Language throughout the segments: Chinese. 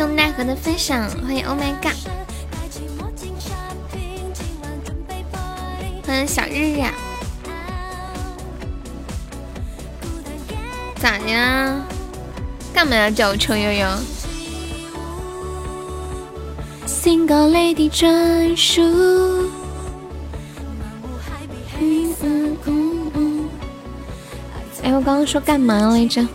谢奈何的分享，欢迎 Oh my God，欢迎小日日，咋的？干嘛要叫我臭悠悠？Single lady 专属。哎，我刚刚说干嘛来着？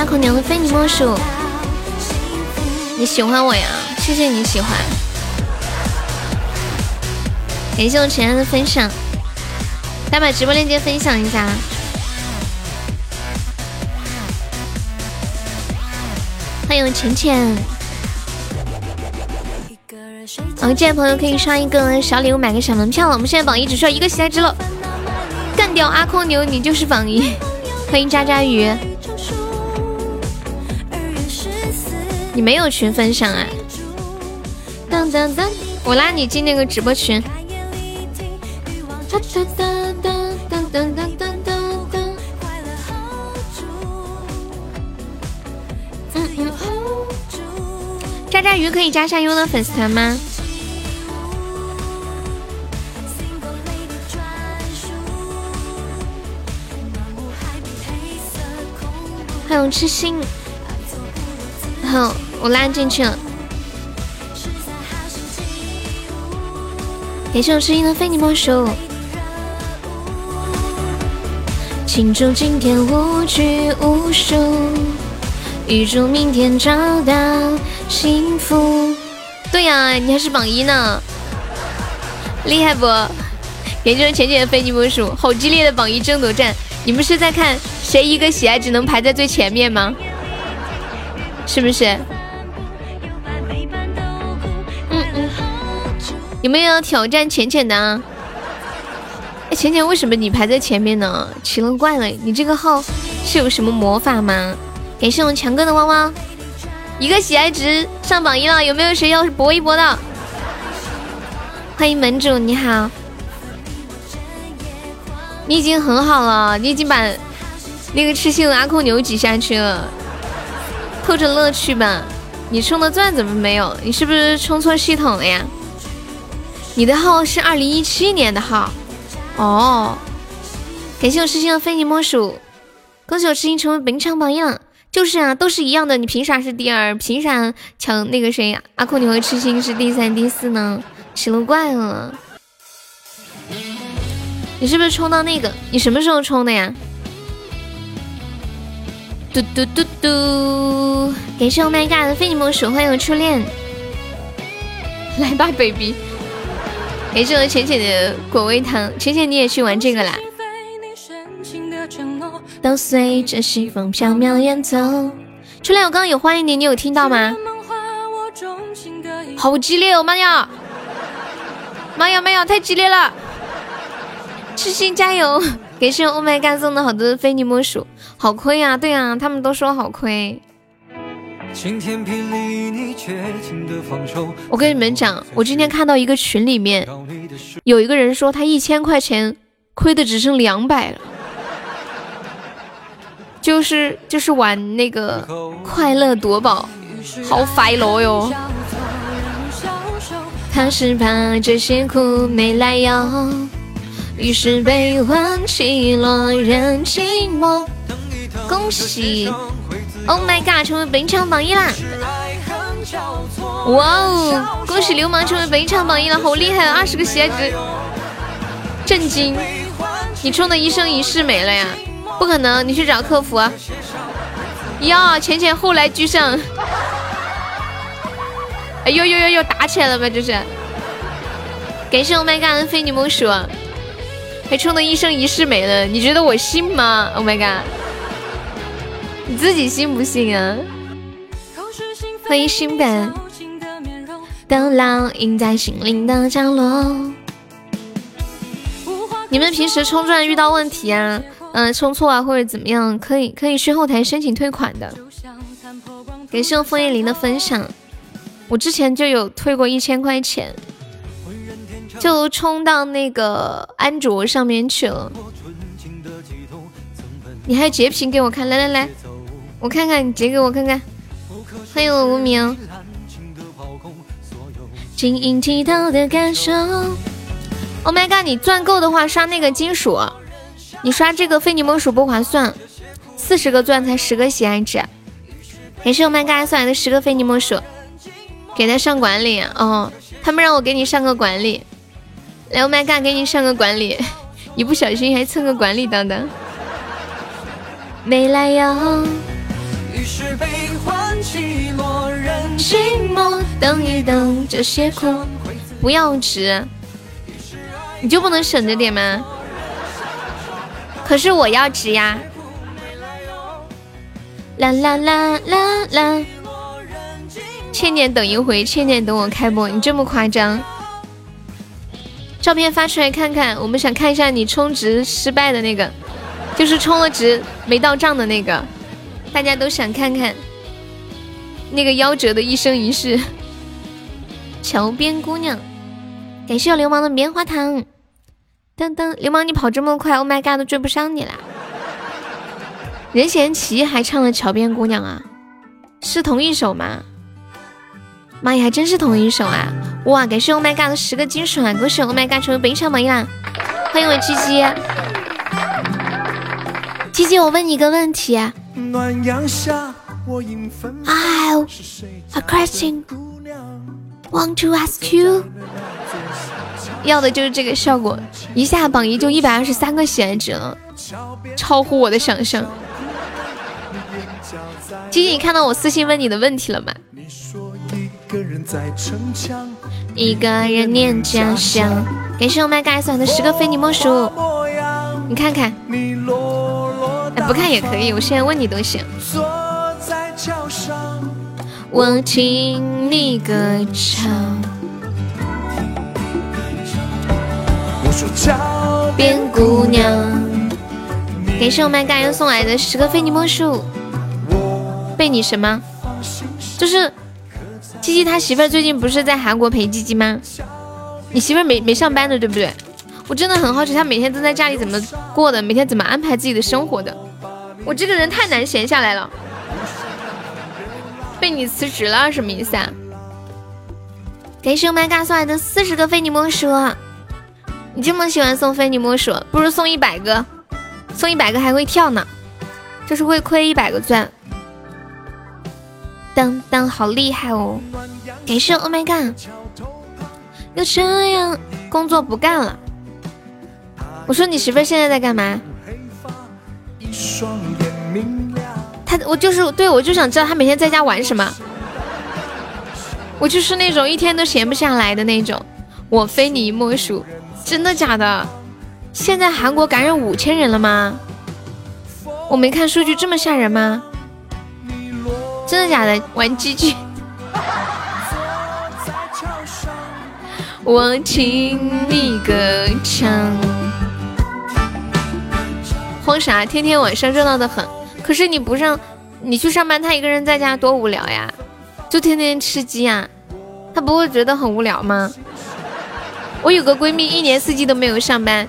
阿空娘的非你莫属。你喜欢我呀？谢谢你喜欢。感谢我晨晨的分享，大家把直播链接分享一下。欢迎浅浅。嗯，进来朋友可以刷一个小礼物，买个小门票了。我们现在榜一只需要一个喜爱值了，干掉阿空牛，你就是榜一。欢迎渣渣鱼。你没有群分享啊？当当当，我拉你进那个直播群。嗯嗯。渣渣鱼可以加上优的粉丝团吗？还有痴心。好，我拉进去了。感谢我声音的非你莫属。庆祝今天无拘无束，预祝明天找到幸福。对呀，你还是榜一呢，厉害不？感谢我浅浅的非你莫属，好激烈的榜一争夺战！你们是在看谁一个喜爱值能排在最前面吗？是不是？有没有挑战浅浅的？哎，浅浅为什么你排在前面呢？奇了怪了，你这个号是有什么魔法吗？感谢我们强哥的汪汪，一个喜爱值上榜一了，有没有谁要搏一搏的？欢迎门主，你好，你已经很好了，你已经把那个痴心的阿空牛挤下去了。透着乐趣吧，你充的钻怎么没有？你是不是充错系统了呀？你的号是二零一七年的号哦。感谢我痴心的非你莫属，恭喜我痴心成为本场榜样。就是啊，都是一样的，你凭啥是第二？凭啥抢那个谁阿酷你和痴心是第三、第四呢？奇了怪了，你是不是充到那个？你什么时候充的呀？嘟嘟嘟嘟！感谢 Oh my God 的非你莫属，欢迎我初恋，来吧，baby！感谢我浅浅的果味糖，浅浅你也去玩这个啦。都随着西风飘渺远走。初恋，我刚刚有欢迎你，你有听到吗？好激烈哦，妈呀！妈呀妈呀，太激烈了！痴心加油！感谢 Oh my God 送的好多非你莫属。好亏呀，对呀，他们都说好亏。我跟你们讲，我今天看到一个群里面有一个人说他一千块钱亏的只剩两百了，就是就是玩那个快乐夺宝，好快乐哟。他是怕这些苦没来由，于是悲欢起落人寂寞。恭喜！Oh my god，成为本场榜一啦！哇哦！恭喜流氓成为本场榜一了，好厉害啊！二十个喜爱值，震惊！你充的一生一世没了呀？不可能！你去找客服。哟，浅浅后来居上！哎呦呦呦呦，打起来了吧？这是！感谢 Oh my god 非你莫属，还充的一生一世没了，你觉得我信吗？Oh my god！你自己信不信啊？欢迎新版的烙印在心灵的角落。你们平时充钻遇到问题啊，嗯，充错啊或者怎么样，可以可以去后台申请退款的。感谢我枫叶林的分享。我之前就有退过一千块钱，就充到那个安卓上面去了。你还截屏给我看，来来来，我看看你截给我看看。欢迎我无名。晶莹剔透的感受。Oh my god！你钻够的话，刷那个金属。你刷这个非你莫属不划算，四十个钻才十个喜爱值。感谢 Oh my god 送来的十个非你莫属，给他上管理哦。他们让我给你上个管理，来 Oh my god 给你上个管理，一不小心还蹭个管理当当。没来由。寂寞，等一等，这些苦不要值，你就不能省着点吗？可是我要值呀！啦啦啦啦啦！千年等一回，千年等我开播，你这么夸张？照片发出来看看，我们想看一下你充值失败的那个，就是充了值没到账的那个，大家都想看看。那个夭折的一生一世，桥边姑娘，感谢我流氓的棉花糖。噔噔，流氓你跑这么快，Oh my god，都追不上你啦！任贤齐还唱了《桥边姑娘》啊，是同一首吗？妈呀，还真是同一首啊！哇，感谢 Oh my god 的十个金水，恭喜 Oh my god 成为本场榜一啦！欢迎我七七，七七，我问你一个问题。暖阳下 I a question want to ask you，要的就是这个效果，一下榜一就一百二十三个喜爱值了，超乎我的想象。吉吉，你看到我私信问你的问题了吗？一个人念家乡，感谢我麦盖送的十个非你莫属，你看看，哎，不看也可以，我现在问你都行。我听你歌唱。我说桥边姑娘，感谢我们大人送来的十个非你莫属。被你什么？就是鸡鸡他媳妇最近不是在韩国陪鸡鸡吗？你媳妇没没上班的对不对？我真的很好奇他每天都在家里怎么过的，每天怎么安排自己的生活的。我这个人太难闲下来了。被你辞职了什么意思啊？感谢 My God 送来的四十个非你莫属，你这么喜欢送非你莫属，不如送一百个，送一百个还会跳呢，就是会亏一百个钻。当当，好厉害哦！感谢 Oh My God，又这样工作不干了。我说你媳妇现在在干嘛？他我就是对我就想知道他每天在家玩什么，我就是那种一天都闲不下来的那种，我非你莫属，真的假的？现在韩国感染五千人了吗？我没看数据这么吓人吗？真的假的？玩鸡鸡？我请你歌唱，慌啥？天天晚上热闹的很。可是你不上，你去上班，他一个人在家多无聊呀，就天天吃鸡呀，他不会觉得很无聊吗？我有个闺蜜，一年四季都没有上班，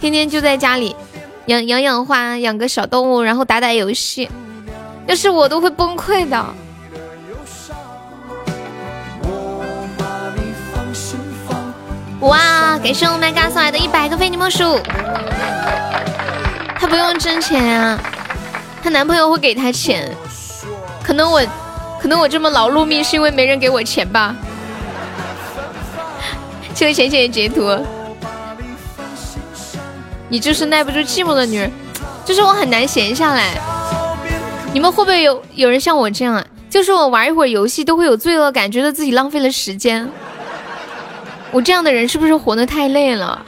天天就在家里养养养花，养个小动物，然后打打游戏，要是我都会崩溃的。哇，感谢我 my god 送来的一百个非你莫属，她不用挣钱啊。她男朋友会给她钱，可能我，可能我这么劳碌命是因为没人给我钱吧。这个浅浅的截图，你就是耐不住寂寞的女人，就是我很难闲下来。你们会不会有有人像我这样啊？就是我玩一会儿游戏都会有罪恶感，觉得自己浪费了时间。我这样的人是不是活得太累了？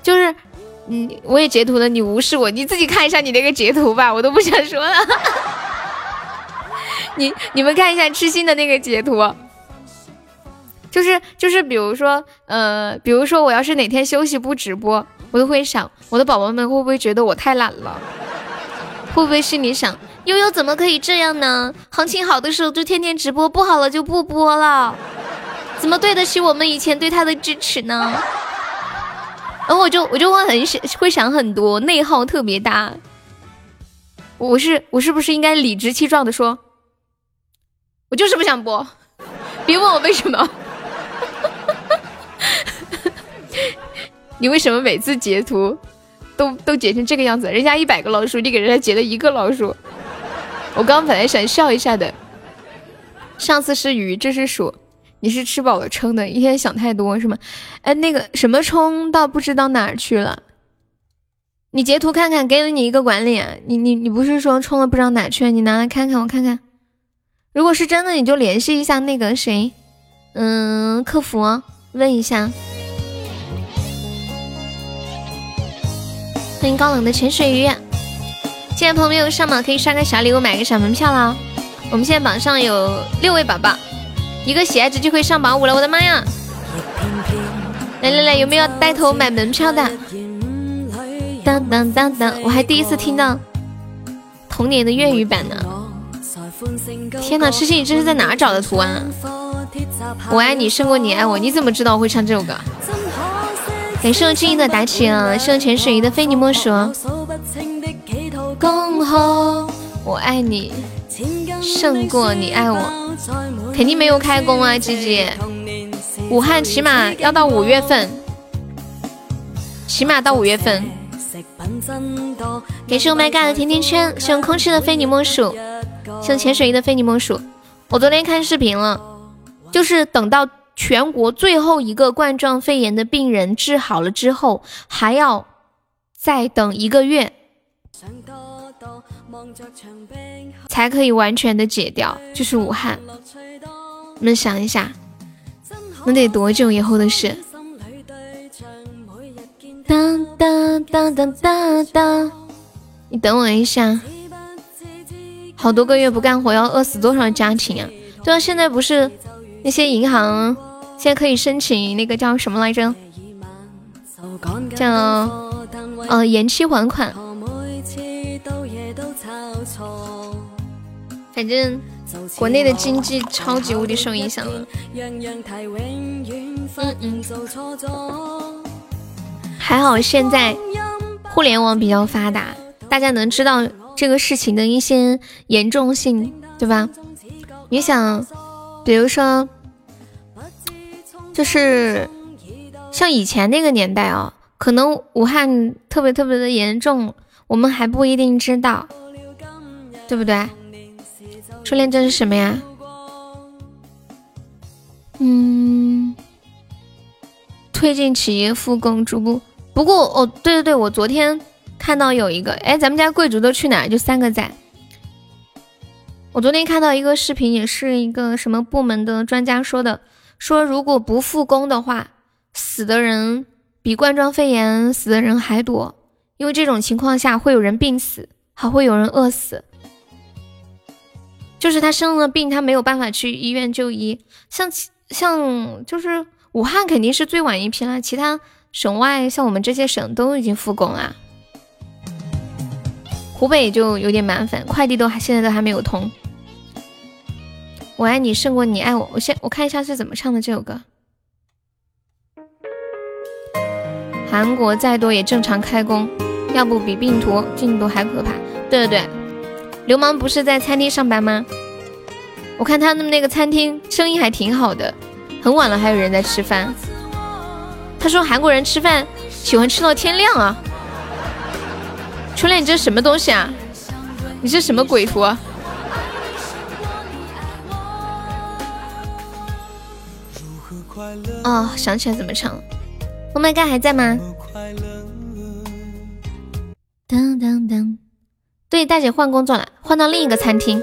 就是。嗯，我也截图了，你无视我，你自己看一下你那个截图吧，我都不想说了。你你们看一下痴心的那个截图，就是就是，比如说呃，比如说我要是哪天休息不直播，我都会想我的宝宝们会不会觉得我太懒了？会不会心里想悠悠怎么可以这样呢？行情好的时候就天天直播，不好了就不播了，怎么对得起我们以前对他的支持呢？然后我就我就会很想会想很多，内耗特别大。我是我是不是应该理直气壮的说，我就是不想播，别问我为什么。你为什么每次截图都都截成这个样子？人家一百个老鼠，你给人家截了一个老鼠。我刚刚本来想笑一下的，上次是鱼，这是鼠。你是吃饱了撑的，一天想太多是吗？哎，那个什么冲到不知道哪儿去了？你截图看看，给了你一个管理，你你你不是说充了不知道哪去？你拿来看看，我看看。如果是真的，你就联系一下那个谁，嗯，客服问一下。欢迎高冷的潜水鱼，现在朋友没有上榜，可以刷个小礼物，买个小门票啦。我们现在榜上有六位宝宝。一个喜爱值就可以上榜五了，我的妈呀！来来来，有没有带头买门票的？当当当当，我还第一次听到童年的粤语版呢！天哪，痴心你这是在哪找的图啊？我爱你胜过你爱我，你怎么知道我会唱这首歌？感谢我静音的打起啊，谢我潜水鱼的非你莫属。我爱你胜过你爱我。肯定没有开工啊，姐姐。武汉起码要到五月份，起码到五月份。感谢我 my god 的甜甜圈，谢我空气的非你莫属，谢我潜水鱼的非你莫属。我昨天看视频了，就是等到全国最后一个冠状肺炎的病人治好了之后，还要再等一个月。才可以完全的解掉，就是武汉。你们想一下，那得多久以后的事？当当当当当当，你等我一下。好多个月不干活，要饿死多少家庭啊？对啊，现在不是那些银行现在可以申请那个叫什么来着？叫呃延期还款。反正国内的经济超级无敌受影响了。还好现在互联网比较发达，大家能知道这个事情的一些严重性，对吧？你想，比如说，就是像以前那个年代啊，可能武汉特别特别的严重，我们还不一定知道，对不对？初恋证是什么呀？嗯，推进企业复工逐步。不过哦，对对对，我昨天看到有一个，哎，咱们家贵族都去哪儿？就三个在。我昨天看到一个视频，也是一个什么部门的专家说的，说如果不复工的话，死的人比冠状肺炎死的人还多，因为这种情况下会有人病死，还会有人饿死。就是他生了病，他没有办法去医院就医。像像就是武汉肯定是最晚一批了，其他省外像我们这些省都已经复工了。湖北就有点麻烦，快递都还现在都还没有通。我爱你胜过你爱我，我先我看一下是怎么唱的这首歌。韩国再多也正常开工，要不比病毒病毒还可怕。对对对。流氓不是在餐厅上班吗？我看他们那个餐厅生意还挺好的，很晚了还有人在吃饭。他说韩国人吃饭喜欢吃到天亮啊。初恋，你这是什么东西啊？你这什么鬼图？哦，想起来怎么唱了。Oh my god，还在吗？当当当。对，大姐换工作了，换到另一个餐厅。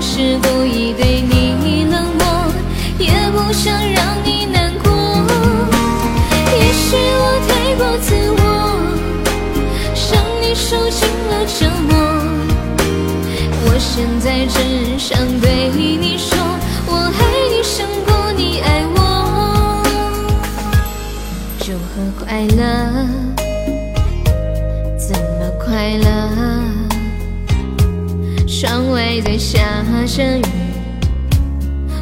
是着雨，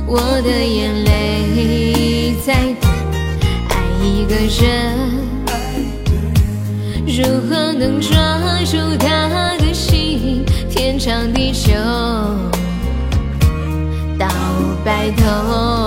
我的眼泪在滴。爱一个人，如何能抓住他的心？天长地久到白头。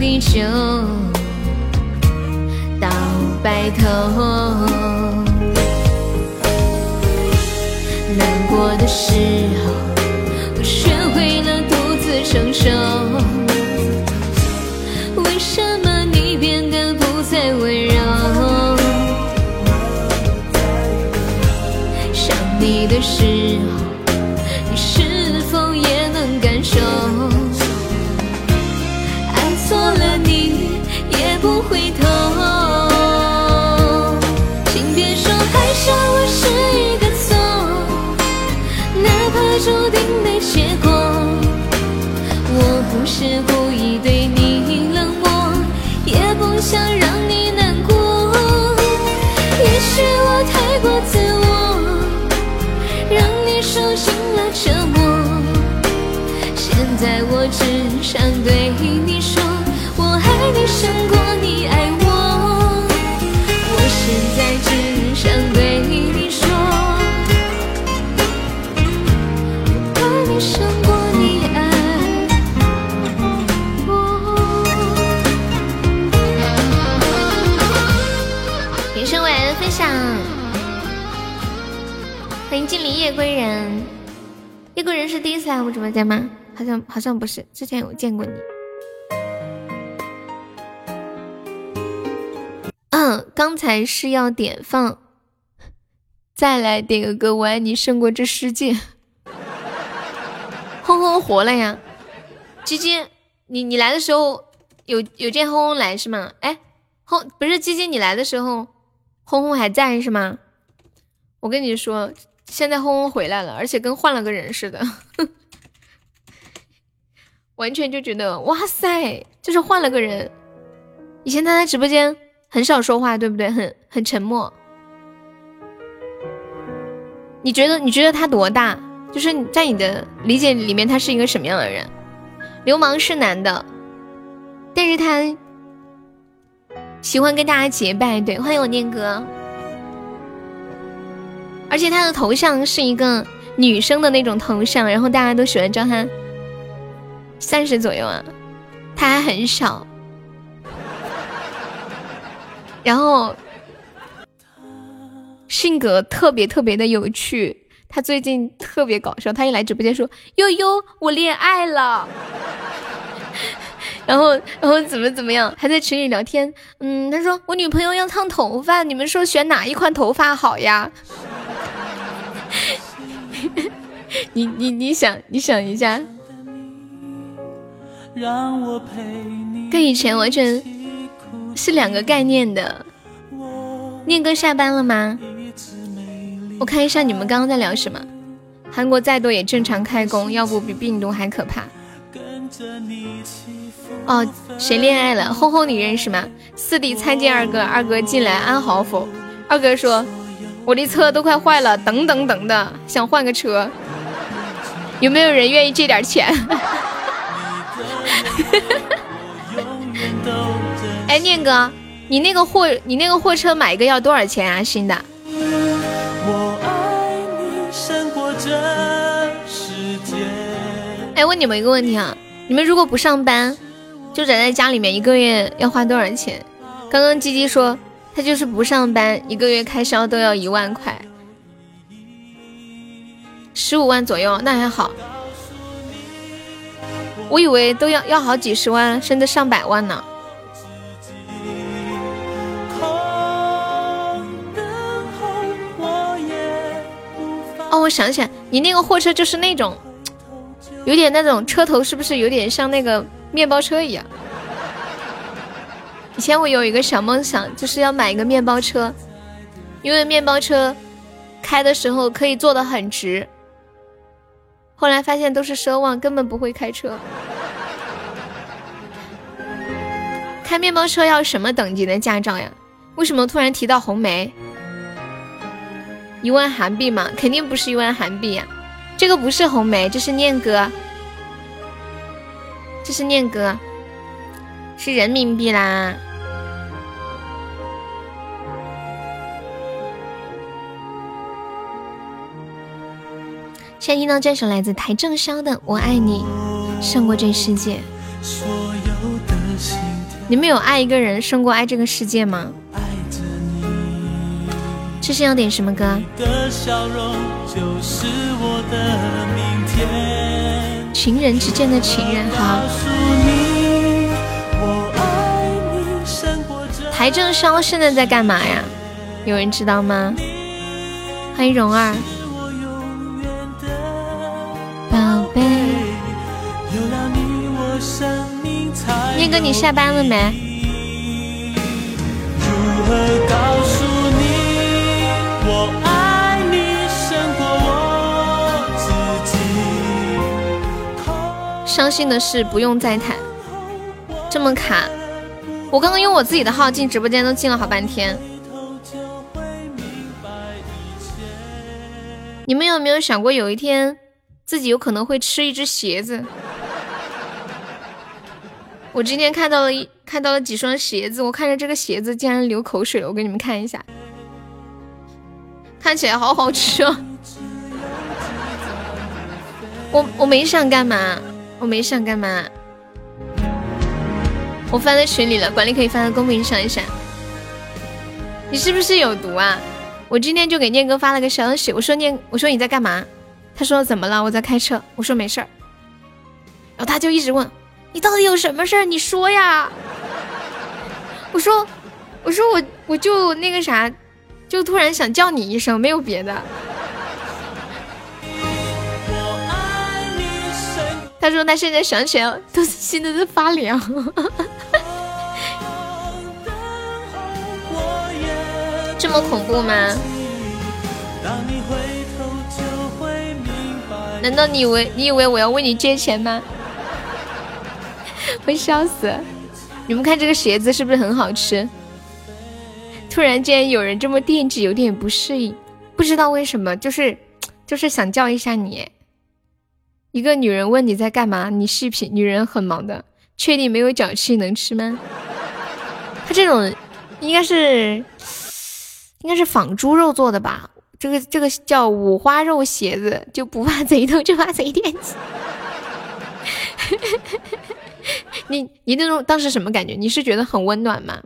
地久到白头。夜归人。夜归人是第一次来我直播间吗？好像好像不是，之前有见过你。嗯，刚才是要点放，再来点个歌，我爱你胜过这世界。轰轰活了呀，基金，你你来的时候有有见轰轰来是吗？哎，轰不是基金，你来的时候轰轰还在是吗？我跟你说，现在轰轰回来了，而且跟换了个人似的，完全就觉得哇塞，就是换了个人。以前他在直播间很少说话，对不对？很很沉默。你觉得你觉得他多大？就是在你的理解里面，他是一个什么样的人？流氓是男的，但是他喜欢跟大家结拜。对，欢迎我念哥，而且他的头像是一个女生的那种头像，然后大家都喜欢叫他三十左右啊，他还很小，然后性格特别特别的有趣。他最近特别搞笑，他一来直播间说：“悠悠，我恋爱了。”然后然后怎么怎么样，还在群里聊天。嗯，他说我女朋友要烫头发，你们说选哪一款头发好呀？你你你想你想一下，跟以前完全是两个概念的。念哥下班了吗？我看一下你们刚刚在聊什么。韩国再多也正常开工，要不比病毒还可怕。哦，谁恋爱了？轰轰，你认识吗？四弟参见二哥，二哥进来安好否？二哥说我的车都快坏了，等等等的，想换个车，有没有人愿意借点钱？哎，念哥，你那个货，你那个货车买一个要多少钱啊？新的？哎，问你们一个问题啊，你们如果不上班，就宅在家里面，一个月要花多少钱？刚刚鸡鸡说他就是不上班，一个月开销都要一万块，十五万左右，那还好。我以为都要要好几十万，甚至上百万呢。哦，我想起来，你那个货车就是那种。有点那种车头是不是有点像那个面包车一样？以前我有一个小梦想，就是要买一个面包车，因为面包车开的时候可以坐得很直。后来发现都是奢望，根本不会开车。开面包车要什么等级的驾照呀？为什么突然提到红梅？一万韩币嘛，肯定不是一万韩币呀。这个不是红梅，这是念哥，这是念哥，是人民币啦。现在听到这首来自邰正宵的《我爱你胜过这世界》，你们有爱一个人胜过爱这个世界吗？这是要点什么歌？情人之间的情人，好。邰正宵现在在干嘛呀？有人知道吗？欢迎蓉儿，念哥，你下班了没？伤心的事不用再谈，这么卡，我刚刚用我自己的号进直播间都进了好半天。你们有没有想过有一天自己有可能会吃一只鞋子？我今天看到了一看到了几双鞋子，我看着这个鞋子竟然流口水了，我给你们看一下，看起来好好吃哦。我我没想干嘛。我没想干嘛，我发在群里了，管理可以发在公屏上一下。你是不是有毒啊？我今天就给念哥发了个消息，我说念，我说你在干嘛？他说怎么了？我在开车。我说没事儿。然后他就一直问，你到底有什么事儿？你说呀。我说，我说我我就那个啥，就突然想叫你一声，没有别的。他说他现在想起来都是心都在发凉，这么恐怖吗？难道你以为你以为我要问你借钱吗？会笑死！你们看这个鞋子是不是很好吃？突然间有人这么惦记，有点不适应，不知道为什么，就是就是想叫一下你。一个女人问你在干嘛，你细品，女人很忙的，确定没有脚气能吃吗？他这种应该是应该是仿猪肉做的吧？这个这个叫五花肉鞋子，就不怕贼偷，就怕贼惦记。你你那种当时什么感觉？你是觉得很温暖吗？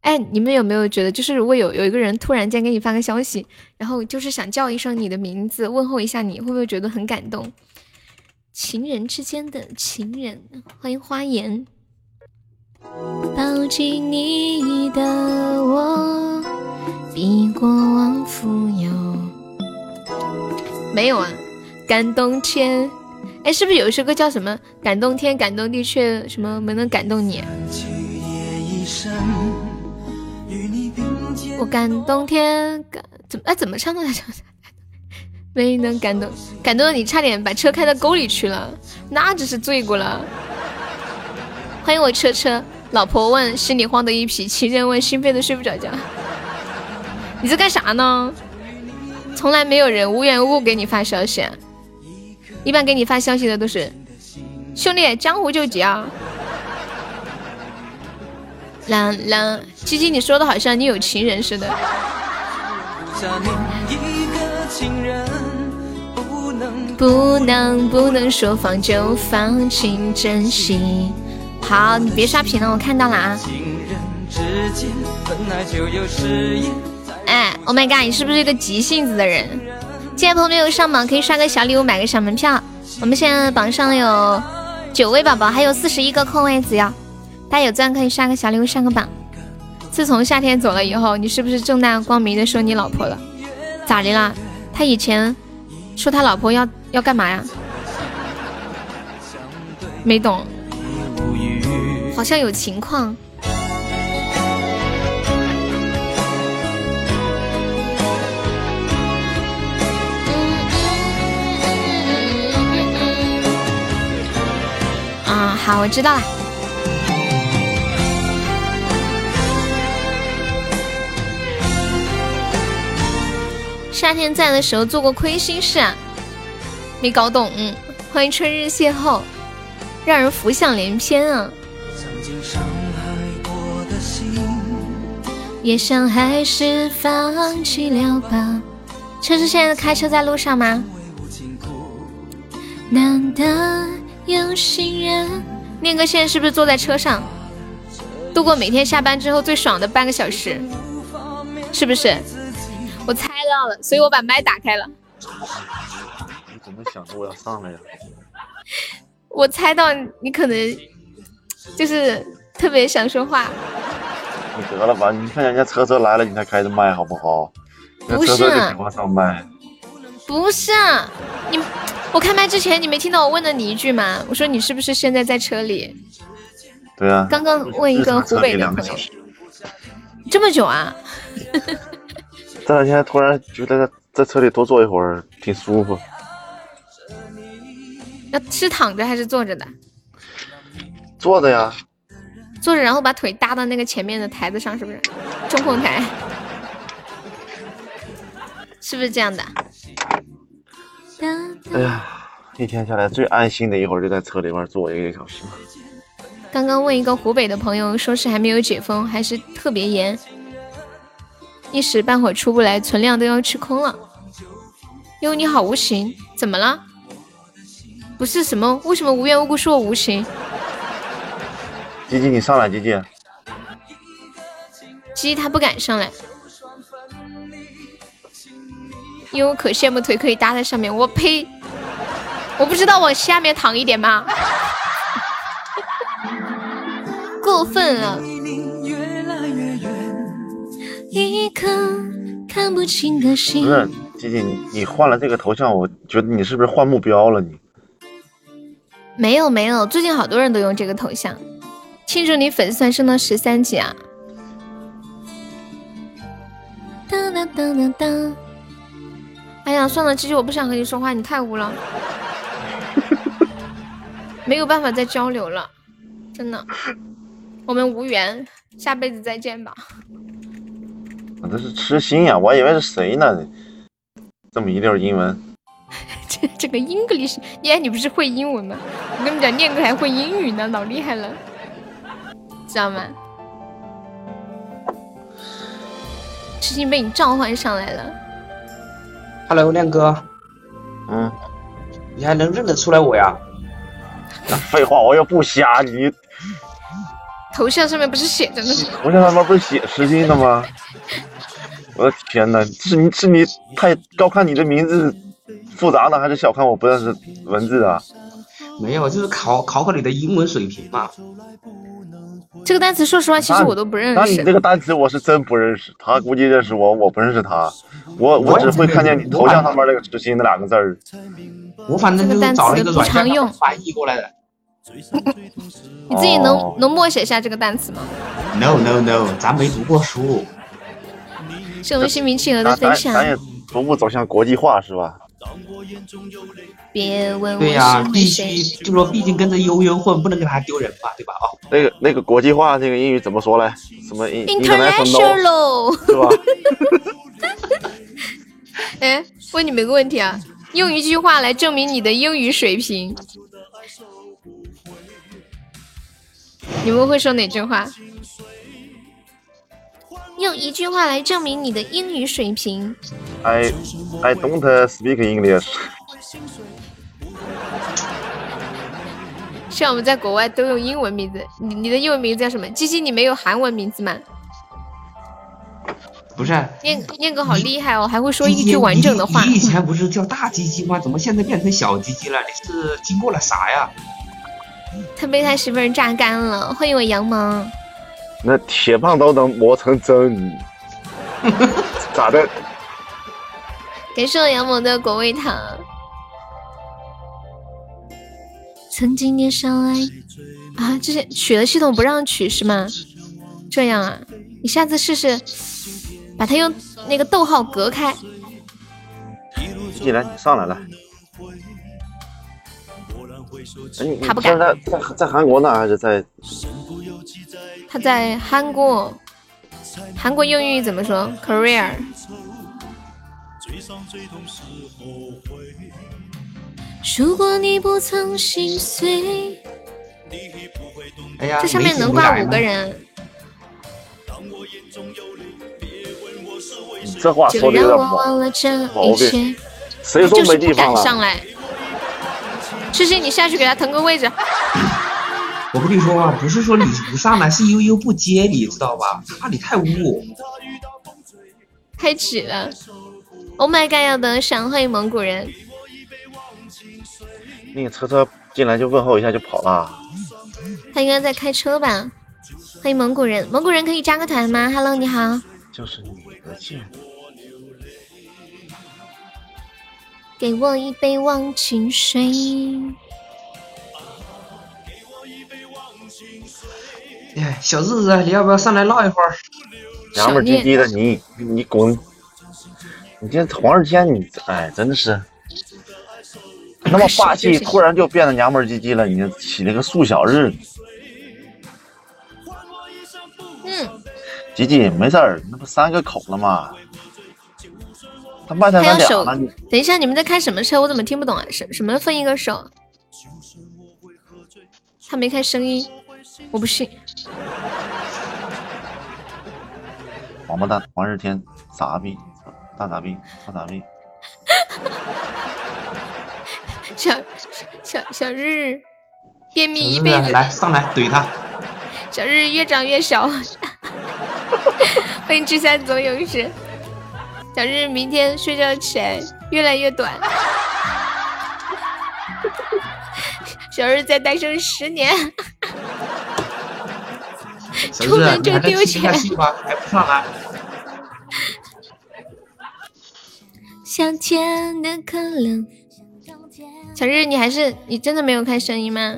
哎，你们有没有觉得，就是如果有有一个人突然间给你发个消息，然后就是想叫一声你的名字，问候一下你，会不会觉得很感动？情人之间的情人，欢迎花颜。抱紧你的我，比过往富有。没有啊，感动天。哎，是不是有一首歌叫什么“感动天，感动地，却什么没能感动你”？我感动天，感怎么哎怎么唱的来着？没能感动，感动你差点把车开到沟里去了，那只是罪过了。欢迎我车车，老婆问心里慌的一脾气，人问心飞的睡不着觉。你在干啥呢？从来没有人无缘无故给你发消息，一般给你发消息的都是兄弟江湖救急啊。啦啦，鸡鸡，你说的好像你有情人似的。不能不能说放就放，请珍惜。好，你别刷屏了，我看到了啊。哎，Oh my god，你是不是一个急性子的人？进来朋友没有上榜，可以刷个小礼物，买个小门票。我们现在榜上有九位宝宝，还有四十一个空位子呀。大家有钻可以刷个小礼物上个榜。自从夏天走了以后，你是不是正大光明的说你老婆了？咋的啦？他以前说他老婆要要干嘛呀？没懂，好像有情况。好，我知道了。夏天在的时候做过亏心事啊，没搞懂。嗯，欢迎春日邂逅，让人浮想联翩啊。曾经伤害过的心也想还是放弃了吧。车车现在开车在路上吗？难得有心人。念哥现在是不是坐在车上，度过每天下班之后最爽的半个小时？是不是？我猜到了，所以我把麦打开了。你怎么想着我要上来呀？我猜到你可能就是特别想说话。你得了吧，你看人家车车来了，你才开的麦好不好？不是。上麦。不是，你我开麦之前你没听到我问了你一句吗？我说你是不是现在在车里？对啊。刚刚问一个湖北的朋友。这么久啊？这两天突然觉得在车里多坐一会儿挺舒服。那是躺着还是坐着的？坐着呀。坐着，然后把腿搭到那个前面的台子上，是不是？中控台。是不是这样的？哎呀，一天下来最安心的一会儿就在车里面坐一个小时。刚刚问一个湖北的朋友，说是还没有解封，还是特别严。一时半会儿出不来，存量都要吃空了。哟，你好无情，怎么了？不是什么？为什么无缘无故说我无情？吉吉，你上来，吉吉。吉吉他不敢上来，因为我可羡慕腿可以搭在上面。我呸！我不知道往下面躺一点吗？过分了。一颗看不清的心。不是，姐姐，你你换了这个头像，我觉得你是不是换目标了？你没有没有，最近好多人都用这个头像。庆祝你粉丝团升到十三级啊！当当当当当！哎呀，算了，鸡鸡，我不想和你说话，你太污了，没有办法再交流了，真的，我们无缘，下辈子再见吧。我这是痴心呀，我还以为是谁呢？这么一溜英文，这这个 English，你你不是会英文吗？我跟你讲，念哥还会英语呢，老厉害了，知道吗？痴心被你召唤上来了。Hello，亮哥。嗯。你还能认得出来我呀？那废话，我又不瞎你。头像上面不是写着呢？头像上面不是写实心的吗？我的天哪，是你是你太高看你的名字复杂呢，还是小看我不认识文字啊？没有，就是考考考你的英文水平嘛。这个单词，说实话，其实我都不认识那你这。个单词我是真不认识，他估计认识我，我不认识他。我我只会看见你头像上面那个“痴心”那两个字儿。我反正就是找了一个软件这个单词不常用翻译过来的。你自己能、哦能默写下这个单词吗？No no no，咱没读过书。是我们新民企鹅的分享咱咱享。也逐步走向国际化是吧？别问我对呀、必是谁。须就说毕竟跟着悠悠混，不能给他丢人吧，对吧？哦，那个那个国际化那个英语怎么说嘞？什么 international International，是吧？哎，问你们个问题啊，用一句话来证明你的英语水平，你们会说哪句话？用一句话来证明你的英语水平。I I don't speak English。像我们在国外都用英文名字，你你的英文名字叫什么？鸡鸡，你没有韩文名字吗？不是，念念哥好厉害哦，还会说一句完整的话你。以前不是叫大鸡鸡吗？怎么现在变成小鸡鸡了？你是经过了啥呀？他被他媳妇儿榨干了。欢迎我羊毛，那铁棒都能磨成针，咋的？感谢我羊毛的果味糖。曾经年少爱啊，这是取了系统不让取是吗？这样啊，你下次试试，把它用那个逗号隔开。既然你上来了，哎你你他不敢在在韩国呢，还是在他在韩国，韩国英语怎么说？Korea。如果你不曾心碎，哎呀，这上面能挂五个人，这话就说的有让我点不好。忘了这毛病。谁说就是不没地方了？敢上来。诗诗，你下去给他腾个位置。我跟你说啊，不是说你不上来，是悠悠不接你，知道吧？怕你太污。开启了。Oh my god！要得赏，欢迎蒙古人。那个车车进来就问候一下就跑了。他应该在开车吧？欢迎蒙古人，蒙古人可以加个团吗？Hello，你好。就是你的贱。给我一杯忘情水。哎，小日子，你要不要上来唠一会儿？娘们唧唧的你，你滚！你这黄日天，你哎，真的是那么霸气，突然就变得娘们唧唧了。你起了个素小日，嗯，吉吉没事儿，那不三个口了吗？他卖才还要手能俩呢，你。等一下，你们在开什么车？我怎么听不懂啊？什什么分一个手？他没开声音，我不信。王八蛋，黄日天，傻逼，大傻逼，大傻逼。小小小日，便秘一辈子。来上来怼他。小日越长越小。欢迎志三总勇士。小日明天睡觉起来越来越短。小日再单身十年。小日子，出门就你还在丢钱气下去吗？还不上来？向前的可能。小日，你还是你真的没有开声音吗？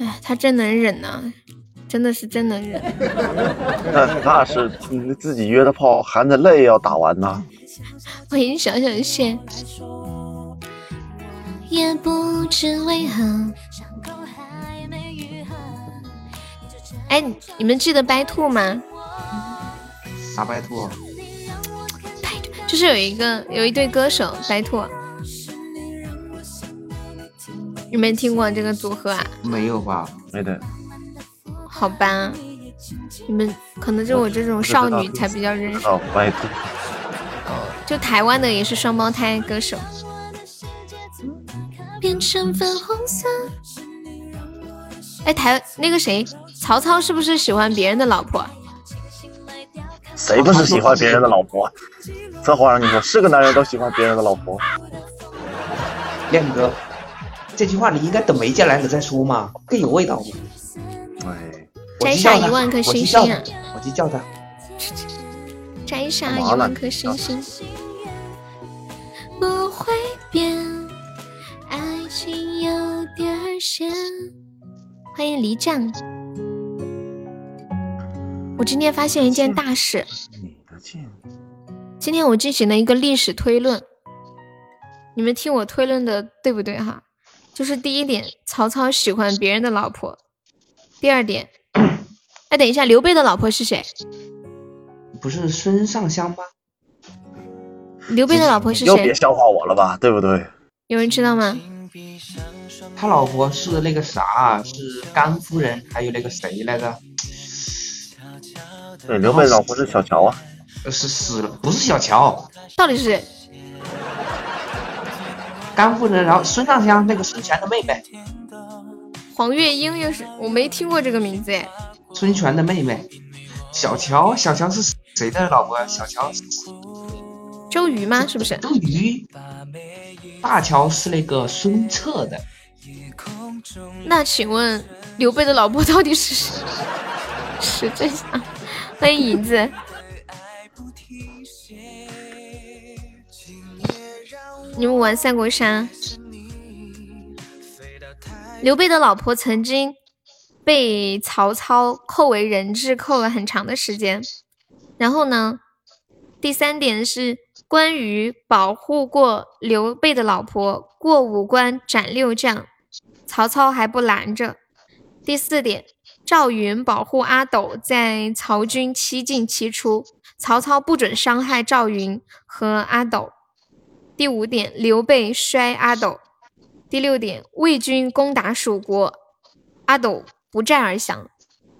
哎，他真能忍呐、真的是真能忍。那那是你自己约的炮，含着泪要打完呐。欢迎小小线。也不知为何。哎，你们记得白兔吗？傻白兔，就是有一个有一对歌手白兔，有没有听过这个组合啊？没有吧？没得，好吧，你们可能就我这种少女才比较认识。哦，白兔，就台湾的也是双胞胎歌手。变成粉红色。哎，台那个谁，曹操是不是喜欢别人的老婆？谁不是喜欢别人的老婆？这话让你说，是个男人都喜欢别人的老婆。亮哥，这句话你应该等梅姐来了再说嘛，更有味道。哎，摘下一万颗星星啊！我去叫他。摘下一万颗星星。不会变，爱情有点咸。欢迎离将。我今天发现一件大事。今天我进行了一个历史推论，你们听我推论的对不对哈？就是第一点，曹操喜欢别人的老婆；第二点，哎，等一下，刘备的老婆是谁？不是孙尚香吗？刘备的老婆是谁？又别笑话我了吧，对不对？有人知道吗？他老婆是那个啥，是甘夫人，还有那个谁来着？对，刘备老婆是小乔啊。是死了，不是小乔，到底是谁？甘夫人，然后孙尚香那个孙权的妹妹，黄月英又是我没听过这个名字哎。孙权的妹妹，小乔，小乔是谁的老婆？小乔，周瑜吗？是不是？周瑜，大乔是那个孙策的。那请问刘备的老婆到底是谁？是这样。欢迎银子。你们玩三国杀？刘备的老婆曾经被曹操扣为人质，扣了很长的时间。然后呢，第三点是关羽保护过刘备的老婆，过五关斩六将，曹操还不拦着。第四点，赵云保护阿斗，在曹军七进七出，曹操不准伤害赵云和阿斗。第五点，刘备摔阿斗；第六点，魏军攻打蜀国，阿斗不战而降。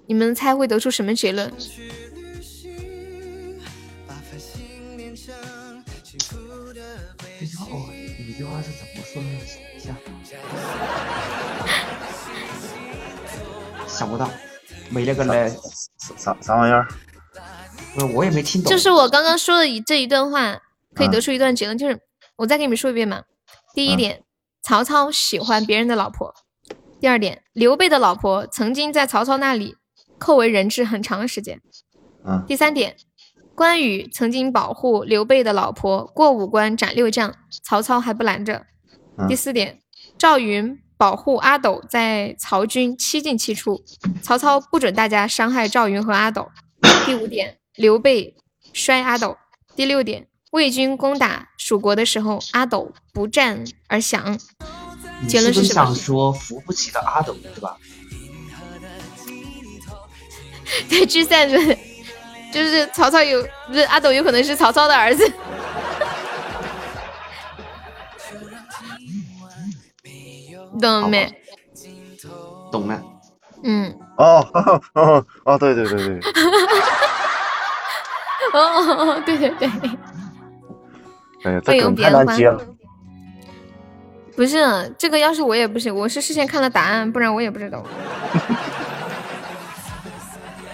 你们猜会得出什么结论？想不到，没那个嘞，啥啥玩意儿？不是，我也没听懂。就是我刚刚说的这一段话，可以得出一段结论，就是。我再给你们说一遍嘛。第一点，曹操喜欢别人的老婆；第二点，刘备的老婆曾经在曹操那里扣为人质很长的时间；第三点，关羽曾经保护刘备的老婆过五关斩六将，曹操还不拦着；第四点，赵云保护阿斗在曹军七进七出，曹操不准大家伤害赵云和阿斗；第五点，刘备摔阿斗；第六点。魏军攻打蜀国的时候，阿斗不战而降。结论是什么？想说扶不起的阿斗，对吧？对，聚散是就是曹操有不是阿斗有可能是曹操的儿子。懂了没？懂了。嗯。哦 哦哦，对对对对。哦，对对 对。哎呀，这梗太难接了。不是这个，要是我也不行，我是事先看了答案，不然我也不知道。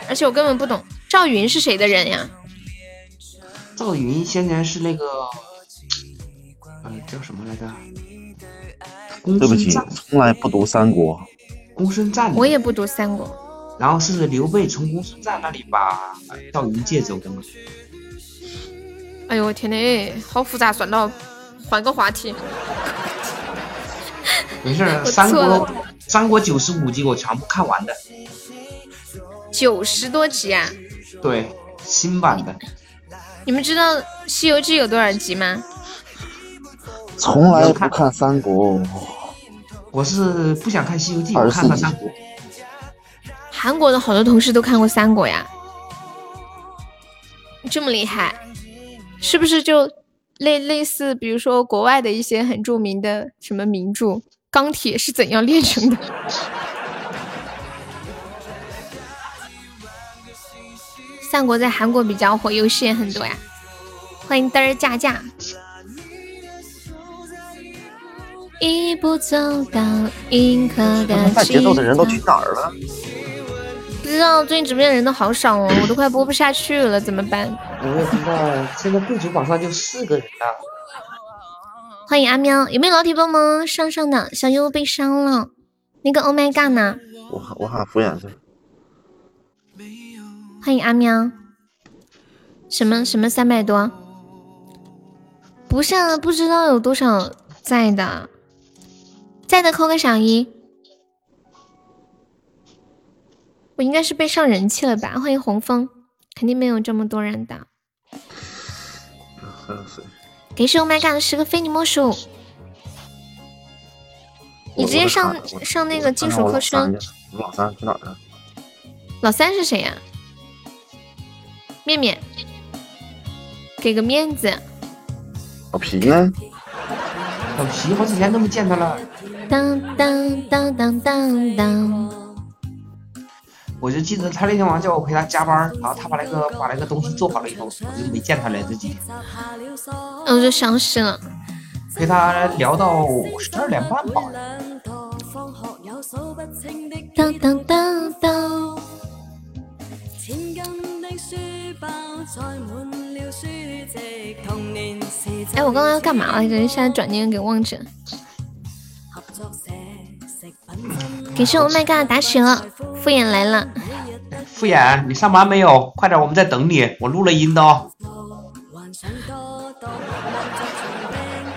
而且我根本不懂赵云是谁的人呀？赵云现在是那个，嗯，叫什么来着？对不起，从来不读三国。公孙瓒。我也不读三国。然后是刘备从公孙瓒那里把赵云借走的吗？哎呦我天呐，好复杂，算了，换个话题。没事，三国三国九十五集我全部看完的。九十多集啊？对，新版的。你们知道《西游记》有多少集吗？从来不看三国。我是不想看《西游记》，我看了三国。韩国的好多同事都看过三国呀，这么厉害。是不是就类类似，比如说国外的一些很著名的什么名著《钢铁是怎样炼成的》？三国在韩国比较火，游戏也很多呀。欢迎嘚儿驾驾。一步走到银河的带节奏的人都去哪儿了？不知道最近直播间人都好少哦，我都快播不下去了，怎么办？我也不知道，现在贵族榜上就四个人了。欢迎阿喵，有没有老铁帮忙上上的？小优被伤了，那个 Oh my God 呢？我我喊敷衍去。欢迎阿喵，什么什么三百多？不是，啊不知道有多少在的，在的扣个赏一。我应该是被上人气了吧？欢迎红枫，肯定没有这么多人的。给是 Oh my God 十个非你莫属。你直接上上那个金属科生。老三去哪儿了？老三是谁呀？面面，给个面子。老皮呢？老皮好几天都没见他了。当当当当当当。我就记得他那天晚上叫我陪他加班，然后他把那个把那个东西做好了以后，我就没见他了这几天。我就消失了。陪他聊到十二点半吧。当当当当。哎，我刚刚要干嘛来着？现在转念给忘记了。给是 Oh my God 打血了，敷衍来了。敷衍，你上班没有？快点，我们在等你。我录了音的。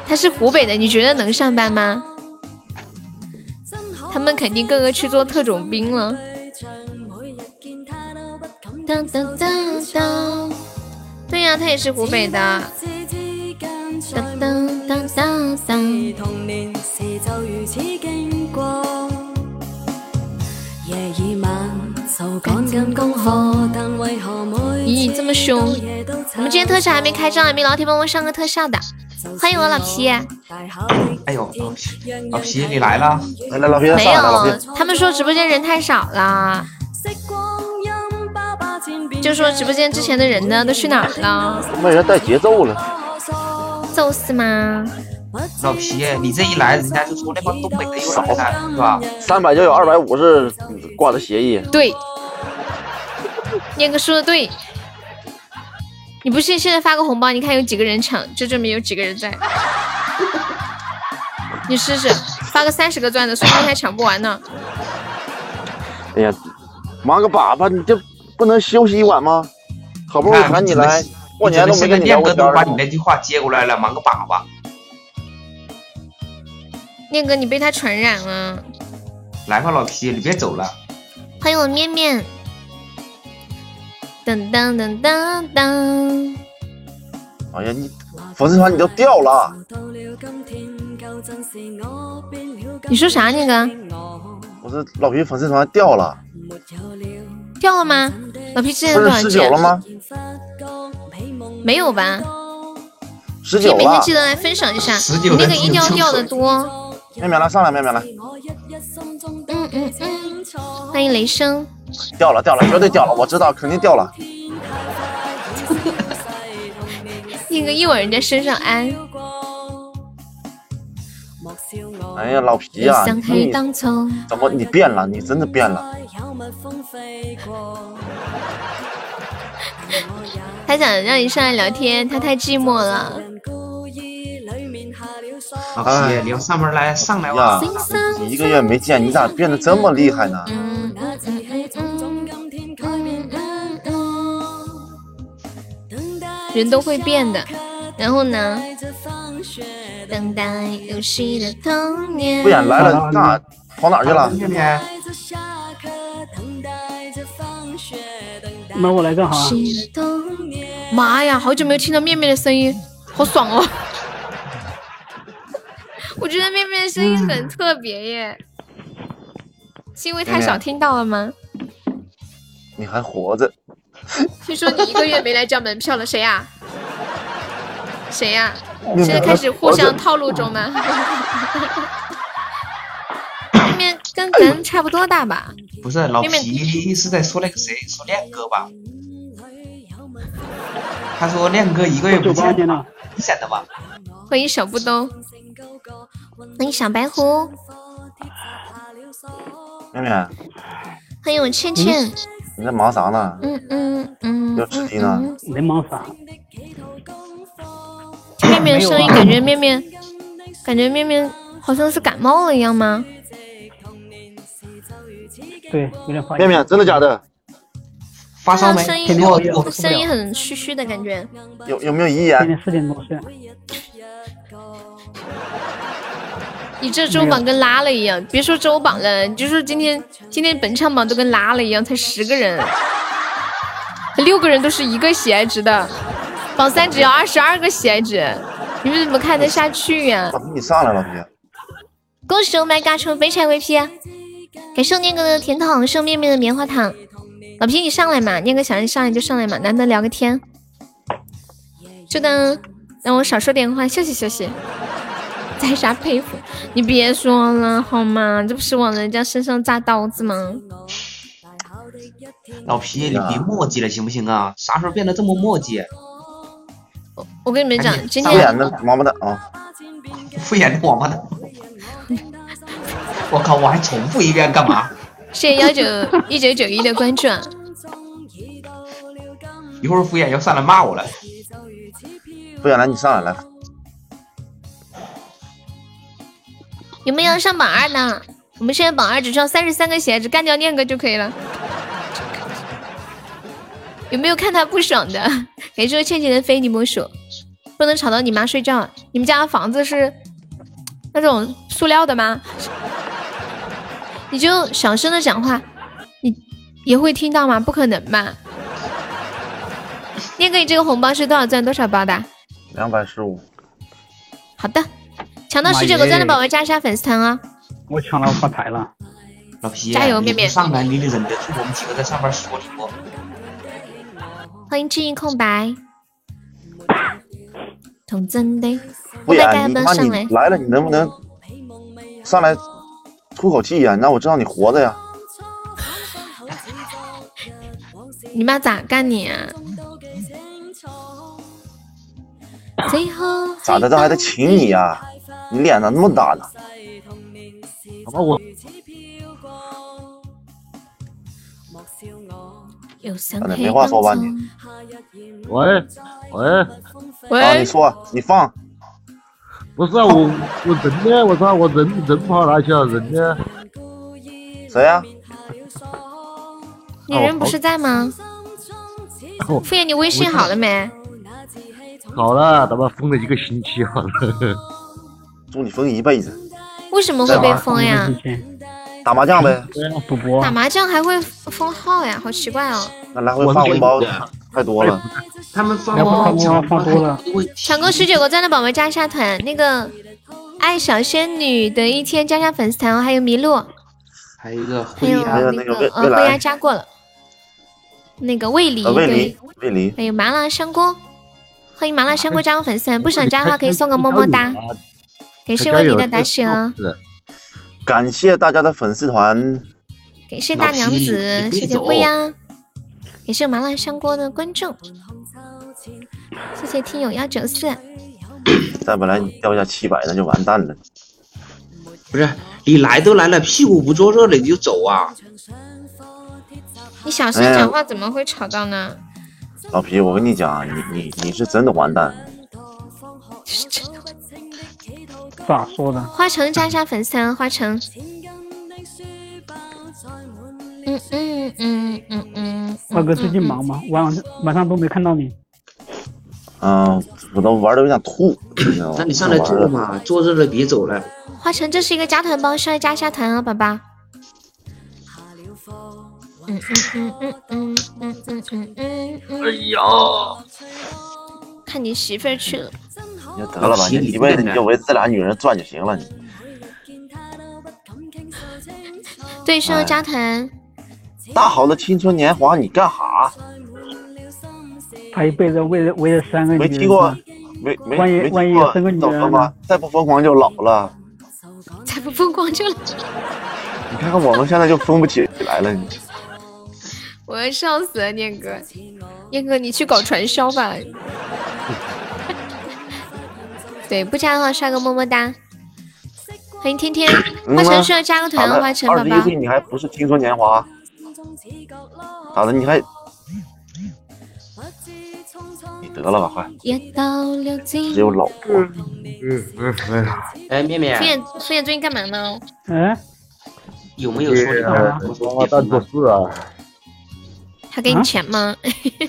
他是湖北的，你觉得能上班吗？他们肯定个个去做特种兵了。当当当当，对呀，他也是湖北的。当当当当当。咦，这么凶！我们今天特效还没开张，还没老铁帮我上个特效的。欢迎我老皮。哎呦，老皮，老皮你来了，来来老皮没有，他们说直播间人太少了。就说直播间之前的人呢，都去哪儿了？没人带节奏了，揍死吗？老皮，你这一来，人家就说那帮东北的又来了，是吧？三百就有二百五是挂的协议。对，念哥说的对。你不信，现在发个红包，你看有几个人抢，就证明有几个人在。你试试，发个三十个钻的，说不定还抢不完呢。哎呀，忙个粑粑，你就不能休息一晚吗？好不容易喊你来，过年都没跟你聊过天。把你那句话接过来了，忙个粑粑。念哥，你被他传染了。来吧，老皮，你别走了。欢迎我面面。噔噔噔噔噔！哎呀，你粉丝团你都掉了。你说啥，念哥？我说老皮粉丝团掉了。掉了吗？老皮之前多少十九了吗？没有吧？十九了。每天记得来分享一下，你那个一定要掉的多。面面来，上来，面面来。嗯嗯嗯，欢迎雷声。掉了，掉了，绝对掉了，我知道，肯定掉了。那个一往人家身上安。哎呀，老皮呀，你怎么你变了？你真的变了。他想让你上来聊天，他太寂寞了。老皮，你要上门来，上来哇！一个月没见，你咋变得这么厉害呢？人都会变的，然后呢？等待游戏的童年。不演来了，那跑哪去了？面面。那我来干啥？妈呀，好久没有听到面面的声音，好爽哦！我觉得面面的声音很特别耶，是因为太少听到了吗？你还活着？听说你一个月没来交门票了，谁呀？谁呀？现在开始互相套路中吗？面面跟咱差不多大吧？不是，老皮是在说那个谁，说亮哥吧？他说亮哥一个月不见了，你想的吧？欢迎小布兜。欢迎小白狐，面面，欢迎我倩倩。你在忙啥呢？嗯嗯嗯。要吃鸡呢？没忙啥。面面的声音感觉面面感觉面面好像是感冒了一样吗？对，有点发面面，真的假的？发烧没？声音天天熬夜我声音很虚虚的感觉。有有没有遗今言？天四点多睡，你这周榜跟拉了一样，别说周榜了，你就说今天今天本场榜都跟拉了一样，才十个人，六个人都是一个喜爱值的，榜三只要二十二个喜爱值，你们怎么看得下去呀、老皮，你上来，老皮。恭喜我们嘎抽飞柴 VP，感谢我念哥的甜筒，送面面的棉花糖。老皮你上来嘛，念哥想让你上来就上来嘛，难得聊个天。就当让我少说点话，休息休息。在下佩服？你别说了好吗？这不是往人家身上扎刀子吗？老皮，你别墨迹了行不行啊？啥时候变得这么墨迹？我跟你们讲今天敷衍的王八蛋啊！敷衍的王八蛋！我靠，我还重复一遍干嘛？谢谢幺九一九九一的关注啊！一会儿敷衍要上来骂我了。敷衍来，你上来来。有没有要上榜二的？我们现在榜二只需要三十三个鞋子，干掉念哥就可以了。有没有看他不爽的？感谢我倩倩的非你莫属，不能吵到你妈睡觉。你们家的房子是那种塑料的吗？你就小声的讲话，你也会听到吗？不可能吧？念哥，你这个红包是多少钻多少包的？两百十五，好的，抢到十九个钻的宝宝加一下粉丝团啊！我抢了发财了。老皮，加油面面你上来你得忍得住我们几个在上边说你不？欢迎记忆空白，童真的，敷我大概衍你他妈不上来你。来了，你能不能上来吐口气呀？你让我知道你活着呀！你妈咋干你啊？最后咋的？这还得请你呀？你脸咋那么大呢？好吧，我有伤反正没话说吧你喂喂，啊，喂你，说，你放，不是啊，我我人呢？我操，我人人跑哪去了？人呢？谁呀？你人不是在吗？哦敷衍你微信好了没？好了，他妈封了一个星期好了。祝你封一辈子。为什么会被封呀？打麻将呗，赌博打麻将还会封号呀？好奇怪哦！那来回发红包太多了。他们放要不放放放多了，抢够十九个赞的宝宝加一下团，那个爱小仙女的一天加下粉丝团哦，还有麋鹿，还有一个还有，那那个未呃灰鸭未来加过了，那个魏离呃，魏对离，，魏离，还有麻辣香锅，欢迎麻辣香锅加入粉丝团，不想加的话可以送个么么哒，感谢魏离的打雪哦，感谢大家的粉丝团，感谢大娘子，谢谢灰呀，感谢麻辣香锅的观众，谢谢听友幺九四，再不来你掉下七百那就完蛋了。不是你来都来了，屁股不坐热了你就走啊？你小声讲话怎么会吵到呢？老皮，我跟你讲，你你你是真的完蛋。咋说的？花城加一下粉丝团，花城。嗯嗯嗯嗯嗯。二哥最近忙吗？晚上晚上都没看到你。嗯，我都玩的有点吐。那你上来坐嘛，坐热了别走了。花城，这是一个加团包，需要加一下团啊，宝宝。嗯嗯嗯嗯嗯嗯嗯嗯嗯嗯。哎呀，看你媳妇儿去了。你就得了吧，你一辈子你就围着这俩女人转就行了。你对，需要加团。大好的青春年华，你干哈？他一辈子为了为了三个女人，没听过，没没万一没听过万一有生个女怎么吗？再不疯狂就老了。再不疯狂就了。你看看我们现在就疯不起来了。你我要笑死了，念哥，念哥，你去搞传销吧。对，不加的话刷个么么哒。欢迎天天，花城需要加个团啊，花城宝宝。二十一岁你还不是青春年华？咋的？你还你你得了吧，快，只有老婆。嗯嗯，嗯，哎，面面敷衍敷衍最近干嘛呢？嗯，有没有说你呃我说王八蛋做事啊，他给你钱吗？一 个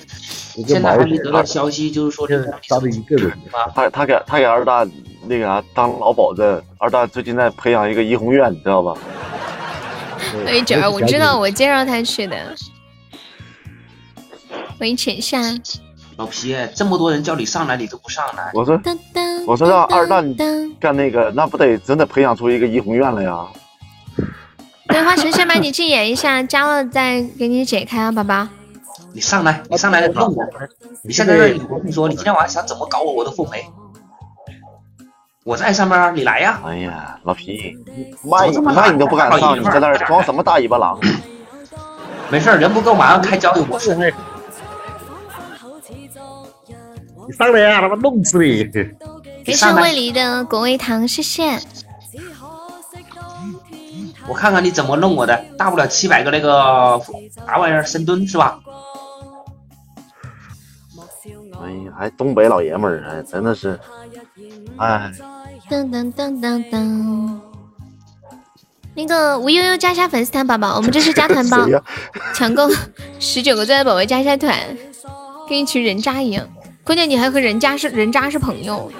现在还没得到消息，就是说这个杀的一个人，他他给他给二大那个啥当老保子，二大最近在培养一个怡红院，你知道吧？喂，九儿，我知道，我介绍他去的。喂，浅夏，老皮，这么多人叫你上来，你都不上来。我说当当，我说让二蛋。干那个，那不得真的培养出一个怡红院了呀？对，花神先把你禁言一下，加了再给你解开啊，宝宝。你上来，你上来弄我。你现在这里，我跟你说，你今天晚上想怎么搞我，我都奉陪。我在上面，你来呀。哎呀，老皮，麦麦你都不敢上，你在那儿装什么大尾巴狼？没事，人不够马上开交友模式。你上来呀，他妈弄死你！给盛味梨的果味糖，谢谢。我看看你怎么弄我的，大不了七百个那个啥玩意儿深蹲是吧？哎呀，还东北老爷们儿，哎，真的是，哎，噔噔噔噔噔。那个吴悠悠加一下粉丝团，宝宝，我们这是加团包，抢购十九个钻的宝宝加一下团，跟一群人渣一样。关键你还和人家是人渣是朋友。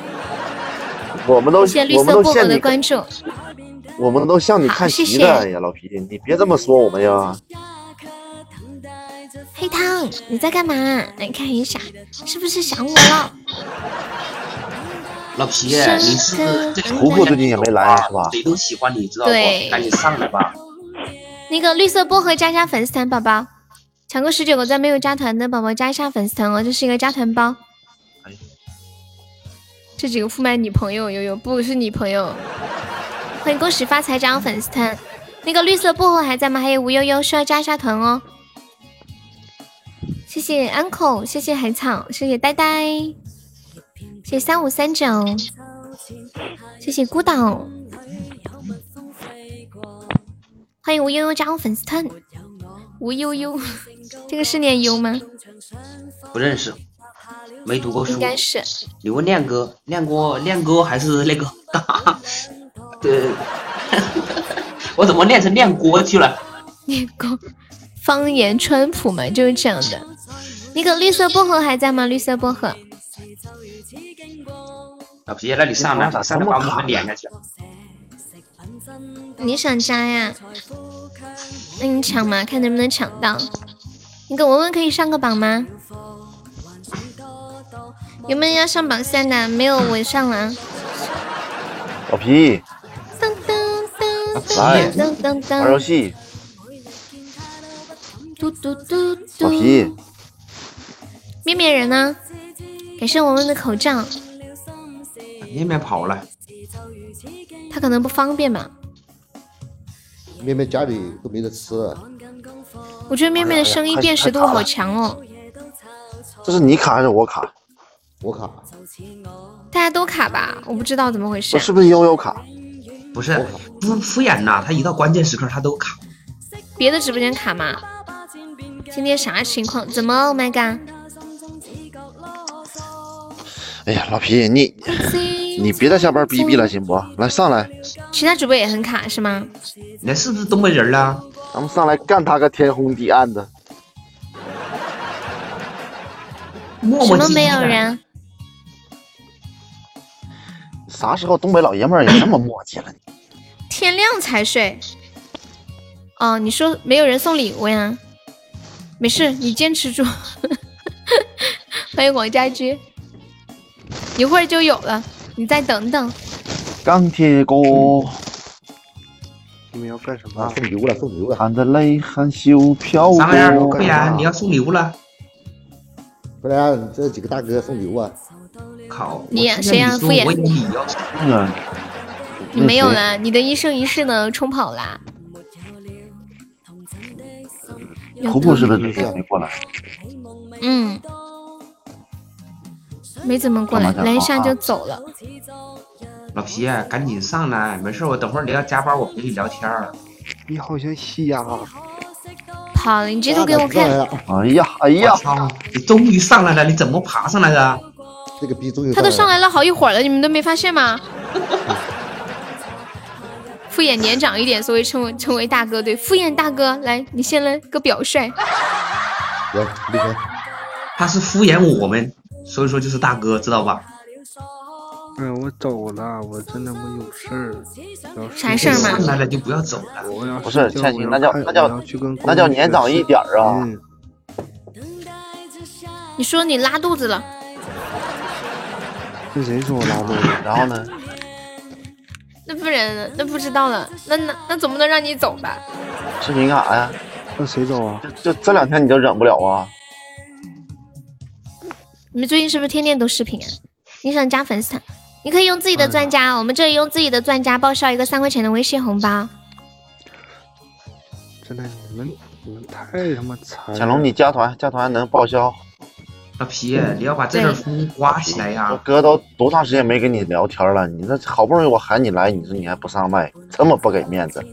我们都谢谢绿色薄荷都向你，的关注。我们都向你看齐的。好谢谢哎呀，老皮，你别这么说我们呀。黑汤，你在干嘛？来看一下，是不是想我了？老皮，你是这个婆婆最近也没来是吧？谁都喜欢你，知道不？对赶紧上来吧。那个绿色薄荷加一下粉丝团，宝宝，抢够十九个赞没有加团的宝宝加一下粉丝团哦，这是一个加团包。哎这几个副麦女朋友悠悠不是女朋友，欢迎恭喜发财加入粉丝团。那个绿色薄荷还在吗？还有吴悠悠需要加一下团哦。谢谢 uncle，谢谢海草，谢谢呆呆，谢谢三五三九，谢谢孤岛，欢迎吴悠悠加入粉丝团。吴悠悠，这个是念悠吗？不认识，没读过书应。该是。你问亮哥，亮哥，亮哥还是那个？对，我怎么念成亮锅去了？念锅方言川普嘛，就是这样的。那个绿色薄荷还在吗？绿色薄荷，老皮，那你上来，上来把我们连下去。你想加呀？那你抢嘛，看能不能抢到。那个文文可以上个榜吗？有没有要上榜三的？没有，我上了。老皮，噔噔来噔噔噔噔，玩游戏。嘟嘟嘟嘟。老皮，面面人呢？感谢文文的口罩，面面跑了，他可能不方便吧。面面家里都没得吃，我觉得面面的声音辨识度好强哦，这是你卡还是我卡？我卡，大家都卡吧？我不知道怎么回事这。是不是悠悠卡？不是敷敷衍呐，他一到关键时刻他都卡。别的直播间卡吗？今天啥情况？怎么？Oh my god！哎呀，老皮，你你别在下班逼逼了，行不？来上来，其他主播也很卡是吗？你是不是东北人了？咱们上来干他个天昏地暗的。什么没有。人？啥时候东北老爷们儿也这么磨叽了？天亮才睡。哦，你说没有人送礼物呀？没事，你坚持住。欢迎王家驹，一会儿就有了，你再等等。钢铁哥，你们要干什啊，么？送礼物了，送礼物了！含着泪含羞飘啥玩意儿？过。不然你要送礼物了？不然这几个大哥送礼物啊！靠！你谁呀敷衍你你没有了，你的一生一世呢？冲跑啦！头部是不是这没过来？嗯，没怎么过来，来一下就走了。老皮，赶紧上来，没事，我等会儿你要加班，我陪你聊天儿。你好像吸呀、跑了，你截图给我看。哎呀哎呀！你终于上来了，你怎么爬上来的？这个逼终于他都上来了好一会儿了，你们都没发现吗？敷衍年长一点，所以称为称为大哥。对，敷衍大哥，来，你先来个表率。来，离开。他是敷衍我们，所以说就是大哥，知道吧？嗯，我走了，我真的没有事儿。啥事儿嘛？上来了就不要走了。不是千玺，那叫那叫那叫年长一点儿啊。你说你拉肚子了？那谁说我拉肚子？然后呢？那不然那不知道了。那那那总不能让你走吧？视频干啥呀？那谁走啊？就就这两天你就忍不了啊？你们最近是不是天天都视频啊？你想加粉丝团，你可以用自己的钻加，我们这里用自己的钻加报销一个三块钱的微信红包。真的，你们你们太他妈惨！小龙，你加团加团能报销？老皮，你要把这份风刮起来呀！哥都多长时间没跟你聊天了？你这好不容易我喊你来，你说你还不上麦，这么不给面子。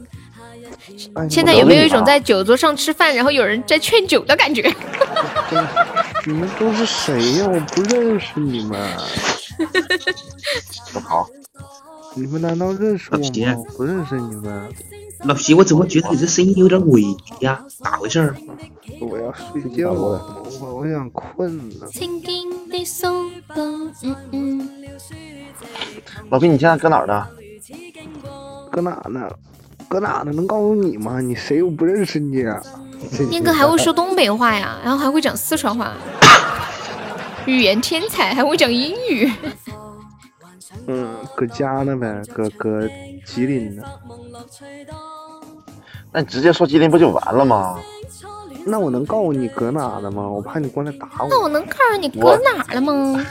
现在有没有一种在酒桌上吃饭，然后有人在劝酒的感觉？你们都是谁呀？我不认识你们。不 好。你们难道认识我吗？我不认识你们。老皮，我怎么觉得你这声音有点委屈呀？咋回事？我要睡觉了，我我想困了。老皮，你现在搁哪儿呢？搁哪呢？搁哪呢？能告诉你吗？你谁？我不认识你。念哥还会说东北话呀，然后还会讲四川话，语言天才，还会讲英语。嗯，搁家呢呗，搁搁吉林呢。那你直接说吉林不就完了吗？那我能告诉你搁哪了吗？我怕你过来打我。那我能告诉你搁哪了吗？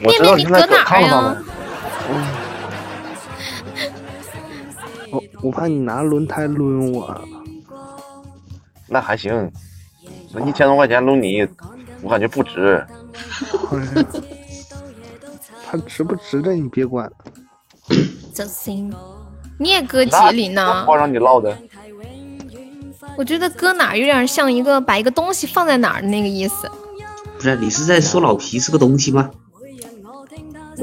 面面，你搁哪呀？我我怕你拿轮胎抡我。那还行，那一千多块钱抡你，我感觉不值。他值不值的你别管。你也搁吉林呢？话让你唠的。我觉得搁哪有点像一个把一个东西放在哪儿的那个意思。不是，你是在说老皮是个东西吗？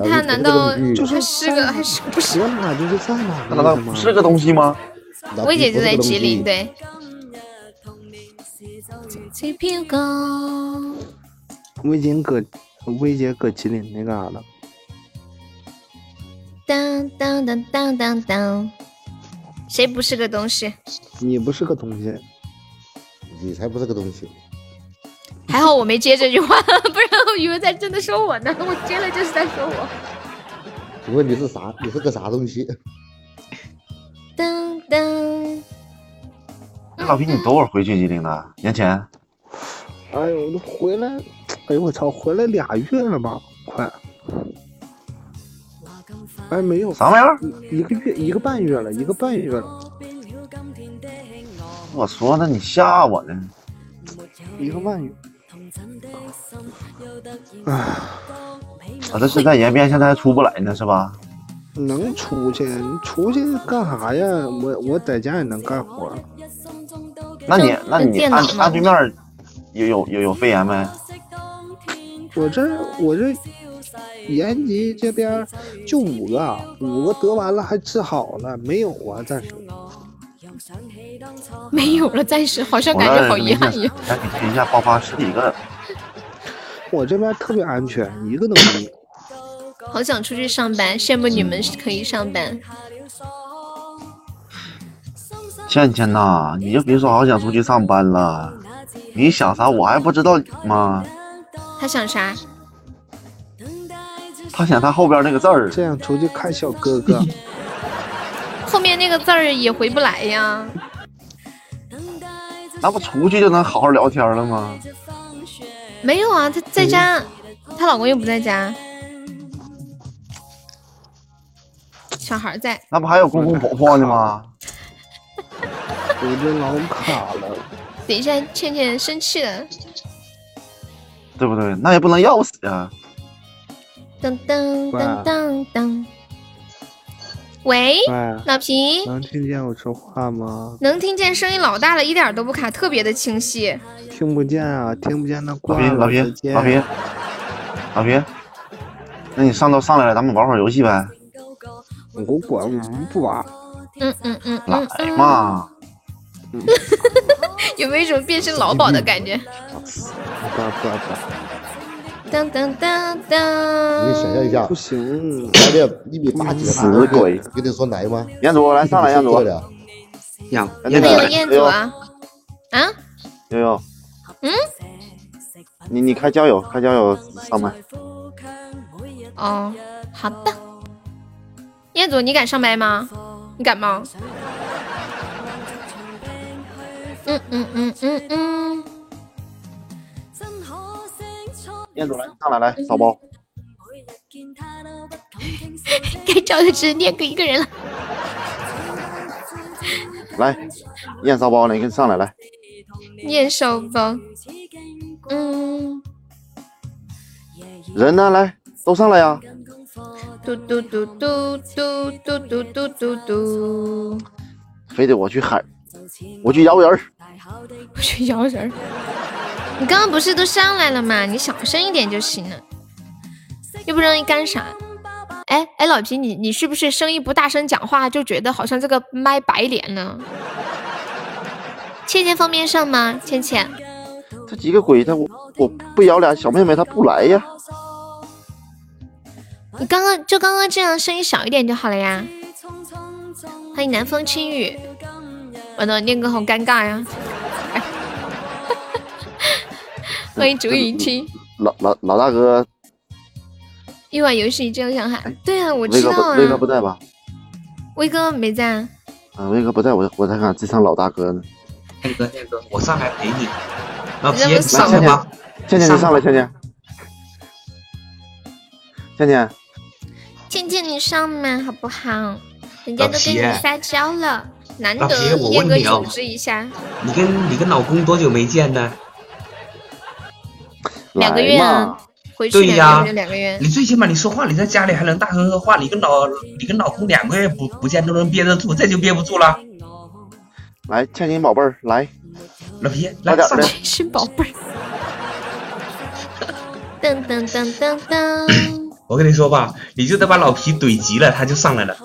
他难道就是是个还是不是？搁哪就是在哪？他难道不是个东西吗？薇姐就在吉林，对。薇姐搁薇姐搁吉林那嘎达。当当当当当当，谁不是个东西？你不是个东西，你才不是个东西。还好我没接这句话，不然我以为在真的说我呢。我接了就是在说我。请问你是啥？你是个啥东西？当当。老皮，你多会儿回去吉林的？年前。哎呦，我都回来，哎呦我操，回来俩月了吧？快。哎，没有啥玩意儿？一个月，一个半月了，一个半月了。我说呢，你吓我呢。一个半月。哎，我这是在延边，现在还出不来呢，是吧？能出去？你出去干啥呀？我我在家也能干活。那你那你按按对面有有有有肺炎没？我这我这。延吉这边就五个，五个得完了还治好了，没有啊，暂时没有了，暂时好像感觉好遗憾一样。来比拼一下爆发十几个，我这边特别安全，一个都没有。好想出去上班，羡慕你们可以上班。倩倩呐，你就别说好想出去上班了，你想啥我还不知道吗？他想啥？他想他后边那个字儿，这样出去看小哥哥。后面那个字儿也回不来呀。那不出去就能好好聊天了吗？没有啊，他在家，她老公又不在家，小孩在。那不还有公公婆婆呢吗？我这老卡了。等一下，倩倩生气了，对不对？那也不能要死呀。噔噔噔噔噔，喂，喂，老皮，能听见我说话吗？能听见，声音老大了，一点都不卡，特别的清晰。听不见啊，听不见那老挂皮，老。皮老皮，老皮，那你上都上来了，咱们玩会儿游戏呗？我管，我们不玩。嗯嗯嗯嗯来嗯，有没有一种变身老鸨的感觉？不玩不玩不玩。当当当你，想象一下不，行，教练一米八几的死鬼跟你说来吗？彦祖来上来，彦祖，对的，要那欢迎个彦祖啊啊，悠悠，嗯，你你开交友，开交友上麦，哦，好的。彦祖，你敢上麦吗？你敢吗？嗯嗯嗯嗯嗯，彦祖来上来来扫包，该找的只念给一个人了。来，念骚包，你跟上来来，念骚包，嗯，人呢？来，都上来呀！嘟嘟嘟嘟嘟嘟嘟嘟嘟嘟，非得我去喊，我去摇人儿。我去摇人儿。你刚刚不是都上来了吗？你小声一点就行了，又不让你干啥？哎哎，老皮，你你是不是声音不大声讲话，就觉得好像这个麦白脸呢？倩倩方便上吗？倩倩，这几个鬼，他我我不摇俩小妹妹，他不来呀。你刚刚就刚刚这样，声音小一点就好了呀。欢迎南风轻雨，我的念哥好尴尬呀。欢迎竹雨听，老老老大哥，一碗游戏就想喊。对啊，我威知道啊。哥不威哥不在吧？威哥没在啊。啊，威哥不在，我我在看这场老大哥呢。念哥念哥，我上来陪你。你上来吧。倩倩，你上来，倩倩。倩倩，倩倩你上麦好不好？人家都跟你撒娇了，难老皮得我问你哦组织一下，你跟你跟老公多久没见呢？两个月啊，回去对呀两个月，两个月。你最起码你说话，你在家里还能大声说话。你跟老你跟老公两个月不不见都能憋得住，这就憋不住了。来，倩倩宝贝儿，来，老皮，来快点的上来。真是宝贝儿。噔噔噔噔噔，我跟你说吧，你就得把老皮怼急了，他就上来了。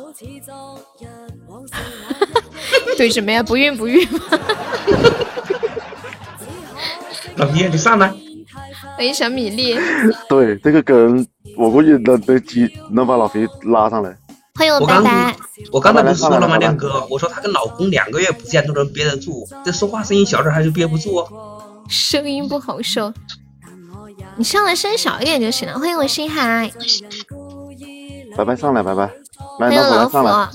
对什么呀？不孕不育吗？老皮，你上来。欢迎小米粒，对这个梗，我估计能能急能把老皮拉上来。欢迎我我刚拜拜。我刚才不是说了吗，亮哥？我说她跟老公两个月不见都能憋得住，这说话声音小点还是憋不住啊？声音不好受，你上来声小一点就行了。欢迎我心海，拜拜，上来，拜拜，来，老虎来上来。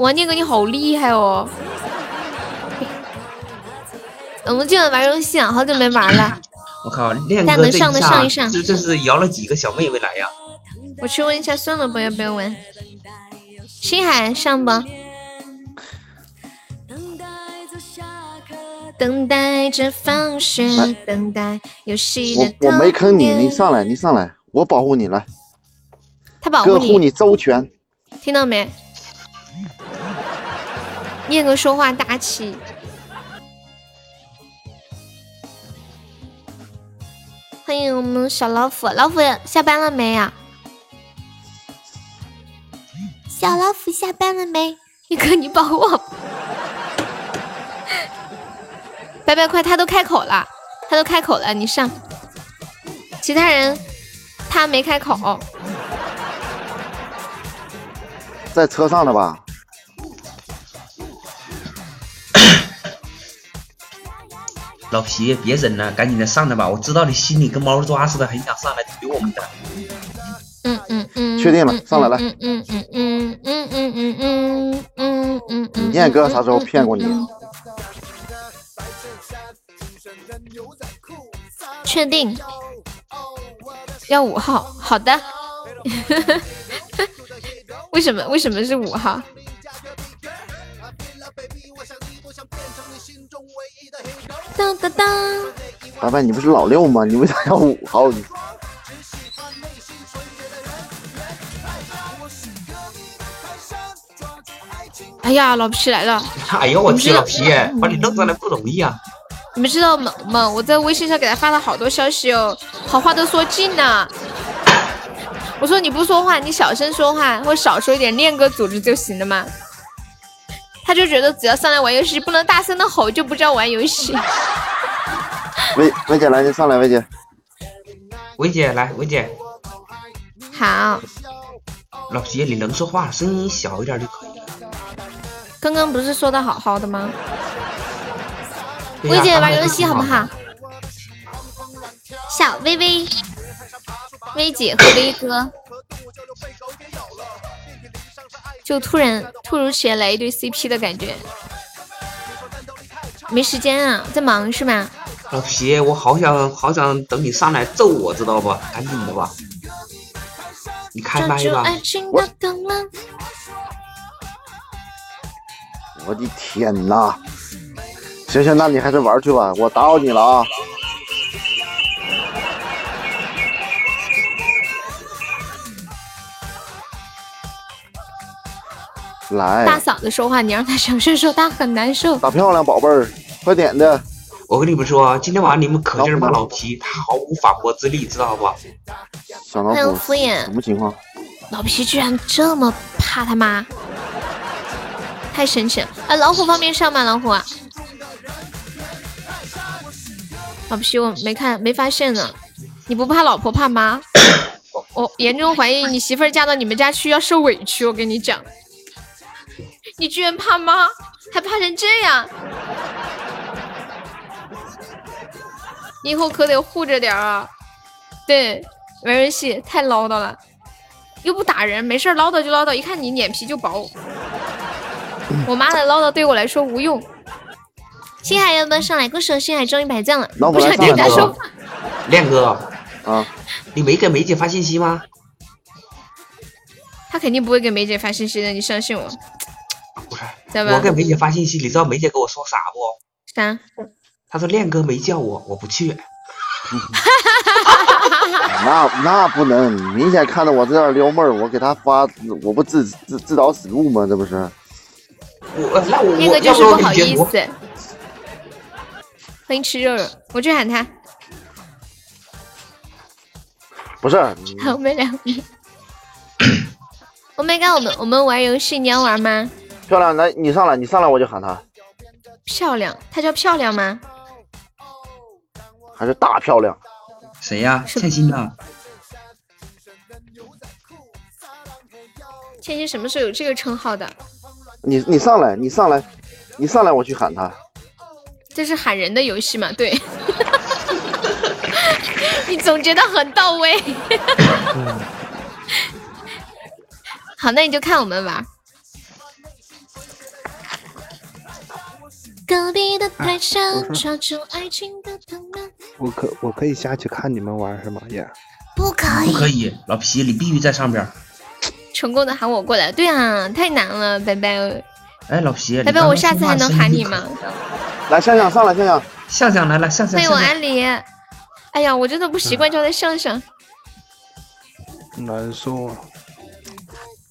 虎。哇，念哥你好厉害哦！我们今晚玩游戏啊，好久没玩了。我靠，练哥能上的上一上这这是摇了几个小妹妹来呀？我去问一下算了吧，要不要问？星海上吧。等待着放学，等待游戏的我我没坑你，你上来，你上来，我保护你来，他保护你，呵护你周全。听到没？念哥说话大气。欢迎我们小老虎，老虎下班了没呀？小老虎下班了没？一哥，你帮我。拜拜，快，他都开口了，他都开口了，你上。其他人他没开口。在车上的吧？老皮，别忍了，赶紧的上来吧！我知道你心里跟猫抓似的，很想上来怼我们的。嗯嗯嗯，确定了上来来嗯嗯嗯嗯嗯嗯嗯嗯嗯嗯嗯。燕哥啥时候骗过你？确定。要五号，好的。为什么？为什么是五号？当当当！拜拜，你不是老六吗？你为啥要五号呢？哎呀，老皮来了！哎呦我老皮，把你弄上来不容易啊！你们知道吗？吗？我在微信上给他发了好多消息哦，好话都说尽了。我说你不说话，你小声说话，或少说一点，练歌组织就行了嘛。他就觉得只要上来玩游戏，不能大声的吼，就不叫玩游戏。薇薇姐来，你上来，薇姐。薇姐来，薇姐，好，老皮你能说话，声音小一点就可以了。刚刚不是说的好好的吗？薇姐玩游戏好不好？小薇薇，薇姐和薇哥，就突然突如其来来一对 CP 的感觉。没时间啊，在忙是吗？老皮，我好想好想等你上来揍我，知道不？赶紧的吧，你开麦吧。我的天呐！行行，那你还是玩去吧，我打扰你了啊。大嗓，子说话，你让他小声说，他很难受。大漂亮宝贝儿，快点的。我跟你们说，今天晚上你们可劲儿骂老皮，他毫无反驳之力，知道不？小老还有虎，敷衍什么情况？老皮居然这么怕他妈，太神奇了！啊，老虎方便上吗？老虎啊，老皮我没看没发现呢，你不怕老婆怕妈？我我严重怀疑你媳妇儿嫁到你们家去要受委屈，我跟你讲，你居然怕妈，还怕成这样，你以后可得护着点儿啊！对，玩游戏太唠叨了。又不打人，没事唠叨就唠叨，一看你脸皮就薄。我妈的唠叨对我来说无用。星海要不要上来？恭喜我星海终于百赞了，老不想听他说话。亮哥，啊，你没给梅姐发信息吗？他肯定不会给梅姐发信息的，你相信我。我给梅姐发信息，你知道梅姐跟我说啥不？啥？他说亮哥没叫我，我不去。那那不能，明显看到我在这儿撩妹儿，我给他发，我不自自自找死路吗？这不是？我那我那个就是不不好意思。欢迎吃肉肉，我去喊他。不是，好，我们两个。我没干，我们我们玩游戏，你要玩吗？漂亮，来你上来，你上来我就喊他，漂亮，她叫漂亮吗？还是大漂亮。谁呀？欠薪的。倩倩什么时候有这个称号的？你你上来，你上来，你上来，我去喊他。这是喊人的游戏嘛？对，你总结的很到位。好，那你就看我们玩。隔壁的台上抓住爱情的藤蔓，我可我可以下去看你们玩是吗？也不可以。不可以，老皮，你必须在上边。成功的喊我过来，对啊，太难了，拜拜。哎，老皮，拜拜，我下次还能喊你吗？来，向向上来，向向，向向来了，向向。欢迎我安妮。哎呀，我真的不习惯叫他向向。难受啊！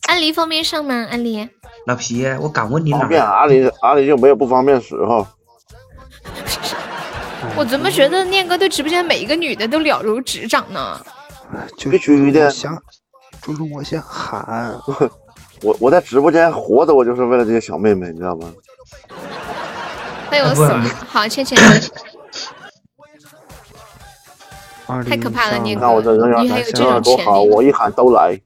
安离方便上吗？安妮，老皮，我敢问你哪方便，阿里阿里就没有不方便时候。我怎么觉得念哥对直播间每一个女的都了如指掌呢？就必须的我想，就是我想喊，我我在直播间活着，我就是为了这些小妹妹，你知道吗？欢迎我哎不锁，好，倩倩，太可怕了，你看我这人缘你还有这人缘多好，我一喊都来。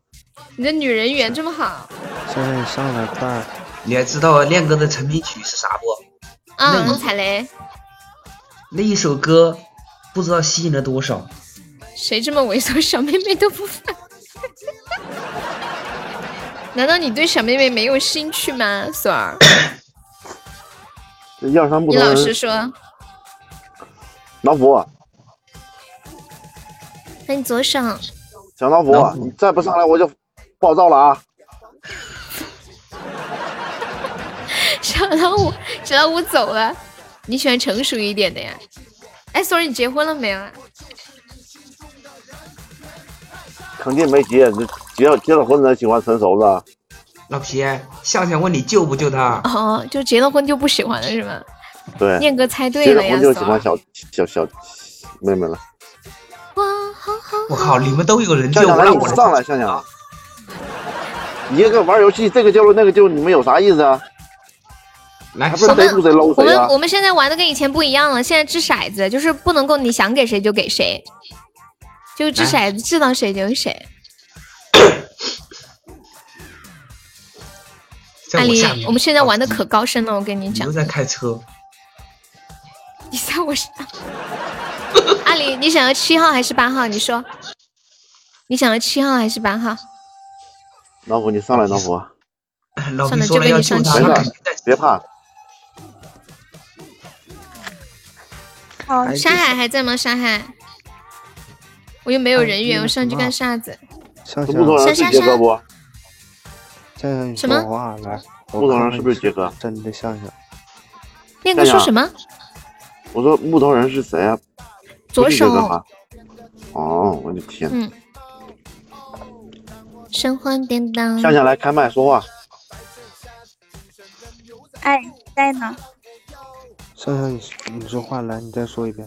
你的女人缘这么好现在你上来快，你还知道亮哥的成名曲是啥不？啊！踩雷，那一首歌不知道吸引了多少。谁这么猥琐，小妹妹都不犯？难道你对小妹妹没有兴趣吗，索儿？你。老实说，老虎，那你左手，小老，虎你再不上来我就暴躁了啊！小老虎，小老虎走了。你喜欢成熟一点的呀？哎，锁儿，你结婚了没有啊？肯定没结，你结了结了婚才喜欢成熟的。老皮，向向问你救不救他？哦，就结了婚就不喜欢了是吗？对，念哥猜对了呀结了婚，就喜欢小小小妹妹了。我靠，你们都有人救，向向来，我上来，向向。一个玩游戏，这个叫了那个叫，你们有啥意思啊？来还不是谁输谁搂我们谁啊？我们现在玩的跟以前不一样了，现在掷骰子就是不能够你想给谁就给谁，就掷骰子掷到谁就是谁。阿丽我们现在玩的可高深了，我跟你讲你又。在开车，你在我上。阿里，你想要七号还是八号？你说，你想要七号还是八号？老虎，你上来，老虎，老算了皮说了要救他，就跟你上去没他事，别怕。好，沙海还在吗？沙海，我又没有人员，我上去干啥子？上木头人是杰哥不？什么说话来。木头人是不是杰哥？真的向向，练哥说什么？我说木头人是谁啊？左手。哦，我的天！嗯。神魂颠倒。向向来开麦说话。哎，在呢。向向，你你说话来，你再说一遍，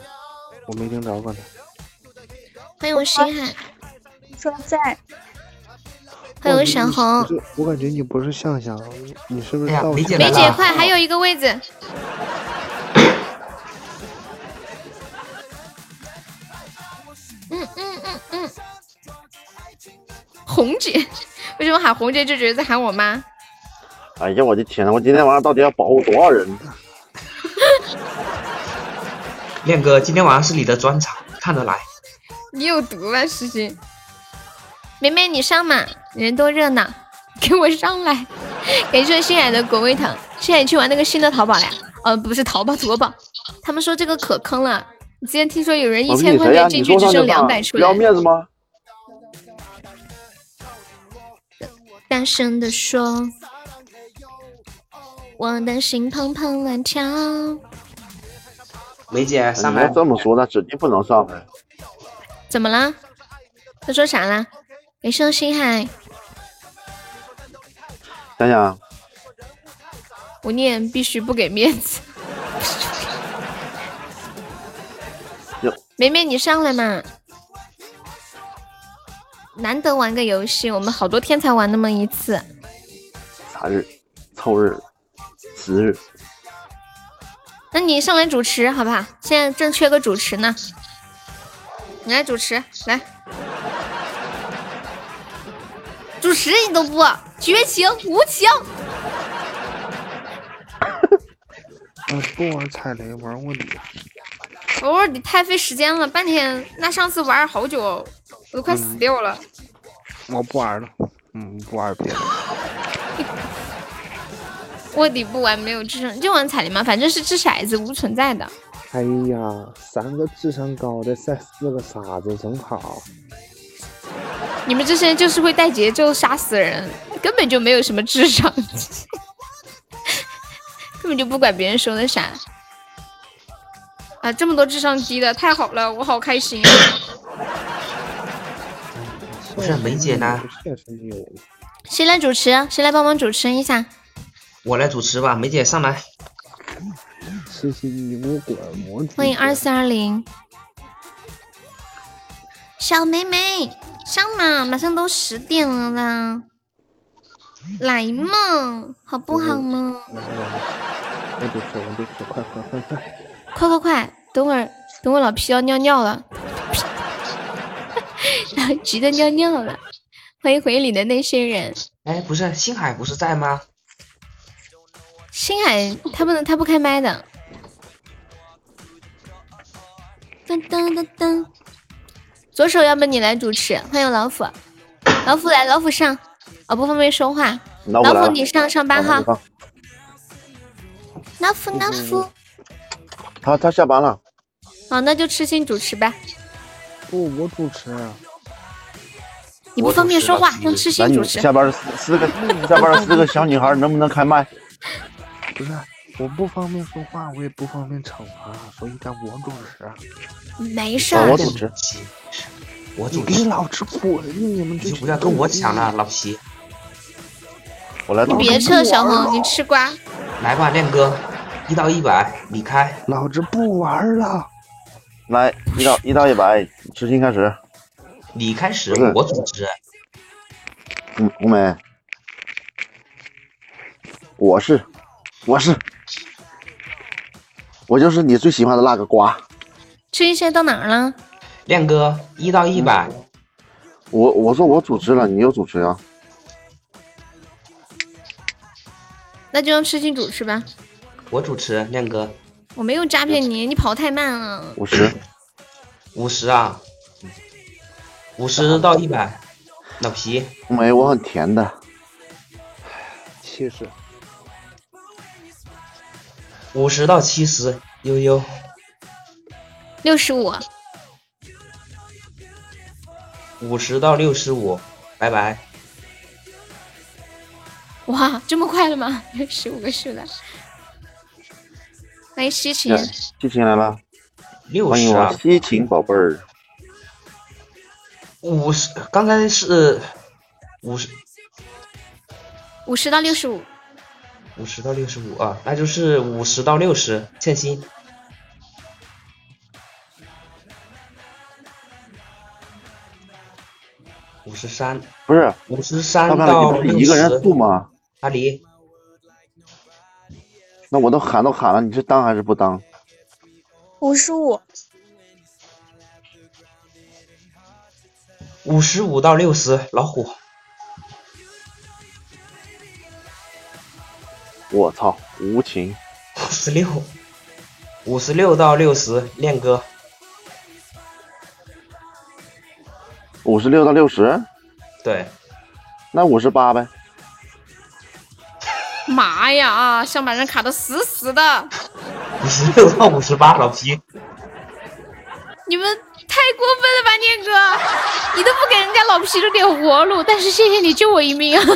我没听着刚才。欢迎我星海，说在。欢迎我闪红我感觉你不是向向，你是不是道士？梅姐快，还有一个位置。嗯嗯嗯嗯。红姐，为什么喊红姐就觉得在喊我妈？哎呀，我的天呐，我今天晚上到底要保护多少人？亮哥，今天晚上是你的专场，看得来。你有毒吧，诗欣？梅梅，你上嘛，人多热闹，给我上来！感谢星海的果味糖，星海你去玩那个新的淘宝了呀？呃，不是淘宝，淘宝。他们说这个可坑了。之前听说有人一千块钱进去只剩两百出来要。面子吗？大声的说，我的心砰砰乱跳。梅姐上来你要，这么说，那指定不能上来。怎么了？他说啥了？感谢我星海，想想，我念必须不给面子。哟梅梅，你上来嘛！难得玩个游戏，我们好多天才玩那么一次。啥日？凑日？十日？那你上来主持好不好？现在正缺个主持呢，你来主持来。主持你都不绝情无情，我，不玩踩雷，玩卧底。偶尔你太费时间了，半天。那上次玩好久，我都快死掉了。我不玩了，嗯，不玩别的。卧底不玩没有智商，就玩彩铃嘛，反正是掷骰子无存在的。哎呀，三个智商高的赛四个傻子，真好。你们这些人就是会带节奏杀死人，根本就没有什么智商，根本就不管别人说的啥。啊，这么多智商低的，太好了，我好开心啊！不是梅姐呢？确实有。谁来主持？谁来帮忙主持一下？我来主持吧，梅姐上来。痴心你给我管！我欢迎二四二零，小妹妹上嘛，马上都十点了啦，来嘛，好不好嘛？我主持，我主持，快快快快！快快快，等会儿等会儿老皮要尿尿了，急得尿尿了。欢迎回忆里的那些人，哎，不是，星海不是在吗？星海他不能他不开麦的。噔噔噔噔，左手要不你来主持，欢迎老虎，老虎来，老虎上，哦不方便说话，老虎老虎你上上八号，啊老虎老虎，他他下班了，好那就痴心主持吧，不，我主持。你不方便说话，让痴那你心主持。下班的四四个下班的四个小女孩能不能开麦？不是，我不方便说话，我也不方便惩罚，所以该我主持。没事儿，我主持。我主持。你老吃滚！你们你就不要跟我抢了，老皮。我来你别撤，小红，你吃瓜。来吧，亮哥，一到一百，你开。老子不玩了。来，一到一到一百，执行开始。你开始，我组织。嗯，红梅，我是，我是，我就是你最喜欢的那个瓜。吃一现在到哪儿了？亮哥，一到一百。我我说我主持了，你又主持啊？那就让痴心主持吧。我主持，亮哥。我没有诈骗你，你跑太慢了。五十，五十啊，五十到一百，老皮。红梅，我很甜的。七十。五十到七十，悠悠。六十五。五十到六十五，拜拜。哇，这么快了吗？十五个数的。欢迎西晴，西晴来了，六十啊，西晴宝贝儿。五十，刚才是五十，五十到六十五，五十到六十五啊，那就是五十到六十，欠薪。五十三，不是五十三到六十，一个人数吗？阿离，那我都喊都喊了，你是当还是不当？五十五，五十五到六十，老虎。我操，无情。五十六，五十六到六十，练哥。五十六到六十，对，那五十八呗。妈呀，想把人卡的死死的。五十六到五十八，老皮。你们太过分了吧，念哥，你都不给人家老皮留点活路，但是谢谢你救我一命。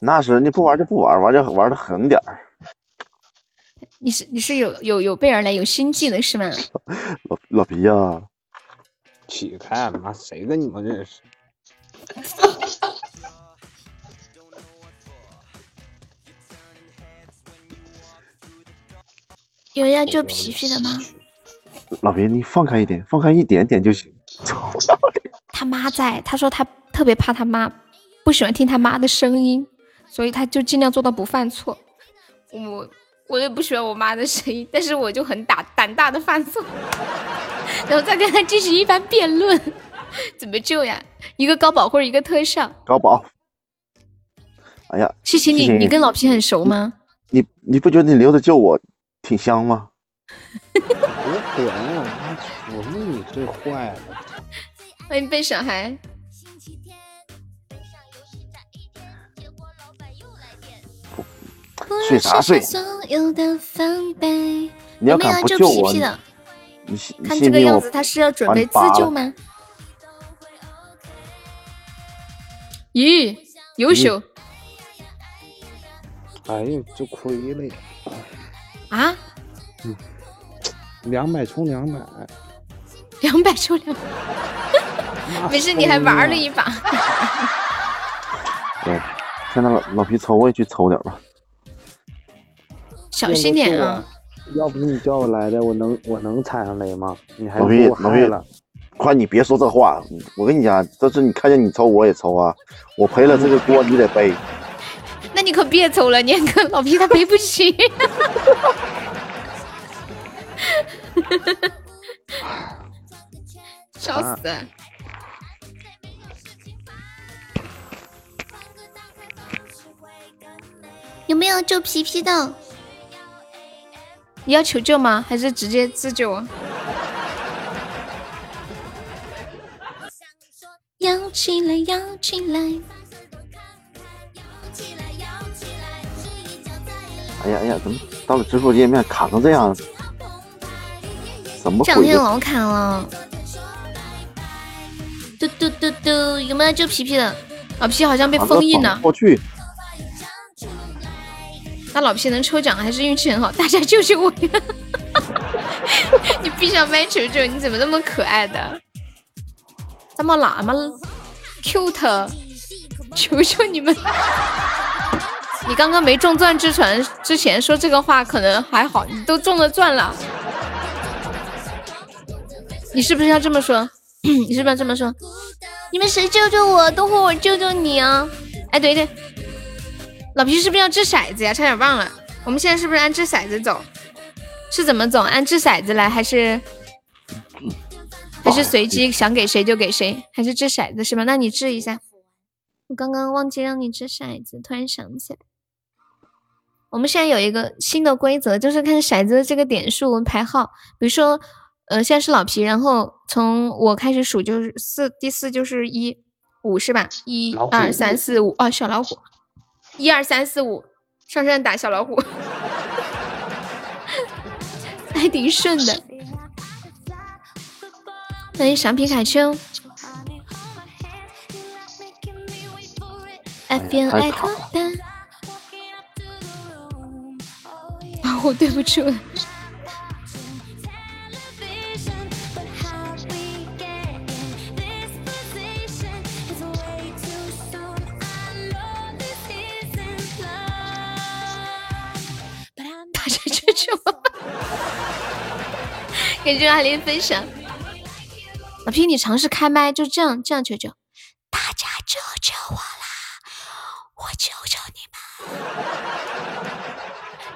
那是你不玩就不玩，玩就玩的狠点儿。你是你是有有有备而来有心计的是吗？老老皮呀，起开！妈，谁跟你们认识？有要救皮皮的吗？老皮，你放开一点，放开一点点就行。他妈在，他说他特别怕他妈，不喜欢听他妈的声音，所以他就尽量做到不犯错。我我也不喜欢我妈的声音，但是我就很胆胆大的犯错，然后再跟他进行一番辩论，怎么救呀？一个高保或者一个特效？高保。哎呀，谢谢你，你跟老皮很熟吗？你你不觉得你留着救我挺香吗？我滚！我说你最坏了。欢迎笨小孩。睡啥睡？你要敢不救我，你看这个样子，他是要准备自救吗？咦，优秀！哎呦，就亏了呀！啊？嗯，两百充两百，两百充两百，没事，你还玩了一把。对，现在老老皮抽，我也去抽点吧。小心点啊！要不是你叫我来的，我能我能踩上雷吗？你还老皮老皮了，快你别说这话！我跟你讲，这是你看见你抽我也抽啊，我赔了这个锅你得背。那你可别走了，念哥，老皮他赔不起。笑死！有没有救皮皮的？你要求救吗？还是直接自救？摇起来，摇起来！哎呀哎呀，怎么到了支付界面卡成这样？怎么？这两天老卡了。嘟嘟嘟嘟，有没有救皮皮的？老皮好像被封印了。过去。那老皮能抽奖还是运气很好？大家救救我呀！你闭上麦，球球，你怎么那么可爱的？这么那么 cute？求求你们！你刚刚没中钻之船之前说这个话可能还好，你都中了钻了，你是不是要这么说？你是不是要这么说？你们谁救救我？等会我救救你啊！哎，对对，老皮是不是要掷骰子呀？差点忘了，我们现在是不是按掷骰子走？是怎么走？按掷骰子来还是还是随机想给谁就给谁？还是掷骰子是吧？那你掷一下。我刚刚忘记让你掷骰子，突然想起来。我们现在有一个新的规则，就是看骰子的这个点数排号。比如说，呃，现在是老皮，然后从我开始数就是四，第四就是一五是吧？一二三四五，哦，小老虎，一二三四五，上山打小老虎，还挺顺的。欢迎闪皮卡丘。I feel like 啊，我对不住了。大家救救我！感谢阿林分享。老皮，你尝试开麦，就这样，这样求求。大家救救我啦！我求求你们！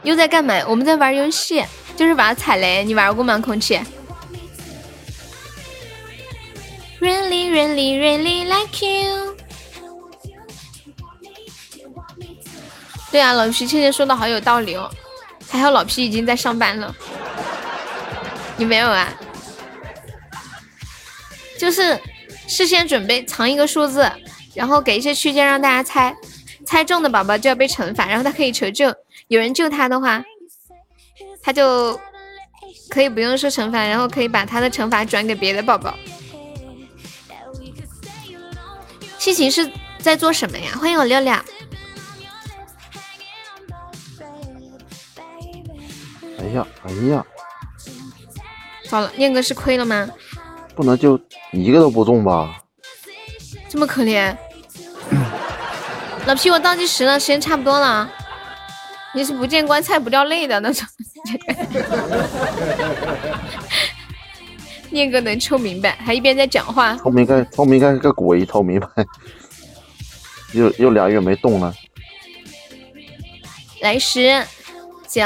又在干嘛？我们在玩游戏，就是玩踩雷。你玩过吗？空气？Really, really, really like you。对啊，老皮倩倩说的好有道理哦。还好老皮已经在上班了。你没有啊？就是事先准备藏一个数字，然后给一些区间让大家猜。猜中的宝宝就要被惩罚，然后他可以求救。有人救他的话，他就可以不用受惩罚，然后可以把他的惩罚转给别的宝宝。西晴是在做什么呀？欢迎我六六。哎呀，哎呀！糟了，念哥是亏了吗？不能就一个都不中吧？这么可怜。老皮，我倒计时了，时间差不多了。你是不见棺材不掉泪的那种。念哥能抽明白，还一边在讲话。抽明白，抽明白个鬼，抽明白。又又俩月没动了。来十、九、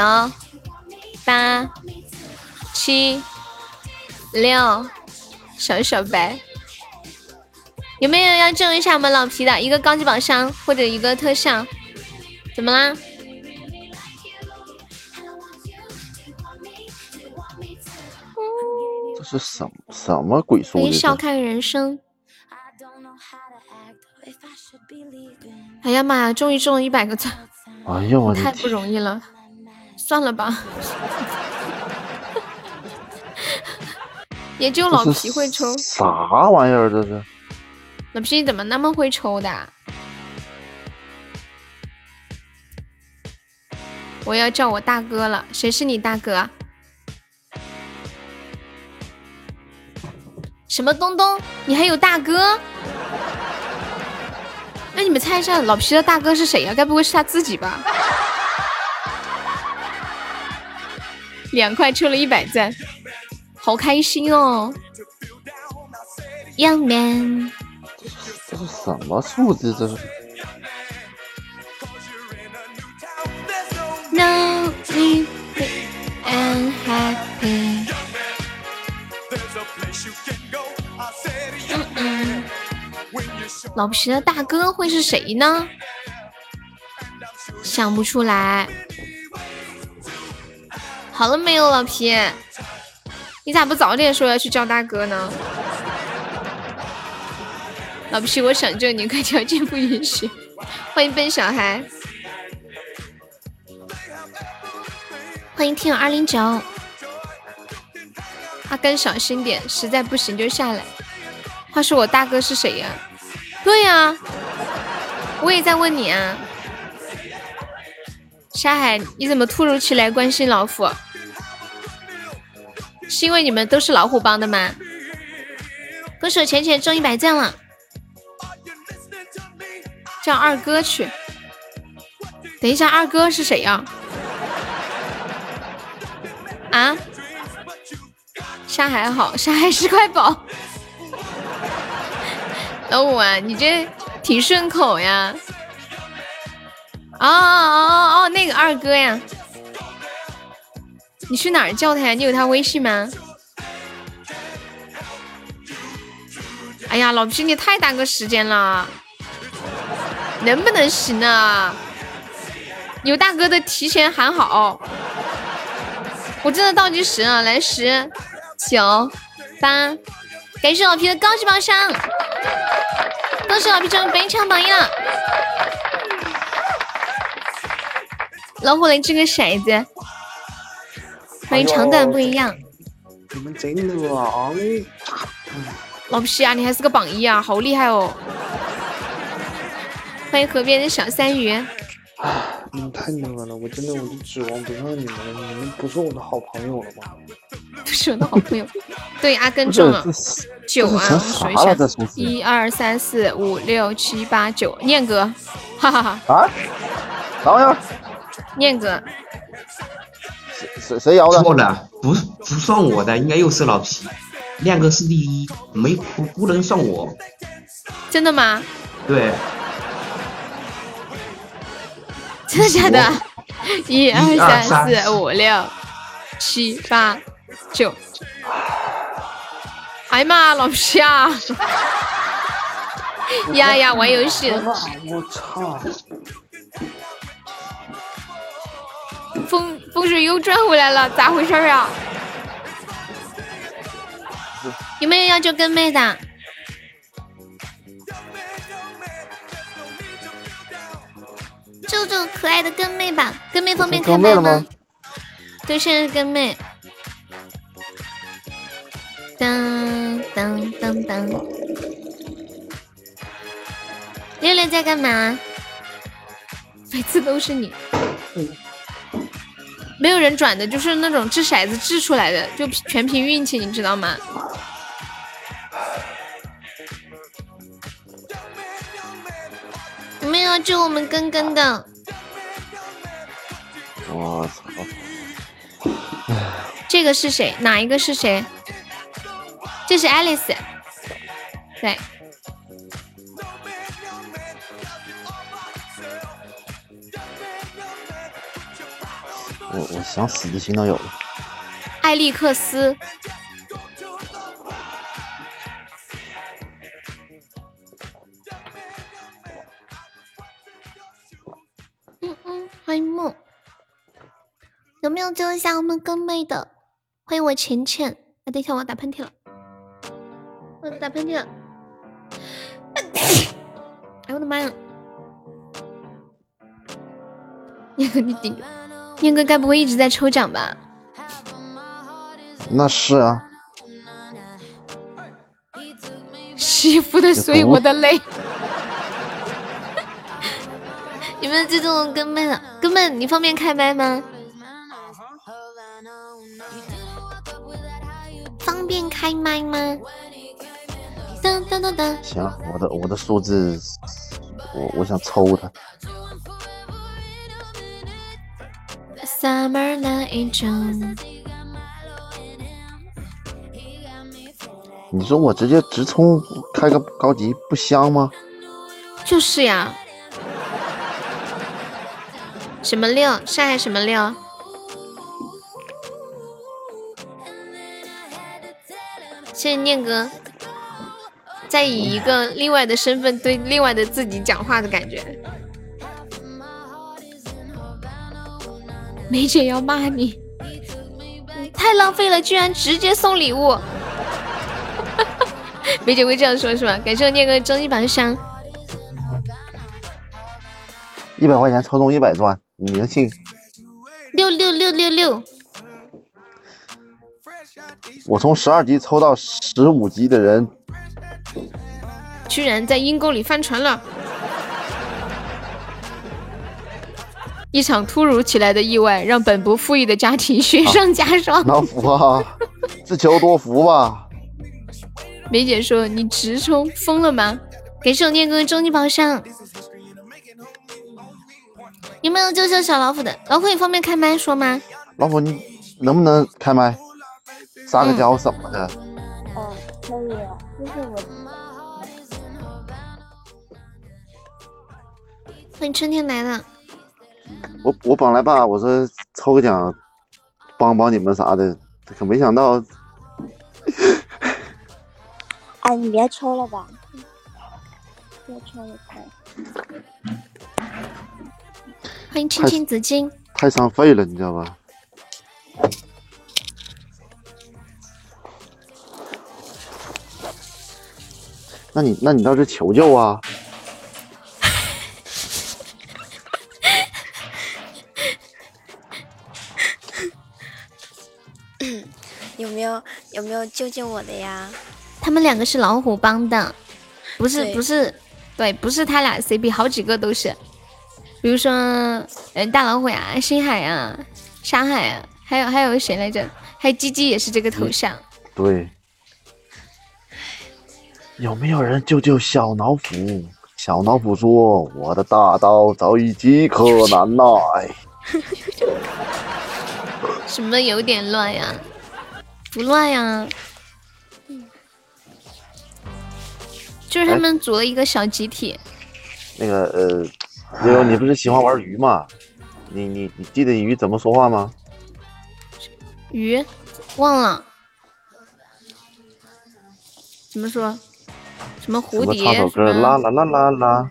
八、七、六，小小白。有没有要救一下我们老皮的一个高级宝箱或者一个特效？怎么啦？是什么什么鬼说的？笑看人生。哎呀妈呀！终于中了一百个赞！哎呀我太不容易了，算了吧。也就老皮会抽。啥玩意儿这是？老皮怎么那么会抽的？我要叫我大哥了，谁是你大哥？什么东东？你还有大哥？那你们猜一下，老皮的大哥是谁呀？该不会是他自己吧？两块抽了一百赞，好开心哦！Young man。这是什么数字？这是。No e and happy。老皮的大哥会是谁呢？想不出来。好了没有，老皮？你咋不早点说要去叫大哥呢？老皮，我想救你，可条件不允许。欢迎笨小孩，欢迎听友二零九。阿甘，小心点，实在不行就下来。话说我大哥是谁呀？对呀，我也在问你啊。沙海，你怎么突如其来关心老虎？是因为你们都是老虎帮的吗？歌手浅浅中一百赞了，叫二哥去。等一下，二哥是谁呀？啊？沙海好，沙海是块宝。老五啊，你这挺顺口呀。哦哦哦哦，那个二哥呀。你去哪儿叫他呀？你有他微信吗？哎呀，老皮，你太耽搁时间了，能不能行啊？有大哥的提前喊好，我真的倒计时了，来十、九、八，感谢老皮的高级宝箱，恭喜老皮成为本场榜一了。老虎来掷个骰子。欢迎长短不一样。你们真的啊！老皮啊，你还是个榜一啊，好厉害哦！欢迎河边的小三鱼。你们太那个了，我真的我就指望不上你们了，你们不是我的好朋友了吗？不是我的好朋友。对，阿根中了九啊，我数一下，一二三四五六七八九，念哥，哈哈哈。啊？啥玩意儿？念哥。谁谁摇的？错了，不不算我的，应该又是老皮。念哥是第一，没不不能算我。真的吗？对。真的假的？一二三四五六七八九。哎呀妈，老皮啊！呀呀，玩游戏。我操！风风水又转回来了，咋回事啊？有没有要救跟妹的？救救可爱的跟妹吧！跟妹方便开麦吗？对，现在是跟妹。当当当当。六六在干嘛？每次都是你。没有人转的，就是那种掷骰子掷出来的，就全凭运气，你知道吗？有没有救我们根根的？我操！这个是谁？哪一个是谁？这是 Alice，对。我我想死的心都有了。艾利克斯，欢迎梦，有没有救一下我们哥妹的？欢迎我浅浅，哎，等一下我要打喷嚏了，我要打喷嚏了，哎我的妈呀！你 你顶。燕哥该不会一直在抽奖吧？那是啊。媳妇的随我的泪。有没有这种根本的？根本你方便开麦吗？方便开麦吗？噔噔噔噔。行，我的我的数字，我我想抽他。summer 那一种。你说我直接直冲开个高级不香吗？就是呀。什么六？上海什么六？谢谢念哥，在以一个另外的身份对另外的自己讲话的感觉。梅姐要骂你，你太浪费了，居然直接送礼物。梅姐会这样说，是吧？感谢我念哥终极榜上，一百块钱抽中一百钻，你能信？六六六六六！我从十二级抽到十五级的人，居然在阴沟里翻船了。一场突如其来的意外让本不富裕的家庭雪上加霜。老福啊，自求多福吧。梅姐说：“你直冲疯了吗？”给手念哥终极宝箱。有没有救救小老虎的？老虎，你方便开麦说吗？老虎，你能不能开麦？撒个娇什么的？哦，可以，就是我。欢迎春天来了。我我本来吧，我说抽个奖，帮帮你们啥的，可没想到。哎，你别抽了吧，别抽了，快。欢迎青青子衿。太伤肺了，你知道吧？那你那你倒是求救啊！有没有有没有救救我的呀？他们两个是老虎帮的，不是不是，对，不是他俩 CP，好几个都是。比如说，呃，大老虎呀、星海呀、沙海啊，还有还有谁来着？还有鸡鸡也是这个头像。对，有没有人救救小老虎？小老虎说：“我的大刀早已饥渴难耐。什么有点乱呀？不乱呀。就是他们组了一个小集体，”那个呃，悠悠，你不是喜欢玩鱼吗？你你你记得鱼怎么说话吗？鱼忘了怎么说，什么蝴蝶唱首歌？啦啦啦啦啦。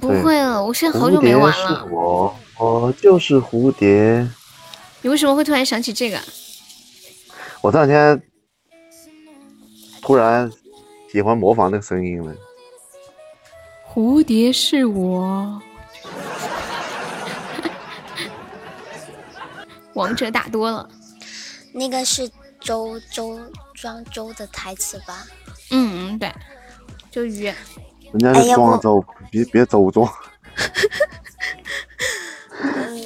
不会了，我现在好久没玩蝴蝶是了。我，我就是蝴蝶。你为什么会突然想起这个？我这两天突然喜欢模仿那个声音了。蝴蝶是我。王者打多了，那个是周周庄周的台词吧？嗯嗯，对，就鱼。人家是庄周，别别周庄。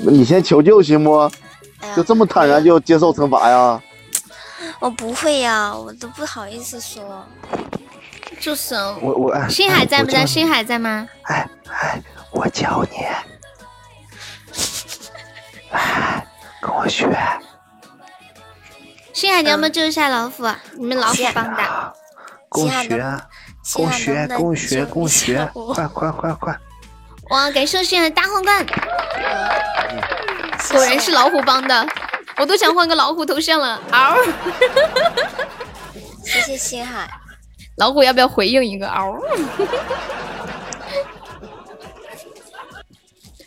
那你先求救行不？哎就这么坦然就接受惩罚呀？我不会呀，我都不好意思说。就是哦我我哎，星海在不在？星海在吗？哎哎，我教你，哎，跟我学。星海，你要不要救一下老虎？啊？你们老虎帮的。跟我西汉能学，西跟我学，汉能不能跟我学，救一跟我学快快快快！哇，感谢星海大皇冠，果然是老虎帮的，我都想换个老虎头像了。嗷！谢谢星海。老虎要不要回应一个？嗷！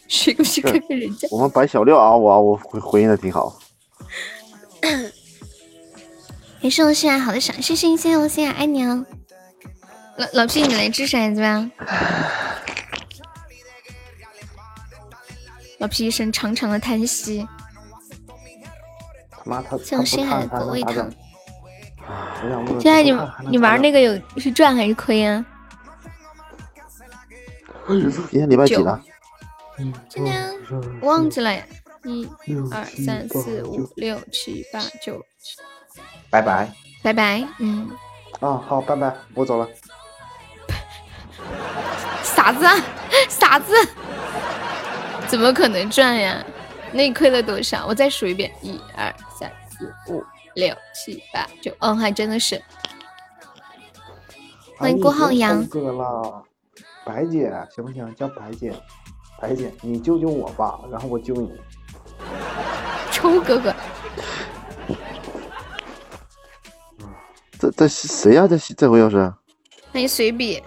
谁过去看看人家？我们白小六啊，我我回回应的挺好。没事我星海好的赏，谢谢谢谢我心海爱你哦。老老皮，你来掷骰子吧。老皮一声长长的叹息，他妈他谢我星海的果味糖。我想问，现在你你玩那个有是赚还是亏啊？今天礼拜几了？今天忘记了呀，一、二、三、四、五、六、七、八、九，拜拜。拜拜。嗯，啊，好，拜拜，我走了。傻子，啊，傻子，怎么可能赚呀？那你亏了多少？我再数一遍：一、二、三、四、五、六、七、八、九。嗯，还真的是。欢迎郭浩洋。哥了，白姐行不行？叫白姐，白姐，你救救我吧，然后我救你。抽哥哥，这这是谁呀、这这回又是？欢迎随笔。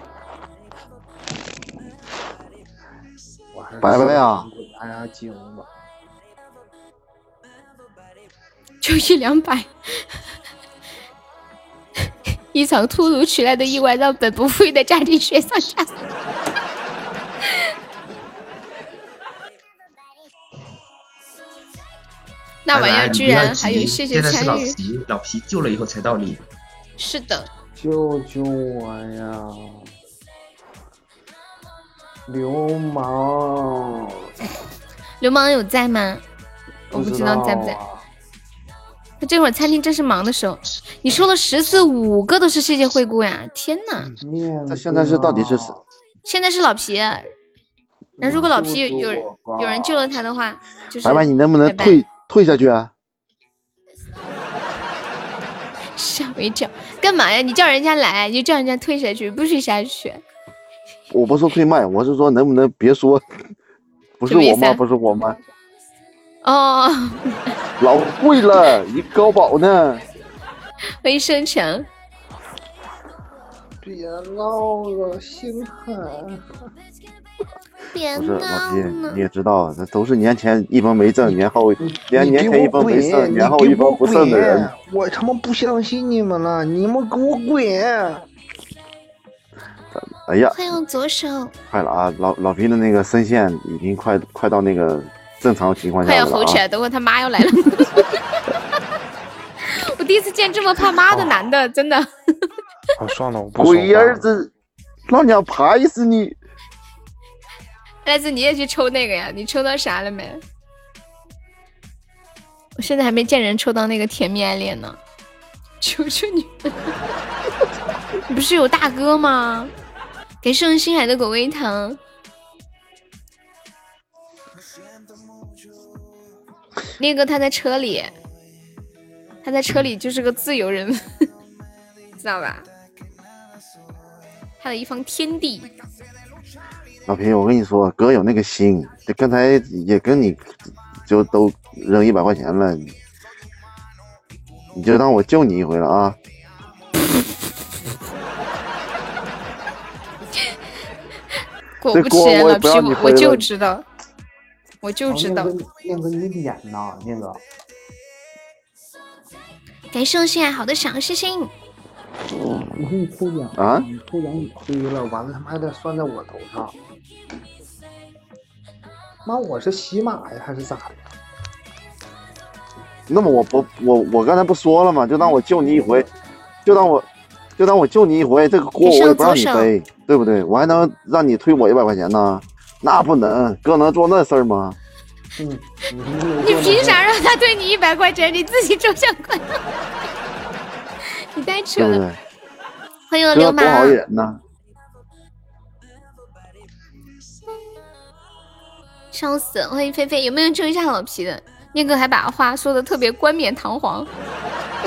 拜拜呀！哎呀，惊吧。就一两百。一场突如其来的意外让本不富裕的家庭雪上加霜。那玩意儿居然还有谢谢现在是老参与，皮，老皮救了以后才到你。是的，救救我呀！流氓！流氓有在吗？我不知道在不在。他这会儿餐厅正是忙的时候。你说了十次，五个都是谢谢惠顾呀！天呐，他现在是到底是谁？现在是老皮。那如果老皮有有有人救了他的话，就是白白，你能不能退退下去啊？吓我一跳！干嘛呀？你叫人家来，你就叫人家退下去，不许下去。我不说退麦，我是说能不能别说，不是我吗？不是我吗？哦，老贵了，一高保呢。欢迎生强。别闹了，心寒。别闹了。不是老皮，你也知道，这都是年前一分没挣，年后年年前一分没挣，年后一分不挣的人。我他妈不相信你们了，你们给我滚！哎呀！快用左手！快了啊！老老皮的那个声线已经快快到那个正常情况下啊快要吼起来，等会他妈要来了。我第一次见这么怕妈的男的，真的。算了，我不龟儿子，老娘拍死你！来子，你也去抽那个呀？你抽到啥了没？我现在还没见人抽到那个甜蜜爱恋呢。求求你！你 不是有大哥吗？给圣星海的果味糖。那个他在车里，他在车里就是个自由人，知道吧？他的一方天地。老皮，我跟你说，哥有那个心，刚才也跟你就都扔一百块钱了，你就当我救你一回了啊！果不其然，老皮，我就知道，我就知道。念哥，你脸呐，念哥。感谢我心爱好的小星星。我给你抽奖啊！你抽奖你亏了，完了他妈还得算在我头上。妈，我是洗马呀，还是咋的？那么我不我我刚才不说了吗？就当我救你一回，就当我就当我救你一回，这个锅我也不让你背，对不对？我还能让你退我一百块钱呢？那不能，哥能做那事儿吗？嗯，你凭啥让他退你一百块钱？你自己抽奖快乐。你太扯了！欢迎流氓。多好！笑死！欢迎菲菲，有没有抽一下老皮的？念哥还把话说的特别冠冕堂皇，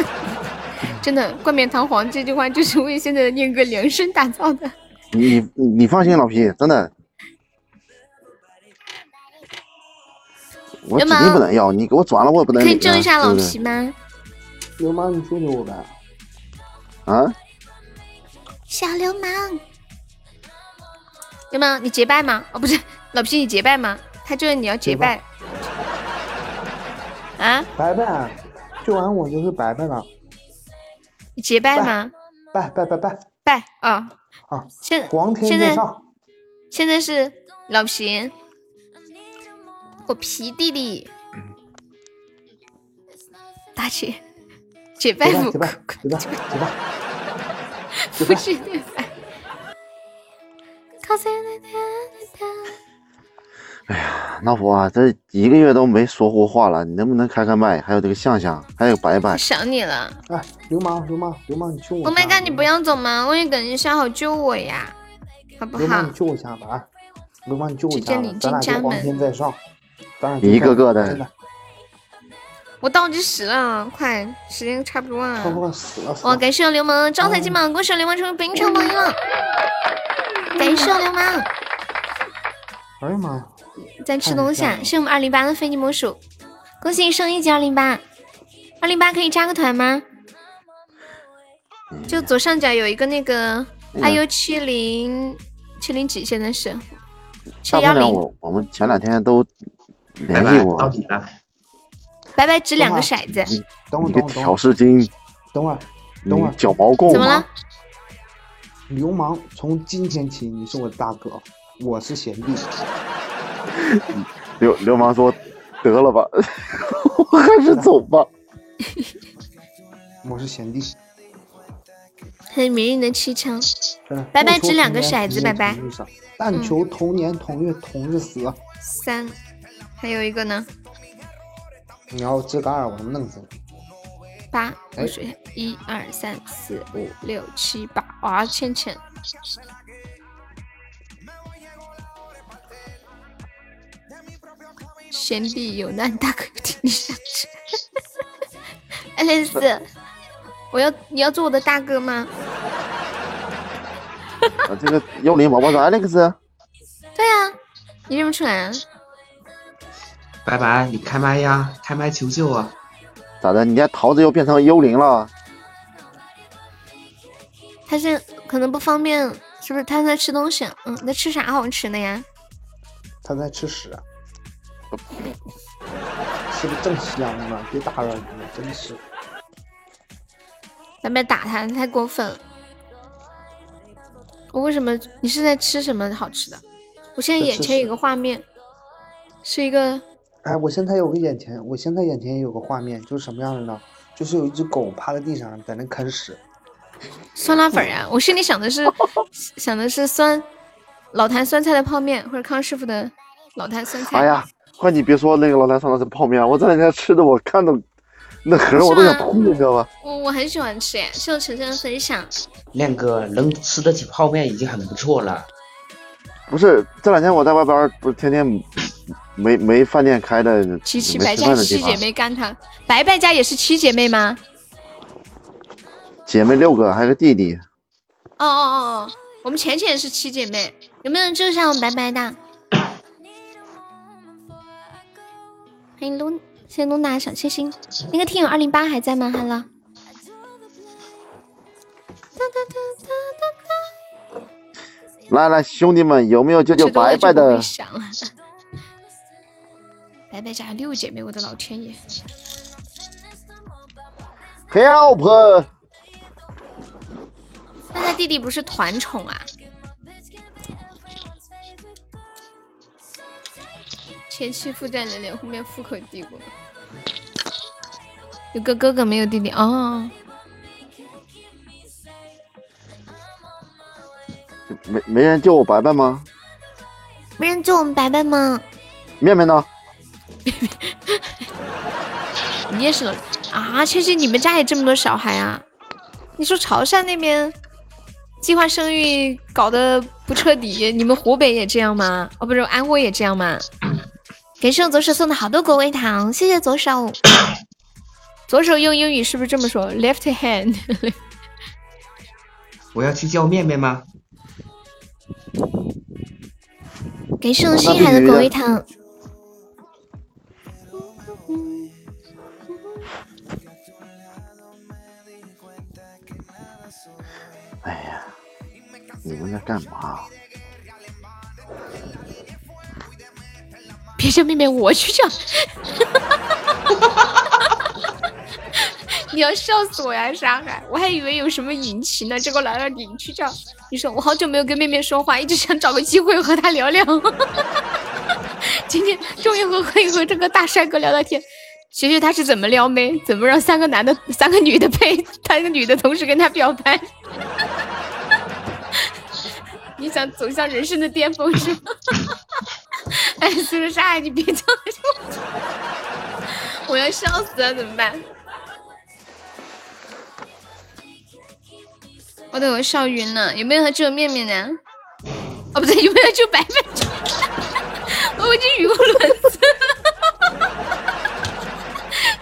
真的冠冕堂皇这句话就是为现在的念哥量身打造的。你你放心，老皮，真的，我肯定不能要，你给我转了我也不能。可以救一下老皮吗？流氓，你救救我呗！啊！小流氓，流氓，你结拜吗？哦，不是，老皮，你结拜吗？他就是你要结拜。啊！拜拜，救完我就是拜拜了。你结拜吗？拜拜拜拜拜啊！好，现光天现在，现在是老皮，我皮弟弟，大姐。姐拜 不？结拜，结拜，结拜。哎呀，老虎啊，这一个月都没说过话了，你能不能开开麦？还有这个向向，还有白白，想你了。哎，流氓，流氓，流氓，你救我！Oh my god，你不要走吗？我也等一下，好救我呀，好不好？流氓，你救我一下吧！啊，流氓，你救我一下！咱俩就光天在上，一个个的。我倒计时了，快，时间差不多了。差不多死了！哇，感谢流氓招财进宝，恭喜流氓成为本场榜一了！感谢流氓。哎呀妈！在吃东西啊！谢我们二零八的非你莫属，恭喜你升一级二零八，二零八可以加个团吗？就左上角有一个那个 IU 七零七零几，现在是七幺零。我我们前两天都联系我。到底了。白白掷两个骰子。等会儿，挑事精。等会儿，等会儿，脚毛够。怎么了？流氓，从今天起你是我的大哥，我是贤弟。流流氓说：“得了吧，我还是走吧。”我是贤弟。很迷人的气枪。拜拜，掷两个骰子，拜拜。但求同年同月同日死。三还有一个呢，你要这个二，我能弄死你！八，我哎数一下，一二三四五六七八，哇，倩倩，贤弟有难，大哥不听你下去。爱丽丝，我要你要做我的大哥吗？啊这个幽灵宝宝说 Alex，对呀、你认不出来啊？白白，你开麦呀，开麦求救啊！咋的？你家桃子又变成幽灵了？他是可能不方便，是不是？他在吃东西。嗯，你在吃啥好吃的呀？他在吃屎，吃的正香呢，别打扰你了，真是。咱别打他，太过分了。我为什么？你是在吃什么好吃的？我现在眼前有个画面，是一个哎，我现在有个眼前，我现在眼前有个画面，就是什么样的呢？就是有一只狗趴在地上，在那啃屎。酸辣粉儿呀。我心里想的是 想的是酸老坛酸菜的泡面，或者康师傅的老坛酸菜。哎呀，快你别说那个老坛酸菜的是泡面，我这两天吃的，我看到那盒我都想吐，你知道吧？我我很喜欢吃哎，谢谢晨晨的分享。亮哥能吃得起泡面已经很不错了。不是这两天我在外边儿不是天天没没饭店开的，七七白家七姐，妹干她，白白家也是七姐妹吗？姐妹六个，还有个弟弟。哦哦哦哦，我们浅浅是七姐妹，有没有人救一下我们白白的？欢迎露，谢谢露娜小星星。那个听友二零八还在吗？Hello。来来，兄弟们，有没有救救白白的。白白家六姐妹，我的老天爷！Help！那他弟弟不是团宠啊？前期负债累累，后面富可敌国。有个哥哥没有弟弟哦。没没人救我白白吗？没人救我们白白吗？面面呢？你也是啊？确实，你们家也这么多小孩啊？你说潮汕那边计划生育搞得不彻底，你们湖北也这样吗？哦，不是，安徽也这样吗？感谢我左手送的好多果味糖，谢谢左手。左手用英语是不是这么说？Left hand。我要去叫面面吗？感谢我星海的果味糖。哎呀，你们在干嘛？别叫妹妹，我去叫。你要笑死我呀，沙海！我还以为有什么隐情呢，结果来了你去叫。你说我好久没有跟妹妹说话，一直想找个机会和她聊聊。今天终于和可以和这个大帅哥聊聊天，学学他是怎么撩妹，怎么让三个男的、三个女的配，三个女的同时跟他表白。你想走向人生的巅峰是吗？哎，苏轼沙海，你别这样说，我要笑死了，怎么办？我都笑晕了，有没有救面面呢？哦，不对，有没有救白白？我已经语无伦次，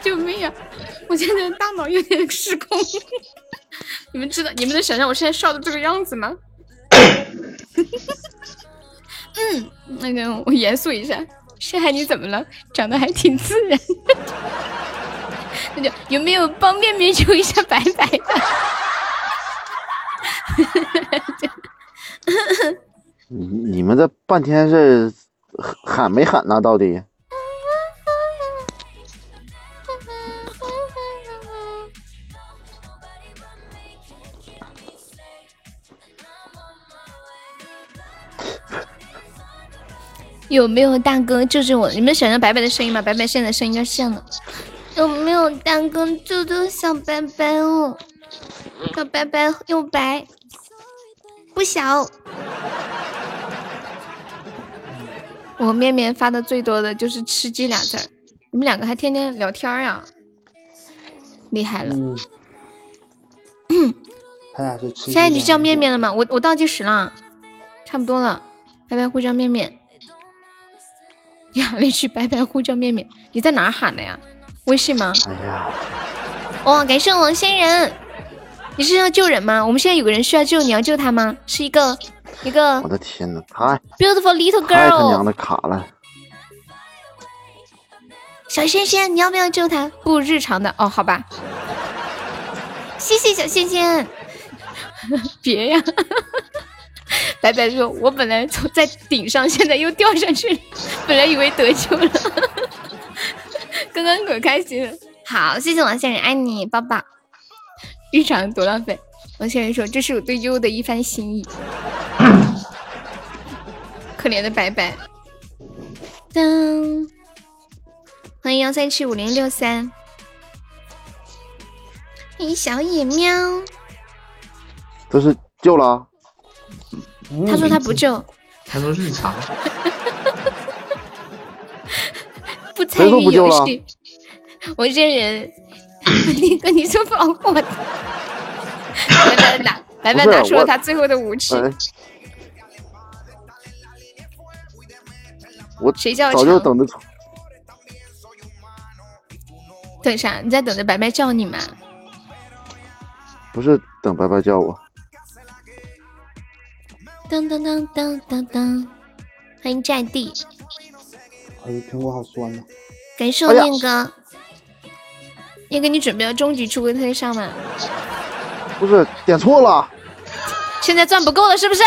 救命啊！我现在大脑有点失控。你们知道，你们能想象我现在笑的这个样子吗？嗯，那个我严肃一下，深海你怎么了？长得还挺自然。那就有没有帮面面救一下白白的？你 你们这半天是喊没喊呢？到底？有没有大哥救救我？你们想要白白的声音吗？白白现在声音要像了。有没有大哥救救小白白哦？小白白又白，不小。我面面发的最多的就是“吃鸡”俩字儿，你们两个还天天聊天呀，厉害了。嗯，他俩是吃鸡。现在你叫面面了吗？我我倒计时了，差不多了。拜拜，呼叫面面。呀，连续拜拜，呼叫面面。你在哪喊的呀？微信吗？哎呀，哇，感谢王仙人。你是要救人吗？我们现在有个人需要救，你要救他吗？是一个一个。我的天呐，太 beautiful little girl，太他娘的卡了。小仙仙，你要不要救他？不日常的哦，好吧。谢谢小仙仙。别呀！白白说：“我本来从在顶上，现在又掉下去了，本来以为得救了，刚刚可开心了。”好，谢谢王仙人，爱你，抱抱。日常多浪费。王先生说：“这是我对悠悠的一番心意。”可怜的白白。噔，欢迎幺三七五零六三。欢迎小野喵。这是救了。他说他不救。他说日常。不参与游戏。我这人。你跟你说保护我，白白白白拿出了他最后的武器。我谁叫早就等着。等啥？你在等着白白叫你吗？不是等白白叫我。当当当当当当，欢迎战地。哎呦，苹果好酸呐！感谢我念哥。念哥你准备要终极出龟特上吗？不是点错了，现在钻不够了是不是？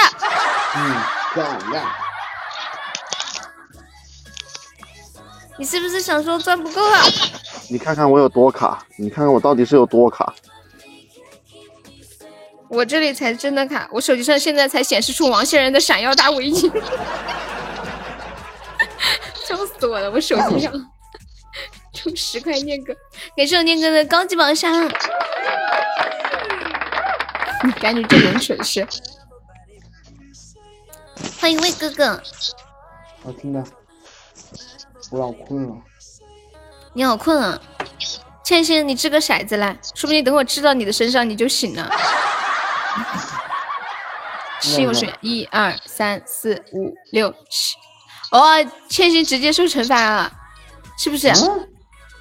嗯，漂亮。你是不是想说钻不够了？你看看我有多卡，你看看我到底是有多卡。我这里才真的卡，我手机上现在才显示出王仙人的闪耀大尾音，笑死我了！我手机上。充十块念哥，感谢我念哥的高级宝箱。你赶紧这种蠢事！欢迎魏哥哥。好听的，我老困了。你好困啊！倩倩，你掷个骰子来，说不定等我掷到你的身上，你就醒了。七，我选一二三四五六七。哦，倩倩直接受惩罚了，是不是？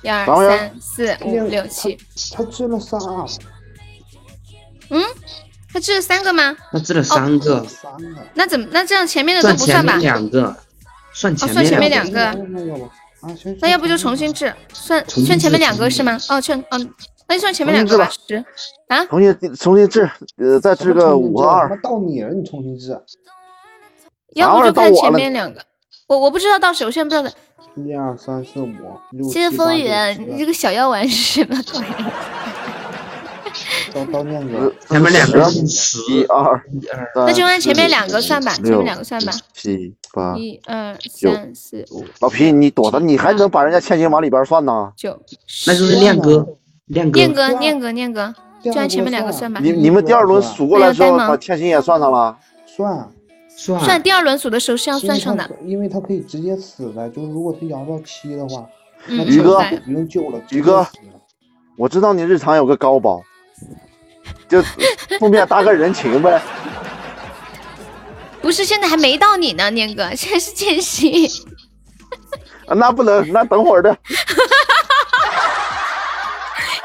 一二三四五六七，他掷了仨。嗯，他治了三个吗？他治了三个。那怎么？那这样前面的都不算吧？两个，算前算前面两个。那要不就重新治，算算前面两个是吗？哦，算嗯，那就算前面两个吧。十啊？重新重新治，呃，再治个五和二。到你了，你重新掷。要不就看前面两个。我我不知道到谁，我现在不知道。一二三四五六谢谢风雨，你这个小药丸是什么鬼？前面两个十一二一二，那就按前面两个算吧，前面两个算吧。七八一二三四五。老皮，你躲着，你还能把人家千金往里边算呢？九，那就是念哥，念哥，念哥，念哥，念哥，就按前面两个算吧。你你们第二轮数过来之后，把千金也算上了？算。算第二轮数的时候是要算上的，因为他可以直接死的，就是如果他摇到七的话，宇哥不用救了。宇哥，我知道你日常有个高包，就后面搭个人情呗。不是，现在还没到你呢，念哥，现在是剑心。那不能，那等会儿的。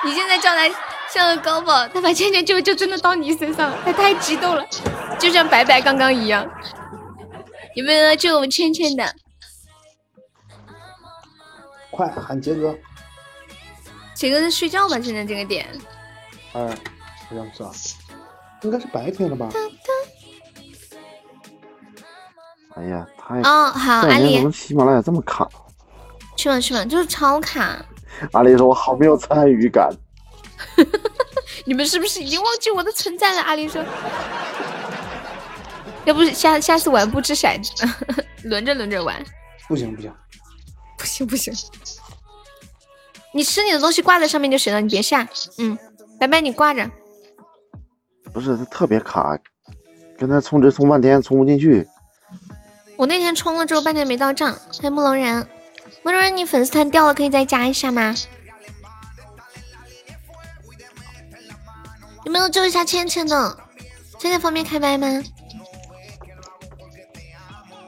你现在叫他像个高宝，他把倩倩救就真的到你身上了，他太激动了。就像白白刚刚一样，有没有来救我们倩倩的？快喊杰哥！杰哥在睡觉吧？现在这个点。哎，好像是啊，应该是白天了吧？哎呀，太……哦，好，阿丽。怎么喜马拉雅这么卡？去吧去吧，就是超卡。阿丽说：“我好没有参与感。”你们是不是已经忘记我的存在了？阿丽说。要不下下次玩不掷骰子，轮着轮着玩。不行不行，不行不行。你吃你的东西挂在上面就行了，你别下。嗯，白白你挂着。不是，它特别卡，跟他充值充半天充不进去。我那天充了之后半天没到账。欢迎慕容然，慕容然，你粉丝团掉了，可以再加一下吗？有没有救一下倩倩的？倩倩方便开麦吗？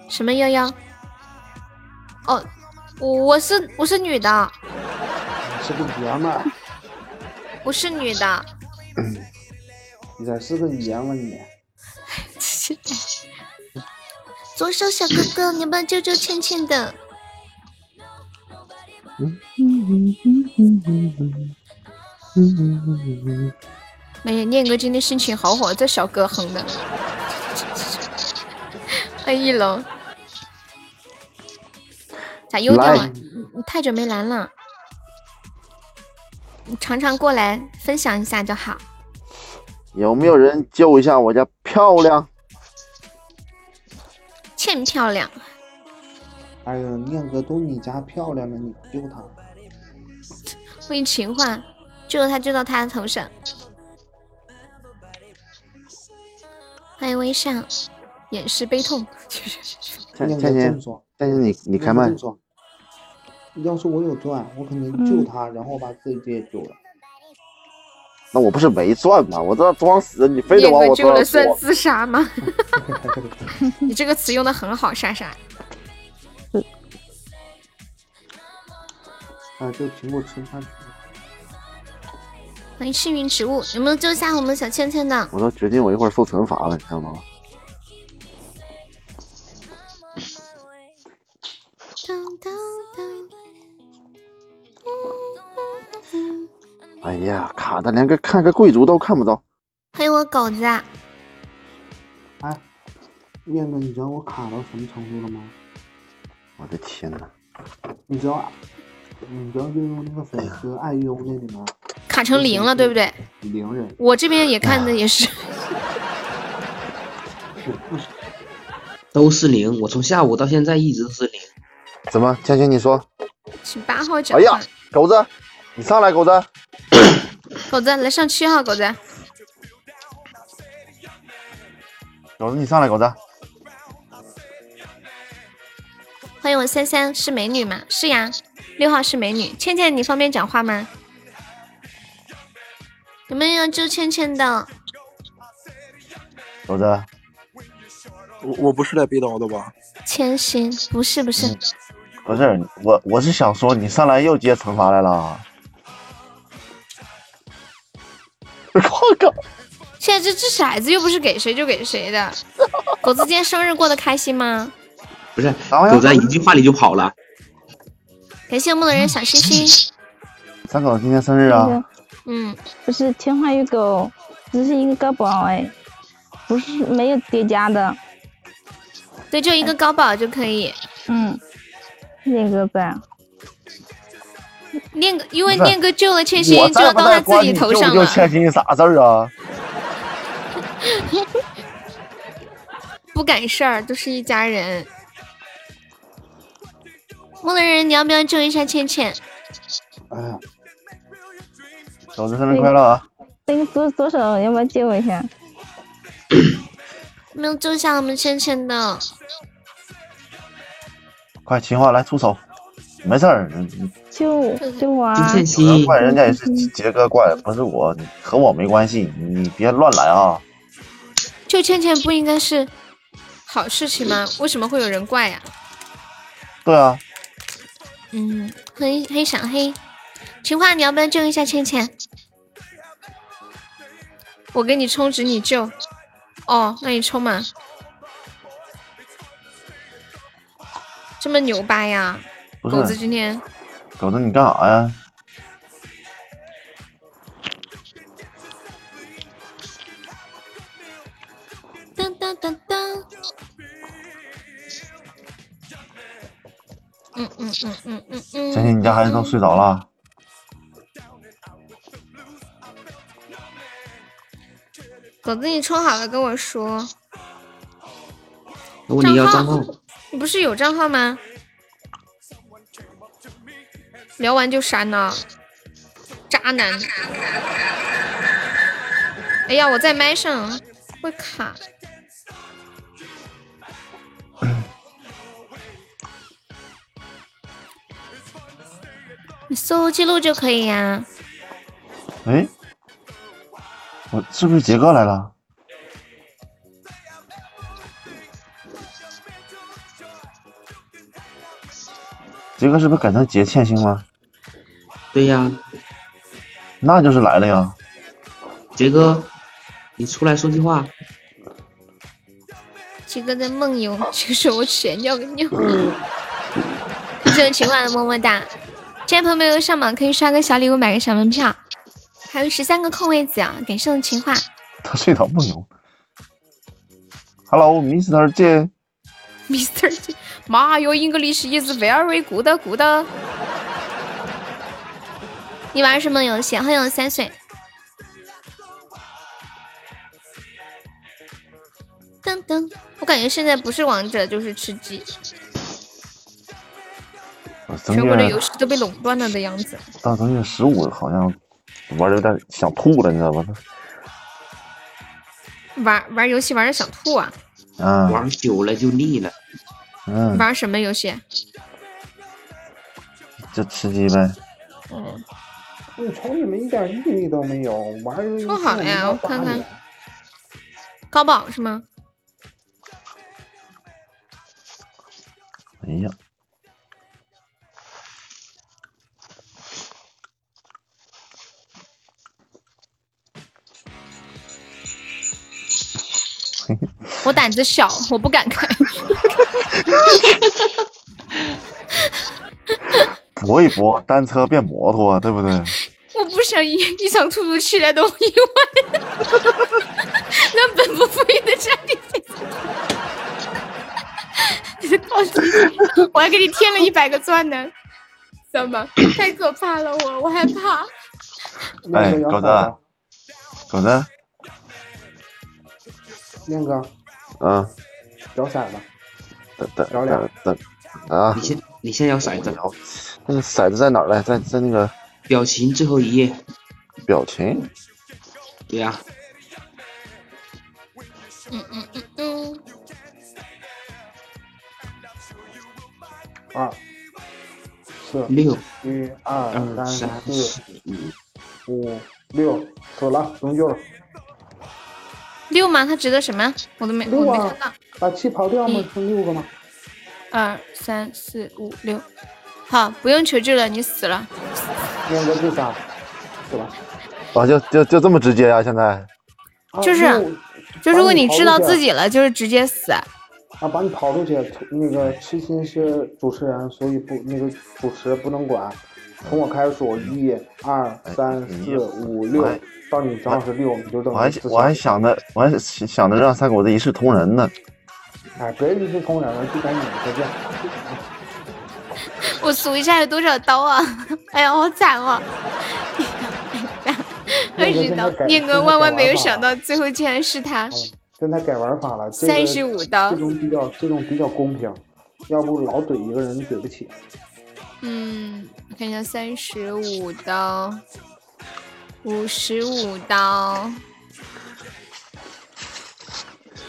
什么幺幺？哦，我我是我是女的，是个爷们儿，我是女的。你咋是个爷们儿你？左手小哥哥，你帮救救倩倩的。哎呀，念哥今天心情好好，这小歌哼的。欢 迎一楼，咋又掉了？你太久没来了，你常常过来分享一下就好。有没有人救一下我家漂亮？欠漂亮。哎呀，念哥都你家漂亮了，你不救他。欢迎情话，救了他，救到他的头上。欢迎微笑，掩饰悲痛。倩倩倩倩，倩倩你你开麦。要是我有钻，我肯定救他，然后把自己也救了。那我不是没赚吗？我这装死，你非得往我救了算自杀吗？你这个词用的很好，莎莎。啊，这苹果吃不下去。欢迎幸运植物，有没有救下我们小倩倩的？我都决定我一会儿受惩罚了，你看到吗？哎呀，卡的连个看个贵族都看不到。欢迎我狗子。哎，燕子，你知道我卡到什么程度了吗？我的天呐！你知道，你知道就用那个粉丝爱优那里吗？卡成零了，对不对？零人。我这边也看的也是。都是零，我从下午到现在一直都是零。怎么，倩倩你说？请八号讲。哎呀，狗子，你上来，狗子。狗子来上七号，狗子。狗子，你上来，狗子。欢迎我三三，是美女吗？是呀，六号是美女。倩倩，你方便讲话吗？有没有救倩倩的？狗子，我我不是来背刀的吧？千心，不是不是，不是我，我是想说你上来又接惩罚来了。我靠！现在这掷骰子又不是给谁就给谁的。狗子今天生日过得开心吗？不是，狗子一句话里就跑了。感谢梦的人小心心。三狗今天生日啊！嗯，不是天花与狗，只是一个高宝哎，不是没有叠加的。对，就一个高宝就可以。嗯，念哥呗。念哥，因为念哥救了千心，就到他自己头上了。千心啥事儿啊？不赶事儿，都是一家人。梦的人，你要不要救一下倩倩？哎呀，狗子生日快乐啊！那个左左手要不要借我一下？没有救下我们倩倩的。快，秦话来出手，没事儿。救救我啊！倩心，怪人家也是杰哥怪，不是我，和我没关系，你别乱来啊！救倩倩不应该是好事情吗？为什么会有人怪呀？对啊。嗯，黑黑闪黑，情话你要不要救一下倩倩？我给你充值，你救。哦，那你充嘛。这么牛掰呀！狗子今天。狗子，你干啥呀？当当当当。嗯嗯嗯嗯嗯嗯。相信，你家孩子都睡着了？狗子，你充好了跟我说。我问你要账号。你不是有账号吗？聊完就删呢，渣男。哎呀，我在麦上会卡。你搜记录就可以呀。哎。我是不是杰哥来了？杰哥是不是改成杰欠星了？对呀，那就是来了呀。杰哥，你出来说句话。杰哥在梦游，就说我去尿个尿。谢谢情话的么么哒。现在朋友们有上榜可以刷个小礼物，买个小门票，还有十三个空位子啊！感谢我情话。他睡到梦游。Hello，Mr. J。Mr. J，妈哟，English is very good good。你玩什么游戏？欢迎我三岁。噔噔，我感觉现在不是王者就是吃鸡，正全国的游戏都被垄断了的样子。大正月十五好像玩的有点想吐了，你知道吧？玩玩游戏玩的想吐啊！啊，玩久了就腻了。嗯，玩什么游戏？就吃鸡呗。嗯，我瞅你们一点毅力都没有，玩儿说好了呀，我看看。高宝是吗？哎呀，我胆子小，我不敢开。搏一搏，单车变摩托，对不对？我不想一一场突如其来的意外，让本不富裕的家庭。告诉你，我还给你添了一百个钻呢，知道吗？太可怕了，我我害怕。哎，狗子，狗子，亮哥，嗯，摇骰子，等等摇两等等啊！你先你先摇骰子，那个骰子在哪儿来？在在那个表情最后一页。表情。对呀、嗯嗯嗯嗯，二四六一二二三三四四五五六，死了，中救了。六吗？它值得什么？我都没我没看到。把气跑掉吗？是六个吗？二三四五六，好，不用求救了，你死了。亮哥自杀，是吧？啊，就就就这么直接呀、现在就是就如果你知道自己了，就是直接死。啊，把你跑出去，那个痴心是主持人，所以不那个主持不能管。从我开始数，一、二、三、四、五、六，到你正好是六，你就等我还于自杀我还想着我还想着让三狗子一视同仁呢。哎，别一视同仁了，就赶紧再见。我数一下有多少刀啊！哎呀，好惨哦！二十刀，念哥万万没有想到，最后竟然是他。跟他改玩法了，这个35刀这种比较这种比较公平，要不老怼一个人怼不起。嗯，我看一下，三十五刀，五十五刀，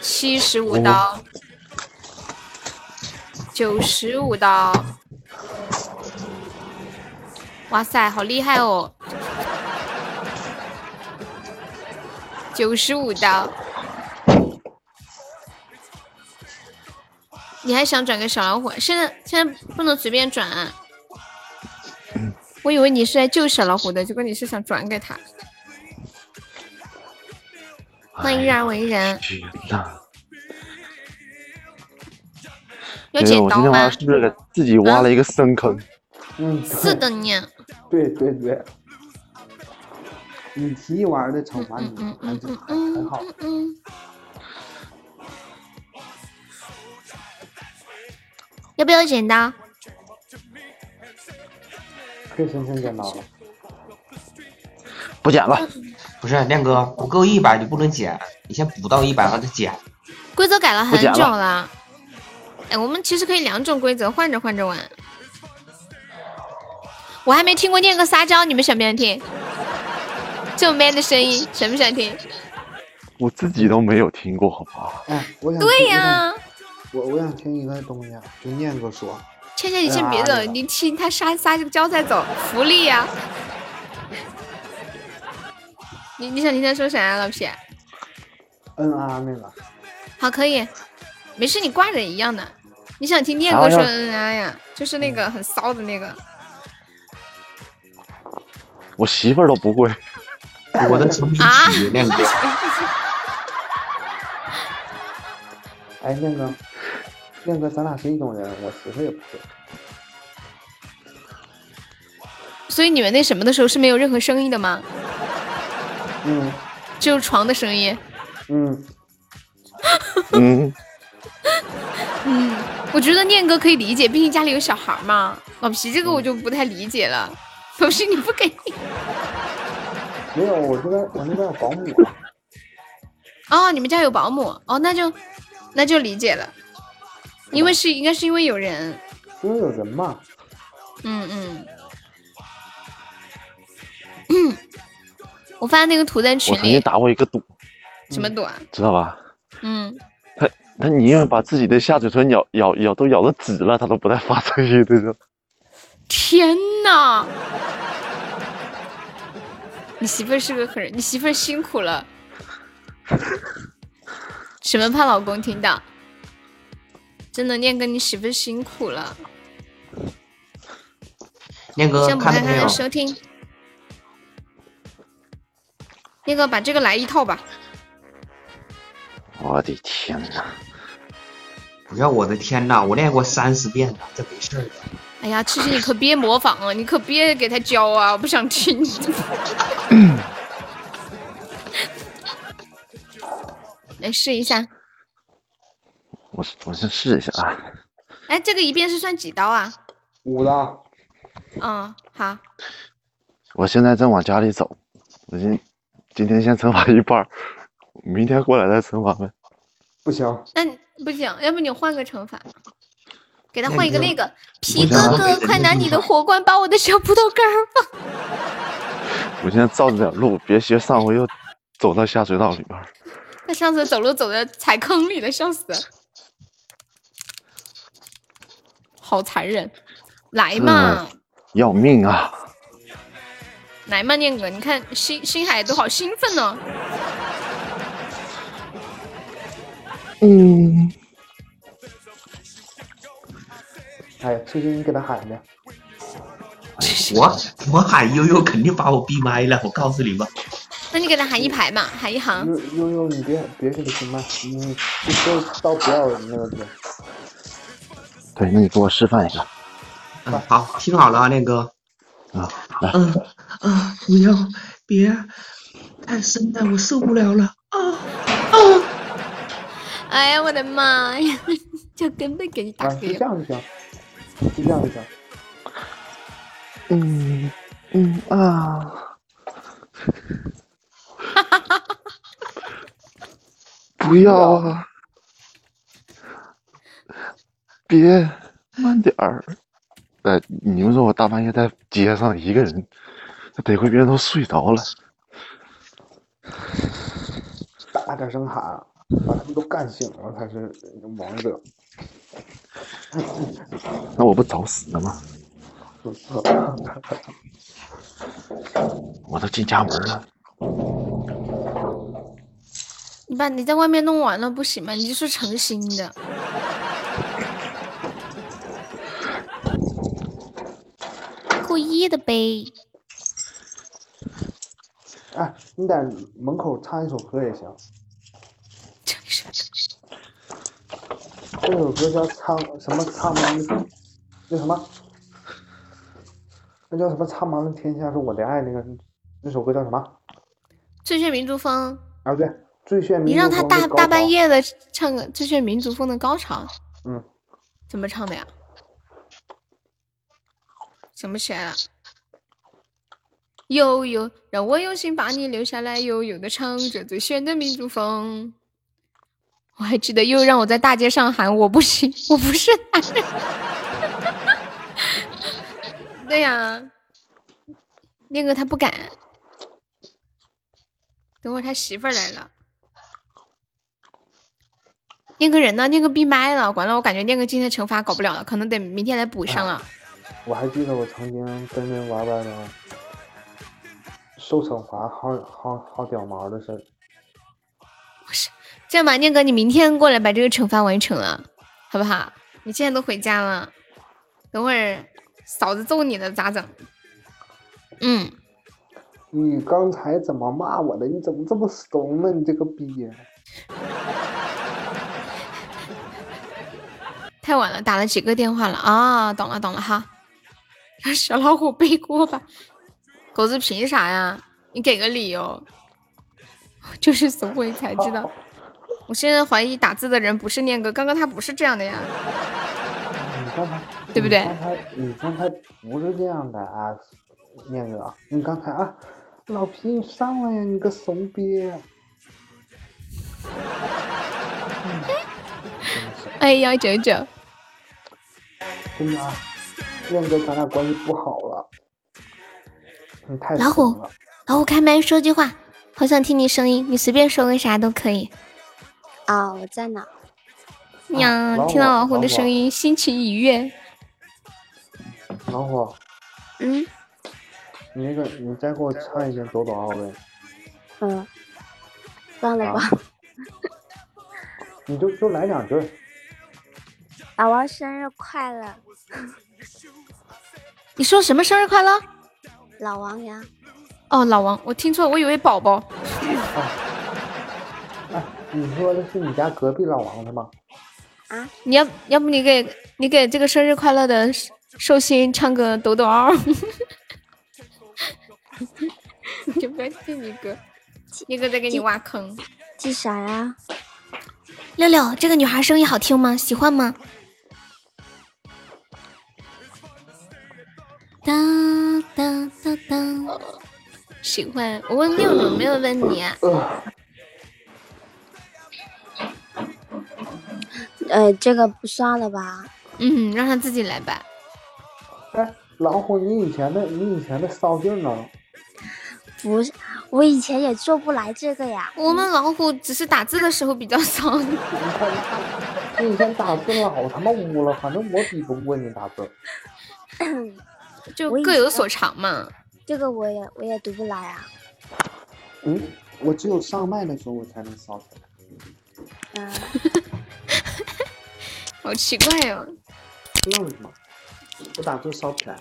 七十五刀，九十五刀。哇塞，好厉害哦！九十五刀。你还想转给小老虎？现在现在不能随便转、啊。我以为你是来救小老虎的，结果你是想转给他。欢迎日而为人，有对剪刀吗我今天晚上？是不是给自己挖了一个深坑？嗯，是的呢。对对对，你提玩的惩罚你还是很好。嗯，要不要剪刀？可以申请剪刀了。不剪了。不是亮哥，不够一百你不能剪，你先补到一百了再剪。规则改了很久了。哎，我们其实可以两种规则换着换着玩。我还没听过念个撒娇，你们想不想听？这么 man 的声音，想不想听？我自己都没有听过，好不好？哎，我想对呀、我我想听一个东西啊，就念个说，倩倩，你先别走，你听他撒撒个娇再走，福利呀、你你想听他说啥啊，老皮？嗯啊那个，好，可以，没事，你挂着也一样的。你想听念哥说嗯啊呀？就是那个很骚的那个。我媳妇儿都不会。我的成名啊曲，亮哥。哎，亮哥，念哥，咱俩是一种人，我媳妇也不会。所以你们那什么的时候是没有任何声音的吗？嗯只有床的声音。嗯 嗯，嗯，我觉得念哥可以理解，毕竟家里有小孩嘛。老皮这个我就不太理解了。老皮你不给？没有，我这边我那边有保姆。哦，你们家有保姆哦，那就那就理解了，因为是应该是因为有人。因为有人嘛。嗯嗯。嗯，我发那个图在我群曾经里，打过一个赌，什么赌啊？知道吧？嗯，他他宁愿把自己的下嘴唇咬咬咬都咬的紫了，他都不带发这些的。天呐！你媳妇儿是个狠人，你媳妇儿辛苦了。什么怕老公听到？真的，念哥，你媳妇儿辛苦了。念哥先不看他的看到没有？收听。念哥，把这个来一套吧。我的天哪！不要我的天呐，我练过三十遍了，这没事儿的。哎呀，其实，你可别模仿啊，你可别给他教啊，我不想听。来试一下。我我先试一下啊。哎，这个一遍是算几刀啊？五刀。嗯，好。我现在正往家里走，我今今天先惩罚一半儿，明天过来再惩罚呗。不行，那你不行，要不你换个惩罚，给他换一个那那个。皮哥哥，快拿你的火罐把我的小葡萄干儿放。我现在照着点路，别学上回又走到下水道里边儿。他上次走路走的踩坑里了，笑死了，好残忍！来嘛，要命啊！来嘛，念哥，你看星星海都好兴奋呢。嗯，哎，痴心，你给他喊的。我我喊悠悠肯定把我闭麦了，我告诉你吧。那你给他喊一排嘛，喊一行。悠悠悠，你别别给他听麦，你就到不要那个地。对，那你给我示范一个嗯，好，听好了啊，练哥。啊，来，嗯啊，不要，别太深了，我受不了了啊啊！哎呀，我的妈呀！就根本给你打啊，就飞这样就行，就这样就行。嗯嗯啊，不要啊！别，慢点儿。哎，你们说我大半夜在街上一个人，得亏别人都睡着了。大点声喊，把他们都干醒了才是王者。那我不早死了吗？我都进家门了。你把你在外面弄完了不行吗？你就是诚心的。故意的呗。哎，你在门口唱一首歌也行。这首歌叫苍什么苍茫的那什么，那叫什么苍茫的天下是我的爱那个那首歌叫什么？最炫民族风，啊对，最炫民族你让他大大半夜的唱个最炫民族风的高潮，嗯，怎么唱的呀？想不起来了。悠悠，让我用心把你留下来，悠悠的唱着最炫的民族风。我还记得又让我在大街上喊我不行，我不是男人。对呀、那个他不敢。等会他媳妇儿来了，念哥人呢？念哥闭麦了，完了，我感觉念哥今天惩罚搞不了了，可能得明天来补上了。我还记得我曾经跟人玩玩的受惩罚，好好好屌毛的事儿。这样吧，念哥，你明天过来把这个惩罚完成了，好不好？你现在都回家了，等会儿嫂子揍你了咋整？嗯，你刚才怎么骂我的？你怎么这么怂呢？你这个逼！太晚了，打了几个电话了啊？懂了懂了哈，让小老虎背锅吧。狗子凭啥呀？你给个理由。就是怂鬼才知道。我现在怀疑打字的人不是念哥，刚刚他不是这样的呀。你刚才对不对？你刚才你刚才不是这样的啊，念哥，你刚才啊，老皮你上来呀，你个怂逼！哎呀，九九，真的啊，念哥咱俩关系不好了。你太老虎，老虎开麦说句话，好想听你声音，你随便说个啥都可以。啊，我在哪？呀，听到老虎的声音，心情愉悦。老虎，嗯，你那个，你再给我唱一遍《抖抖奥》呗。嗯，算了吧。你就就来两句。老王生日快乐！你说什么生日快乐？老王呀。哦，老王，我听错了，我以为宝宝。哎，你说的是你家隔壁老王的吗？啊？你要要不你给你给这个生日快乐的寿星唱个抖抖奥？就不要听你哥，你哥在给你挖坑。记啥呀？六六，这个女孩声音好听吗？喜欢吗？当当当当，喜欢。我问六六，没有问你。呃，这个不算了吧？嗯，让他自己来吧。哎，老虎，你以前的你以前的骚劲呢？不是，我以前也做不来这个呀。我们老虎只是打字的时候比较骚。你以前打字老他妈污了，反正我比不过你打字。就各有所长嘛。这个我也我也读不来啊。嗯，我只有上麦的时候我才能骚起来。嗯。好奇怪哟。知道为什么？我打字骚起来。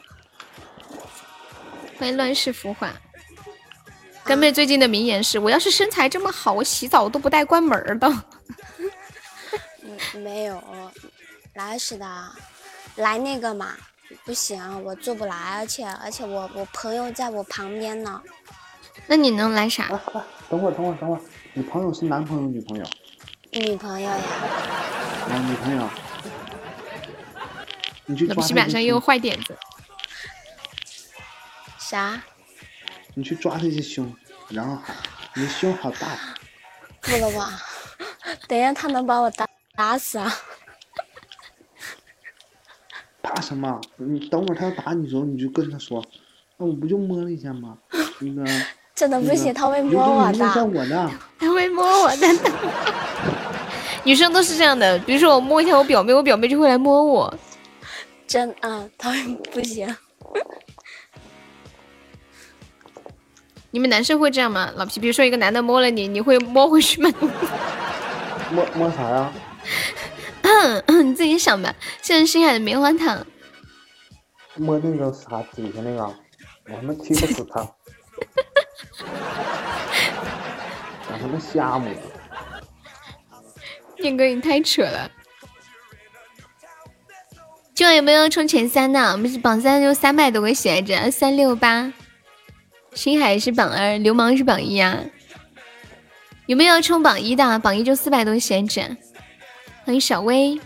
欢迎乱世浮华。干妹最近的名言是：我要是身材这么好，我洗澡都不带关门的。没有，来是的，来那个嘛。不行，我做不来，而且而且我我朋友在我旁边呢。那你能来啥？等会儿等会儿等会儿，你朋友是男朋友女朋友？女朋友呀。啊，女朋友。你去抓。那不板上又坏点子。啥？你去抓他的胸，然后喊你胸好大。不了吧，等一下他能把我打打死啊！怕什么？你等会儿他要打你的时候，你就跟他说：“那我不就摸了一下吗？”那个 真的不行，他会摸我的。我的，他会摸我的。女生都是这样的，比如说我摸一下我表妹，我表妹就会来摸我。真啊，他会不行。你们男生会这样吗？老皮，比如说一个男的摸了你，你会摸回去吗？摸摸啥呀？你自己想吧。现在深海的棉花糖，摸那个啥底下那个，我他妈踢不死他，我他妈瞎摸。念哥，你太扯了。今晚有没有冲前三的？我们是榜三，就三百多个喜爱值，三六八。星海是榜二，流氓是榜一啊！有没有冲榜一的？榜一就四百多闲值。欢迎小薇，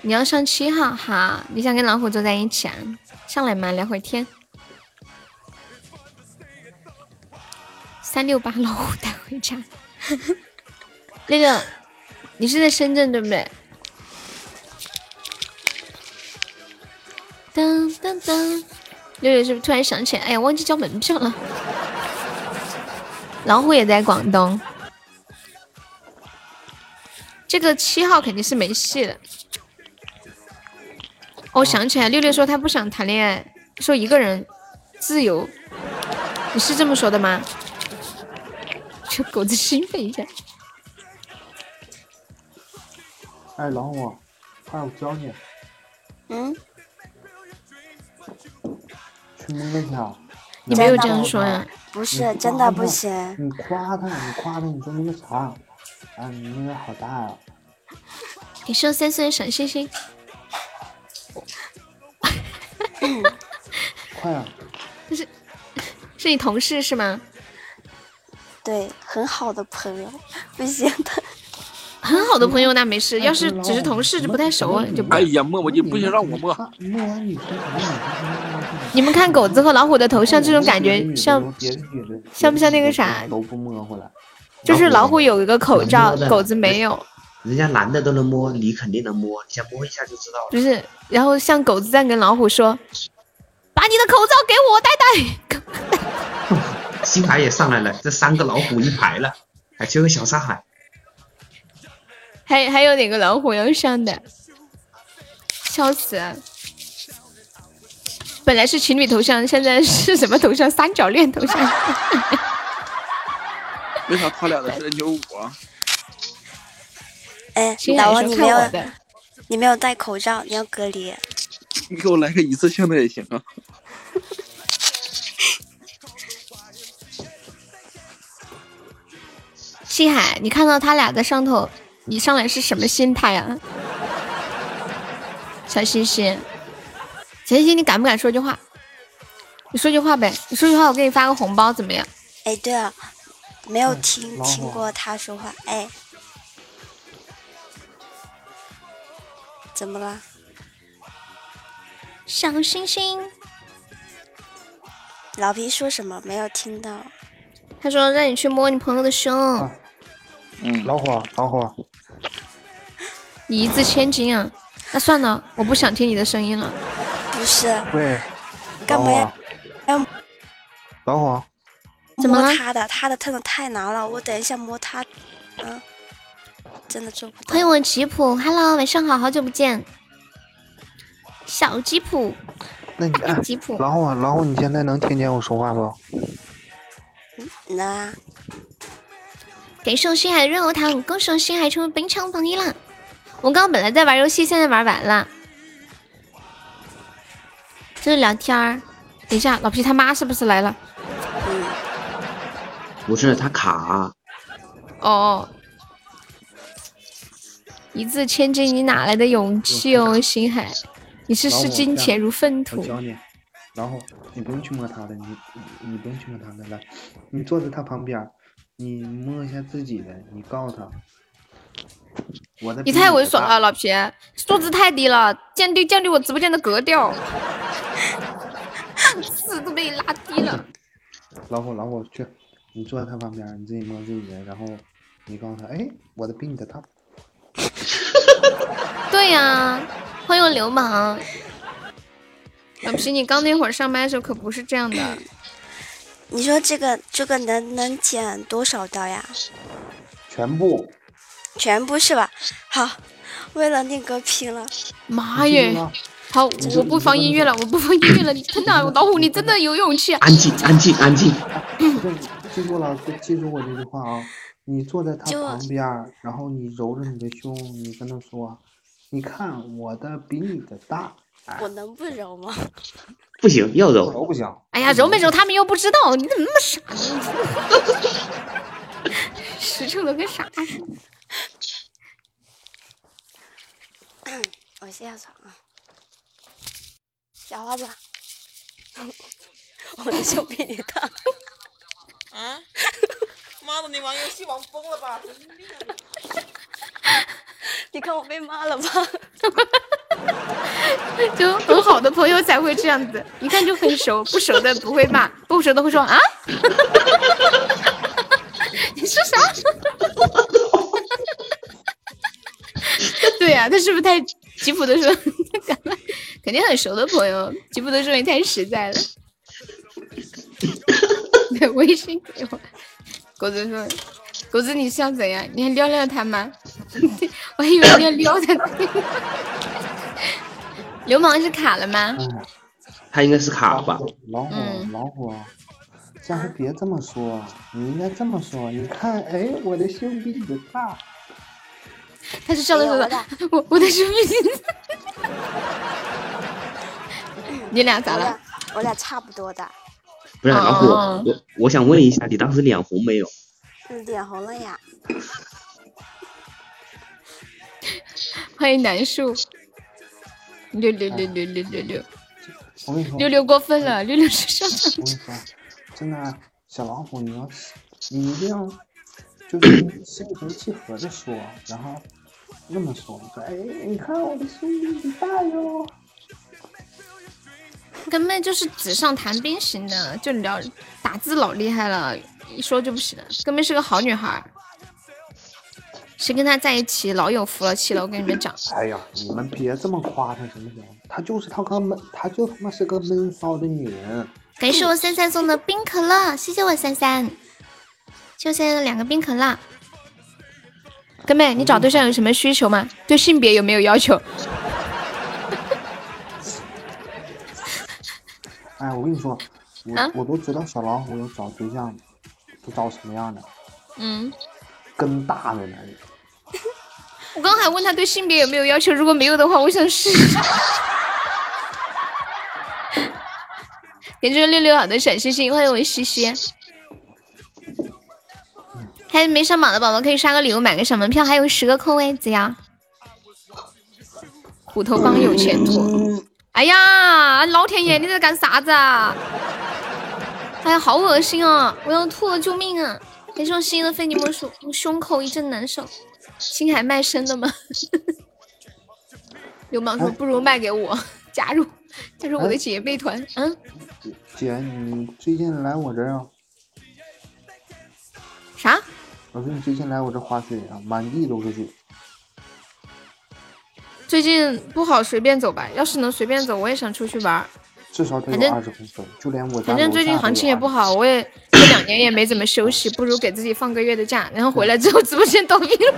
你要上七号哈？你想跟老虎坐在一起啊？上来嘛，聊会天。三六八老虎带回家。那个，你是在深圳对不对？当当当。六六是不是突然想起来？哎呀，忘记交门票了。老虎也在广东。这个七号肯定是没戏了。我想起来，六六说他不想谈恋爱，说一个人自由。你是这么说的吗？这狗子兴奋一下。哎，老虎，快我教你。嗯。去摸一下。你没有这样说呀？不是，真的不行。你夸他，你夸他，你说那个啥？啊，你那个好大呀！给收三岁小星星。快啊！这是是你同事是吗？对，很好的朋友，不行的。很好的朋友那没事，要是只是同事就不太熟就。哎呀，摸摸就不行，让我摸。摸你们看狗子和老虎的头像，这种感觉像像不像那个啥？都不摸回来。就是老虎有一个口罩，狗子没有。人家男的都能摸，你肯定能摸，你先摸一下就知道了。不是，然后像狗子在跟老虎说：“把你的口罩给我戴戴。”星海也上来了，这三个老虎一排了，还缺个小上海。还还有哪个老虎要上的？笑死！本来是情侣头像，现在是什么头像？三角恋头像。为啥他俩的是 N 九五啊？哎，老王，你没有，你没有戴口罩，你要隔离。你给我来个一次性的也行啊。星海，你看到他俩在上头？你上来是什么心态啊，小星星？小星星，你敢不敢说句话？你说句话呗，你说句话，我给你发个红包，怎么样？哎，对了，没有听听过他说话，哎，怎么了？小星星，老皮说什么？没有听到。他说让你去摸你朋友的胸。嗯，老虎，老虎。你一字千金啊！那算了，我不想听你的声音了。不是。喂。干嘛呀？老虎。怎么了？他的，他的真的太难了，我等一下摸他。嗯。真的做不到。欢迎我吉普，Hello，晚上好，好久不见。小吉普。那你哎，吉普。老虎，老虎，你现在能听见我说话不？能。感谢星海的润喉糖，恭喜星海成为本场榜一啦。我刚刚本来在玩游戏，现在玩完了。这是聊天儿。等一下，老皮他妈是不是来了？不是，他卡。哦。一字千金，你哪来的勇气哦，星海？你是视金钱如粪土。我教你，然后你不用去摸他的，你你不用去摸他的，来，你坐在他旁边。你摸一下自己的，你告诉他，我的你太猥琐了，老皮，素质太低了，降低降低我直播间的格调，是都被你拉低了。老虎老虎去，你坐在他旁边，你自己摸自己的，然后你告诉他，哎，我的比你的大。对呀，欢迎流氓。老皮，你刚那会儿上麦的时候可不是这样的。你说这个这个能能减多少刀呀？全部，全部是吧？好，为了那个拼了。妈耶！好，我不放音乐了，我不放音乐了。你真的老虎，你真的有勇气。安静，安静，安静。记住了，记住我这句话啊！你坐在他旁边，然后你揉着你的胸，你跟他说：“你看我的比你的大。”我能不揉吗？不行，要揉。揉不行。哎呀，揉没揉他们又不知道，你怎么那么傻呢？实诚的跟傻似的。我下床啊，小花子，我的胸比你大。啊？妈的，你玩游戏玩疯了吧？你看我被骂了吧？就很好的朋友才会这样子，一看就很熟，不熟的不会骂，不熟的会说啊。你说啥？对呀，他是不是太吉普的时候，肯定很熟的朋友，吉普的时候也太实在了。微信给我，狗子说，狗子你是要怎样？你还撩撩他吗？我还以为你要撩他呢。流氓是卡了吗？他应该是卡了吧？老虎，老虎，下次别这么说，你应该这么说。你看，哎，我的胸比你的大。他是笑着说的，我我的胸比你。你俩咋了？我俩差不多的。不是老虎，我我想问一下，你当时脸红没有？嗯，脸红了呀。欢迎南树。六六六六六六六。我跟你说，六六过分了，六六是上场。我跟你说，真的，小老虎，你要你一定要就是心平气和的说，然后那么说，你说，哎，你看我的胸比你大哟。根本就是纸上谈兵型的，就聊打字老厉害了，一说就不行了，根本是个好女孩。谁跟他在一起老有福了气了，我跟你们讲。哎呀，你们别这么夸他行不行？他就是他个闷，他就他妈是个闷骚的女人。感谢我三三送的冰可乐，谢谢我三三，就现在两个冰可乐。哥妹，你找对象有什么需求吗？对性别有没有要求？哎，我跟你说，我我都知道小老虎要找对象，都找什么样的？嗯，根大的男人。我刚还问他对性别有没有要求，如果没有的话，我想试试。感谢六六好的小星星，欢迎我西西。还没上榜的宝宝可以刷个礼物，买个小门票，还有十个空位子呀。虎头帮有前途。哎呀，老天爷，你在干啥子啊？哎呀，好恶心啊！我要吐了，救命啊！感谢我心的非你莫属，胸口一阵难受。青海卖身的吗？流氓说不如卖给我，加入加入我的姐妹团。嗯，姐，你最近来我这儿啊？啥？我说你最近来我这滑雪啊，满地都是水。最近不好随便走吧，要是能随便走，我也想出去玩。至少得有二十公分，就连我。反正最近行情也不好，我也这两年也没怎么休息，不如给自己放个月的假，然后回来之后直播间倒闭了。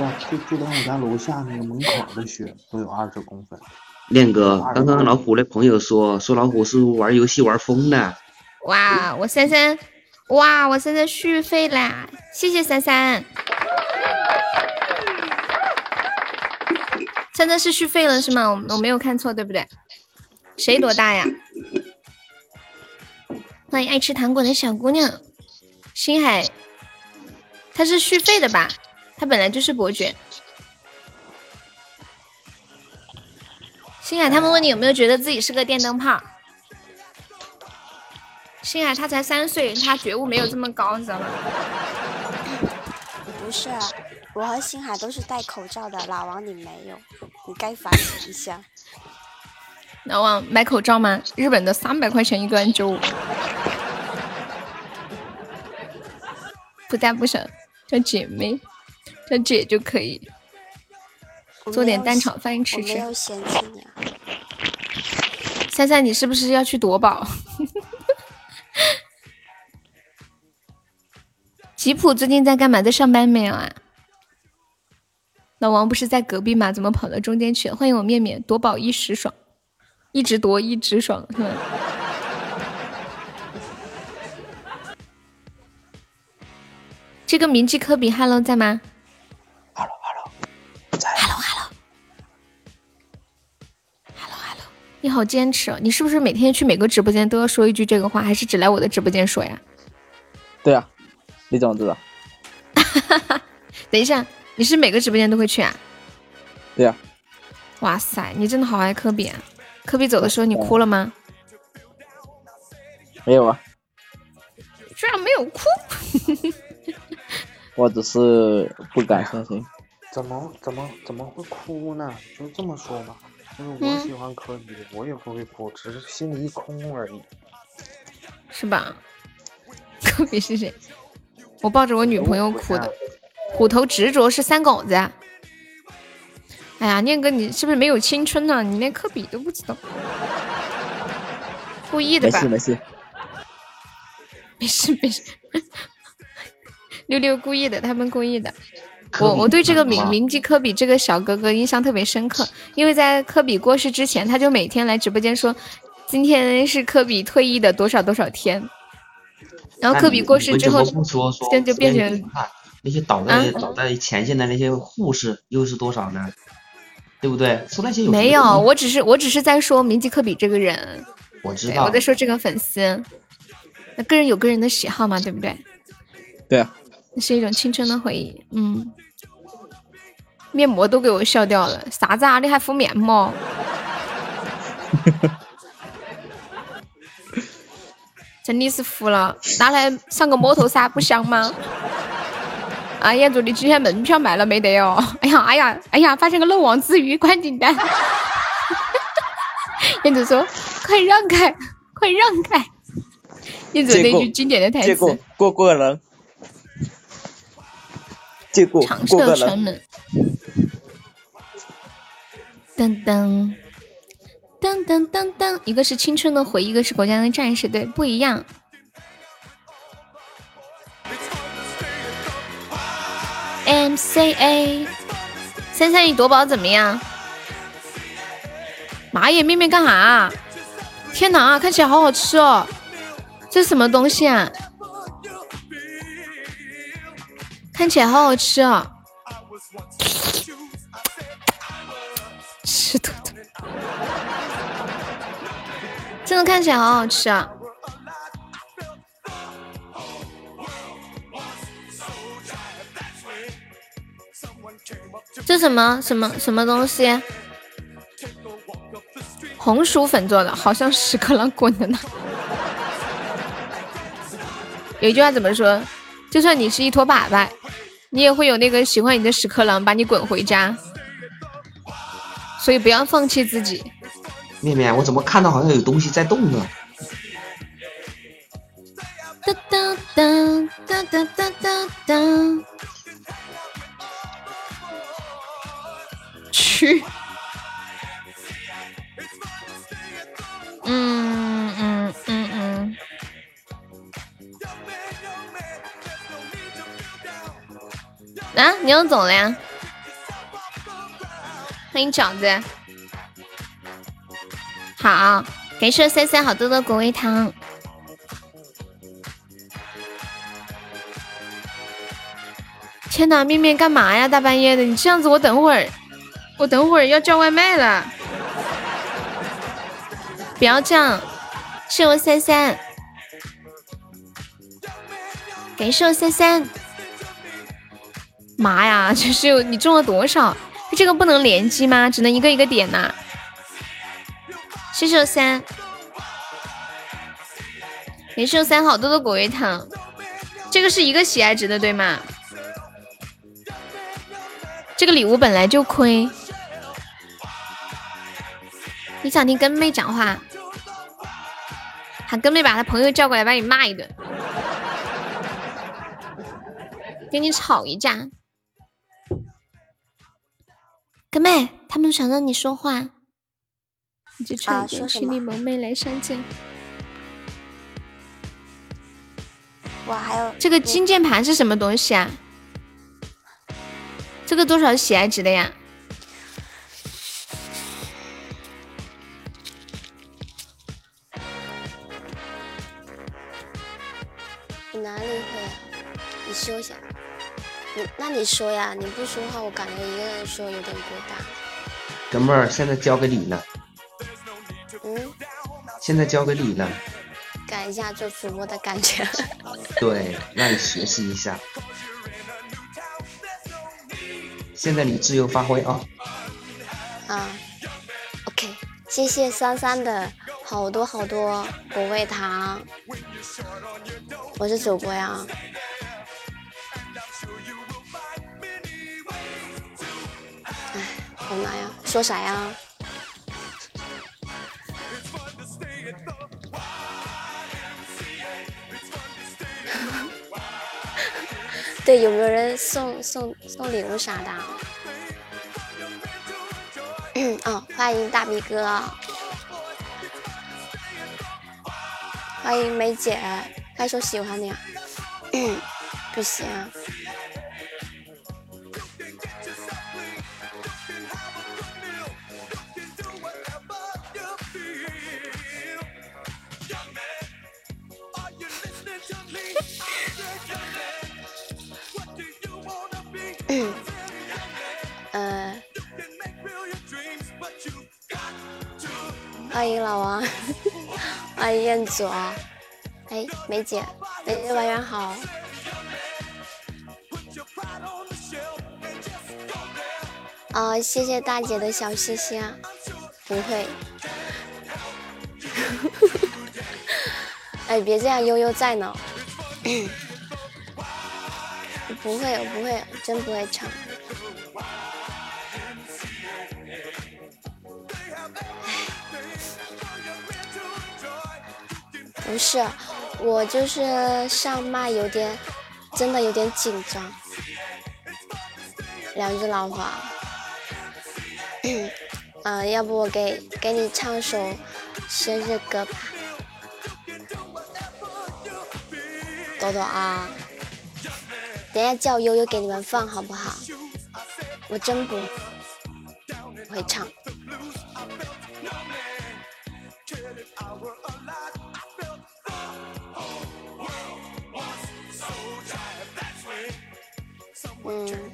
就就连我家楼下那个门口的雪都有二十公分。练哥，刚刚老虎的朋友说说老虎是玩游戏玩疯了。哇，我三三，哇，我三三续费啦，谢谢三三。三三是续费了是吗？我我没有看错对不对？谁多大呀？欢迎爱吃糖果的小姑娘，星海，他是续费的吧？他本来就是伯爵。星海，他们问你有没有觉得自己是个电灯泡？星海，他才三岁，他觉悟没有这么高，你知道吗？不是，啊我和星海都是戴口罩的，老王你没有，你该反省一下。老王买口罩吗？日本的三百块钱一个 N 九五，不大不小，叫姐妹，叫姐就可以。做点蛋炒饭吃吃。没有嫌弃你啊。三三，你是不是要去夺宝？吉普最近在干嘛？在上班没有啊？老王不是在隔壁吗？怎么跑到中间去了？欢迎我面面，夺宝一时爽。一直夺一直爽是吧？这个铭记科比 Hello 在吗？Hello Hello，在。Hello Hello Hello Hello，你好坚持哦！你是不是每天去每个直播间都要说一句这个话，还是只来我的直播间说呀？对啊，你怎么知道？等一下，你是每个直播间都会去啊？对呀。哇塞，你真的好爱科比啊！科比走的时候，你哭了吗？没有啊，居然没有哭。我只是不敢相信。怎么怎么怎么会哭呢？就这么说吧，就是我喜欢科比，我也不会哭，只是心里一空而已。是吧？科比是谁？我抱着我女朋友哭的。虎头执着是三狗子。哎呀，念哥，你是不是没有青春呢？你连科比都不知道，故意的吧？没事没事，没事没事。六六故意的，他们故意的。我我对这个名铭记科比这个小哥哥印象特别深刻，因为在科比过世之前，他就每天来直播间说，今天是科比退役的多少多少天。然后科比过世之后，不说说，现在就变成那些倒在倒在前线的那些护士又是多少呢？对不对？没有？我只是我只是在说明基科比这个人。我知道。我在说这个粉丝，那个人有个人的喜好嘛，对不对？对啊。那是一种青春的回忆，嗯。面膜都给我笑掉了，啥子啊？你还敷面膜？真的是服了，拿来上个摸头杀不香吗？哎呀，祝你今天门票买了没得哦？哎呀，哎呀，哎呀，发现个漏网之鱼，关订单。燕子说：“快让开，快让开。”燕子那句经典的台词：“借过过过人，借过过个人。”噔噔噔噔噔噔，一个是青春的回忆，一个是国家的战士，对，不一样。M C A，三三，你夺宝怎么样？妈耶，面面干哈？天哪，看起来好好吃哦！这什么东西啊？看起来好好吃啊！吃土豆，真的看起来好好吃啊！这什么什么什么东西？红薯粉做的，好像屎壳郎滚的呢。有一句话怎么说？就算你是一坨粑粑，你也会有那个喜欢你的屎壳郎把你滚回家。所以不要放弃自己。面面，我怎么看到好像有东西在动呢？哒哒哒哒哒哒哒嗯嗯嗯嗯。啊，你要走了呀？欢迎饺子，好，感谢三三好多的果味糖。天哪，面面干嘛呀？大半夜的，你这样子，我等会儿，我等会儿要叫外卖了。不要这样，谢我三三，感谢我三三。妈呀，这是你中了多少？这个不能联机吗？只能一个一个点呐。谢谢我三，感谢我三好多的果味糖，这个是一个喜爱值的对吗？这个礼物本来就亏。你想听跟妹讲话？喊跟妹把她朋友叫过来，把你骂一顿，跟你吵一架。跟妹，他们想让你说话，你就唱一个心里萌妹来相见。哇，还有这个金键盘是什么东西啊？这个多少喜爱值的呀？哪里会啊？你休息。你那你说呀？你不说话，我感觉一个人说有点孤单。哥们儿，现在交给你了。嗯。现在交给你了。改一下做主播的感觉。对，让你学习一下。现在你自由发挥啊。啊。OK，谢谢三三的好多好多果味糖。我是主播呀。好难呀，说啥呀？对，有没有人送送送礼物啥的？嗯，哦，欢迎大鼻哥，欢迎梅姐，还说喜欢你啊？嗯。不行啊。欢迎老王 欢迎彦祖哎，梅姐，梅姐晚上好。啊、谢谢大姐的小心心啊，不会。哎，别这样，悠悠在呢。不会，我不会，真不会唱。不是，我就是上麦有点，真的有点紧张。两只老虎 啊，嗯、要不我给给你唱首生日歌吧，朵朵啊，等下叫悠悠给你们放好不好？我真不会唱。嗯，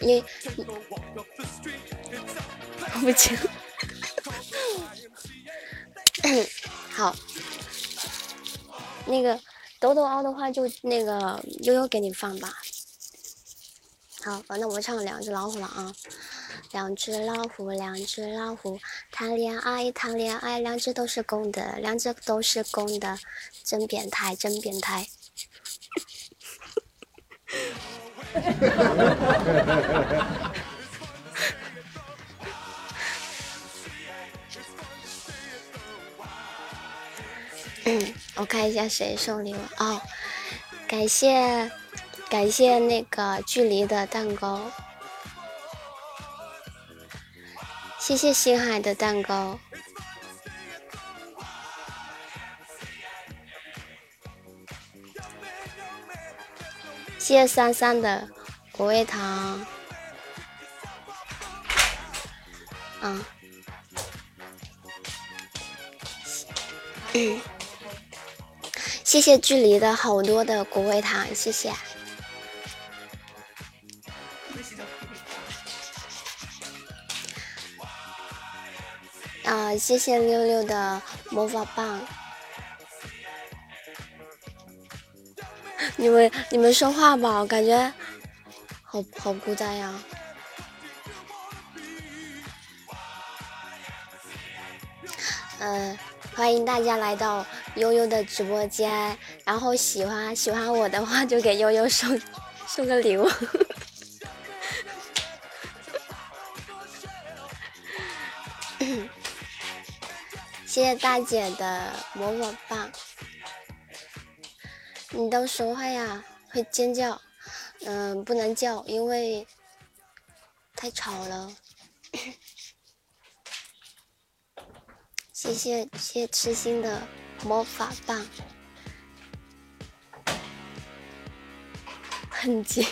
你不行。好，那个抖抖凹的话，就那个悠悠给你放吧。好，那我唱两只老虎了啊！两只老虎，两只老虎，谈恋爱，谈恋爱，两只都是公的，两只都是公的，真变态，真变态。嗯，我看一下谁送礼物。哦，感谢感谢那个距离的蛋糕，谢谢星海的蛋糕，谢谢珊珊的果味糖，嗯。嗯，谢谢距离的好多的果味糖，谢谢。啊，谢谢六六的魔法棒。你们你们说话吧，我感觉好好孤单呀。嗯、欢迎大家来到悠悠的直播间，然后喜欢喜欢我的话，就给悠悠送送个礼物。谢谢大姐的魔法棒，你都说话呀，会尖叫，嗯，不能叫，因为太吵了。谢谢谢谢痴心的魔法棒，很急。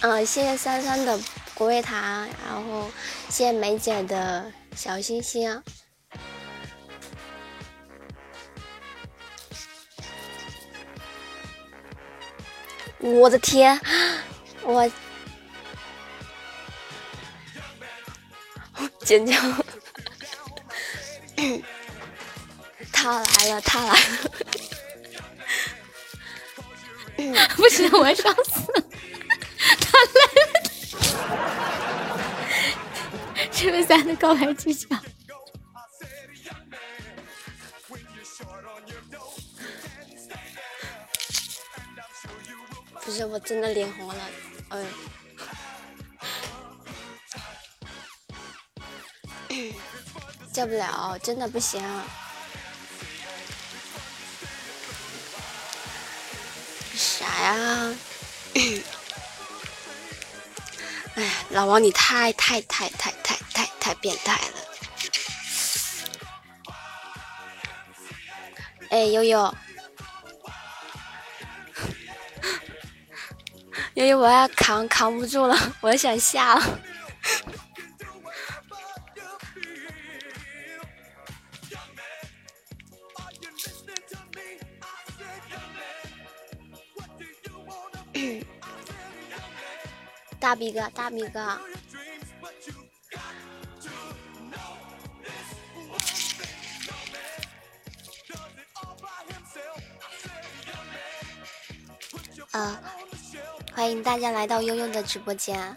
嗯，谢谢珊珊的果味糖，然后谢谢梅姐的小心心啊。我的天，我 尖叫！他来了，他来了！不行，我要笑死。他来了，这位三的告白技巧。我真的脸红了，哎。叫不了，真的不行。啥呀？哎，老王你太太太太太太太变态了！哎，悠悠，因为我要扛扛不住了我想下了。大 B 大逼哥大逼哥大家来到悠悠的直播间。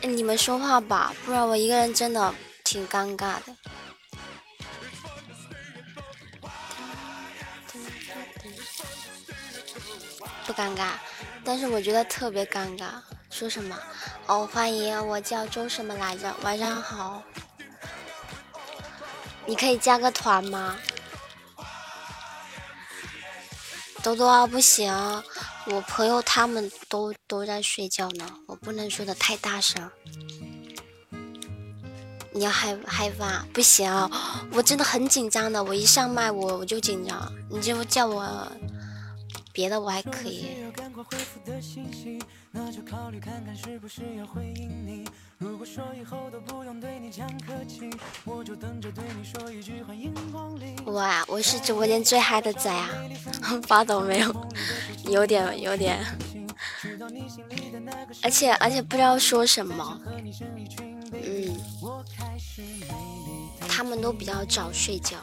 哎你们说话吧，不然我一个人真的挺尴尬的。不尴尬，但是我觉得特别尴尬。说什么？哦，欢迎，我叫周什么来着？晚上好。你可以加个团吗？多多，不行，我朋友他们都都在睡觉呢，我不能说的太大声。你要害害怕？不行，我真的很紧张的，我一上麦我我就紧张，你就叫我别的我还可以。哇，我是直播间最嗨的仔啊！发抖没有？有点有点，而且而且不知道说什么。嗯，他们都比较早睡觉。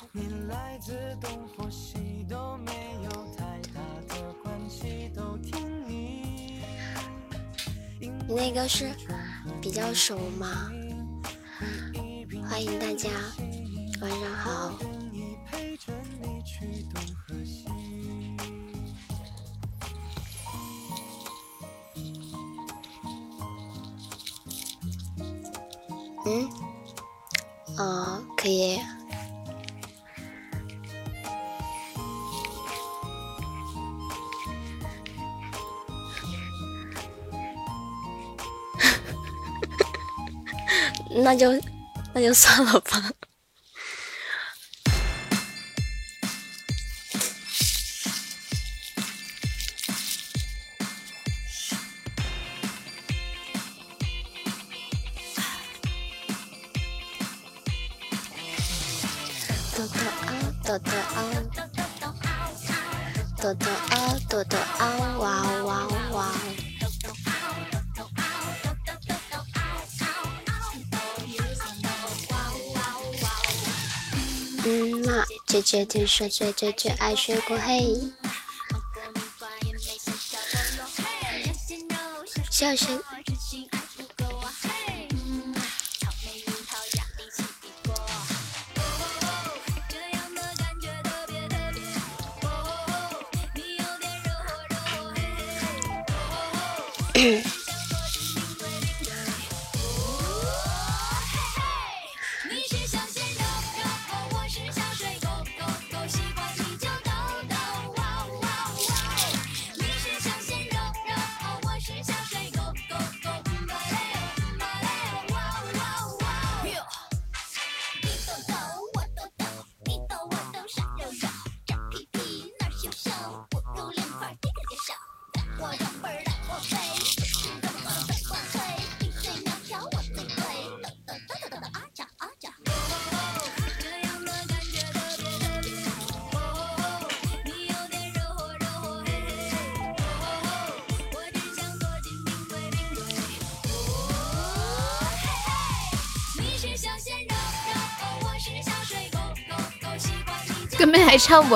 你那个是比较熟吗？欢迎大家，晚上好。嗯，啊，可以。那就那就算了吧。豆豆啊，豆豆啊，豆豆啊，豆豆啊，哇哦姐姐听说最最最爱水果嘿，笑声。哥们还唱不？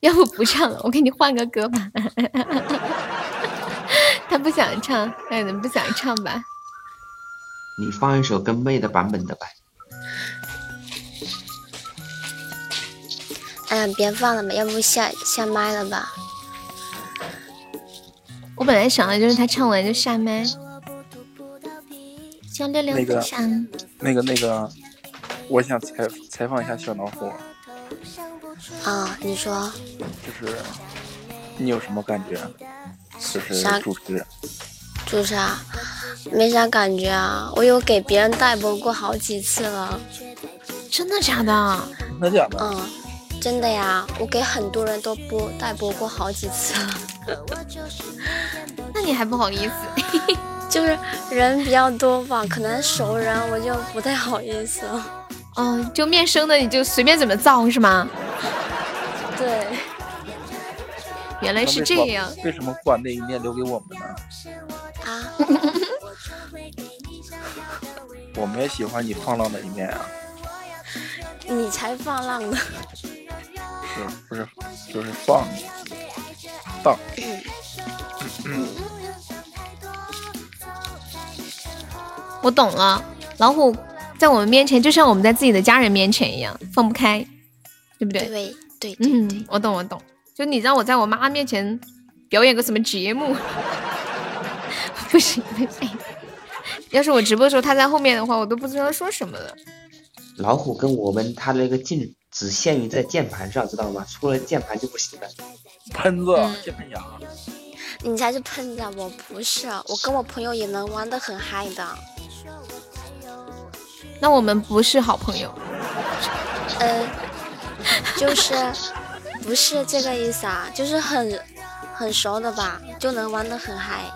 要不不唱了，我给你换个歌吧。他不想唱，那你不想唱吧？你放一首跟妹的版本的吧。哎呀，别放了吧，要不下下麦了吧？我本来想的就是他唱完就下麦。叫六六那个。那个那个，我想采采访一下小老虎，啊，你说就是你有什么感觉？就是啥主持，主持啊？没啥感觉啊，我有给别人代播过好几次了。真的假的？真的假的？嗯，真的呀，我给很多人都播代播过好几次了。那你还不好意思？就是人比较多吧，可能熟人我就不太好意思了。哦，就面生的你就随便怎么造是吗？对，原来是这样。为什么不把那一面留给我们呢？啊？我们也喜欢你放浪的一面啊。你才放浪呢。是不是？就是放荡。我懂了，老虎在我们面前就像我们在自己的家人面前一样，放不开，对不对？对对，嗯，我懂我懂。就你让我在我妈面前表演个什么节目，不行不行。要是我直播的时候她在后面的话，我都不知道说什么了。老虎跟我们他那个劲只限于在键盘上，知道吗？除了键盘就不行了。喷子，键盘侠。你才是喷子，我不是。我跟我朋友也能玩的很嗨的。那我们不是好朋友。呃，就是不是这个意思啊，就是很很熟的吧，就能玩的很嗨。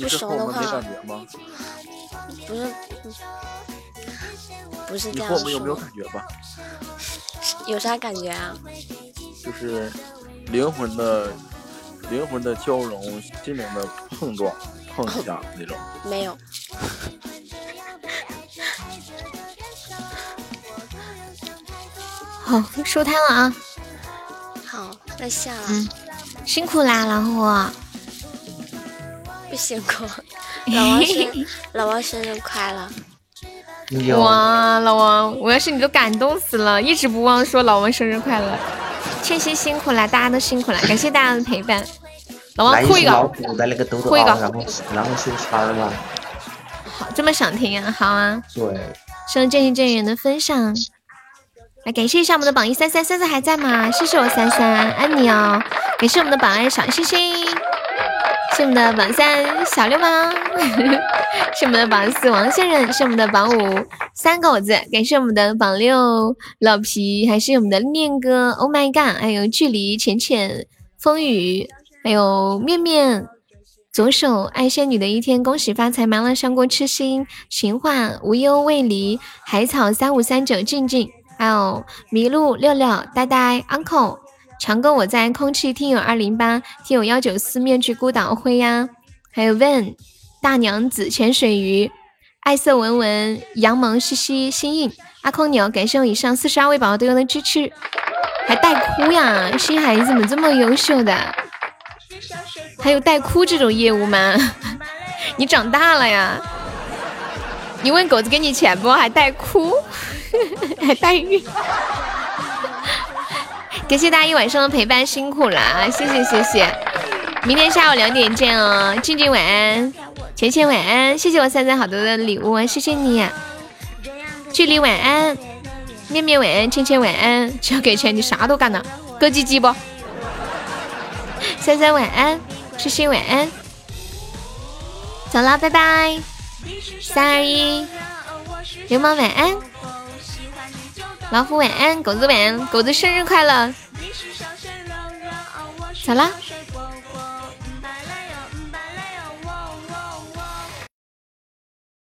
不熟的话，不是不是这样说。我们有没有感觉吧？有啥感觉啊？就是灵魂的灵魂的交融，心灵的碰撞，碰一下那种。没有。好，收摊了啊！好，那下了。嗯，辛苦啦，老虎。不辛苦，老王生老王生日快乐！哇，老王，我要是你都感动死了，一直不忘说老王生日快乐。千玺辛苦了，大家都辛苦了，感谢大家的陪伴。老王哭一个，哭一个，然后然后收摊了。好，这么想听啊？好啊。对。谢谢正义正义人的分享。感谢一下我们的榜一三三三三还在吗？谢谢我三三，爱你哦！感谢我们的榜二小星星，谢我们的榜三小流氓，是我们的榜四王先生，是我们的榜五三狗子，感谢我们的榜六老皮，还是我们的念哥，Oh my god！还有距离浅浅风雨，还有面面左手爱仙女的一天，恭喜发财，麻辣香锅痴心，情话无忧未离，海草三五三九静静。还有麋鹿六六呆呆 uncle 强哥我在空气听友二零八听友幺九四面具孤岛灰呀，还有 Van 大娘子潜水鱼爱色文文杨萌西西心印阿空鸟感谢我以上四十二位宝宝对我的支持，还带哭呀，新孩子怎么这么优秀的？还有带哭这种业务吗？你长大了呀？你问狗子给你钱不？还带哭？还带孕，感谢大家一晚上的陪伴，辛苦了啊，谢谢谢谢，明天下午两点见哦，静静晚安，浅浅晚安，谢谢我三三好多的礼物，谢谢你，距离晚安，面面晚安，倩倩晚安，只要给钱你啥都干了，割鸡鸡不？三三晚安，痴心晚安，走了，拜拜，三二一，流氓晚安。老虎晚安，狗子晚安，狗子生日快乐！咋啦？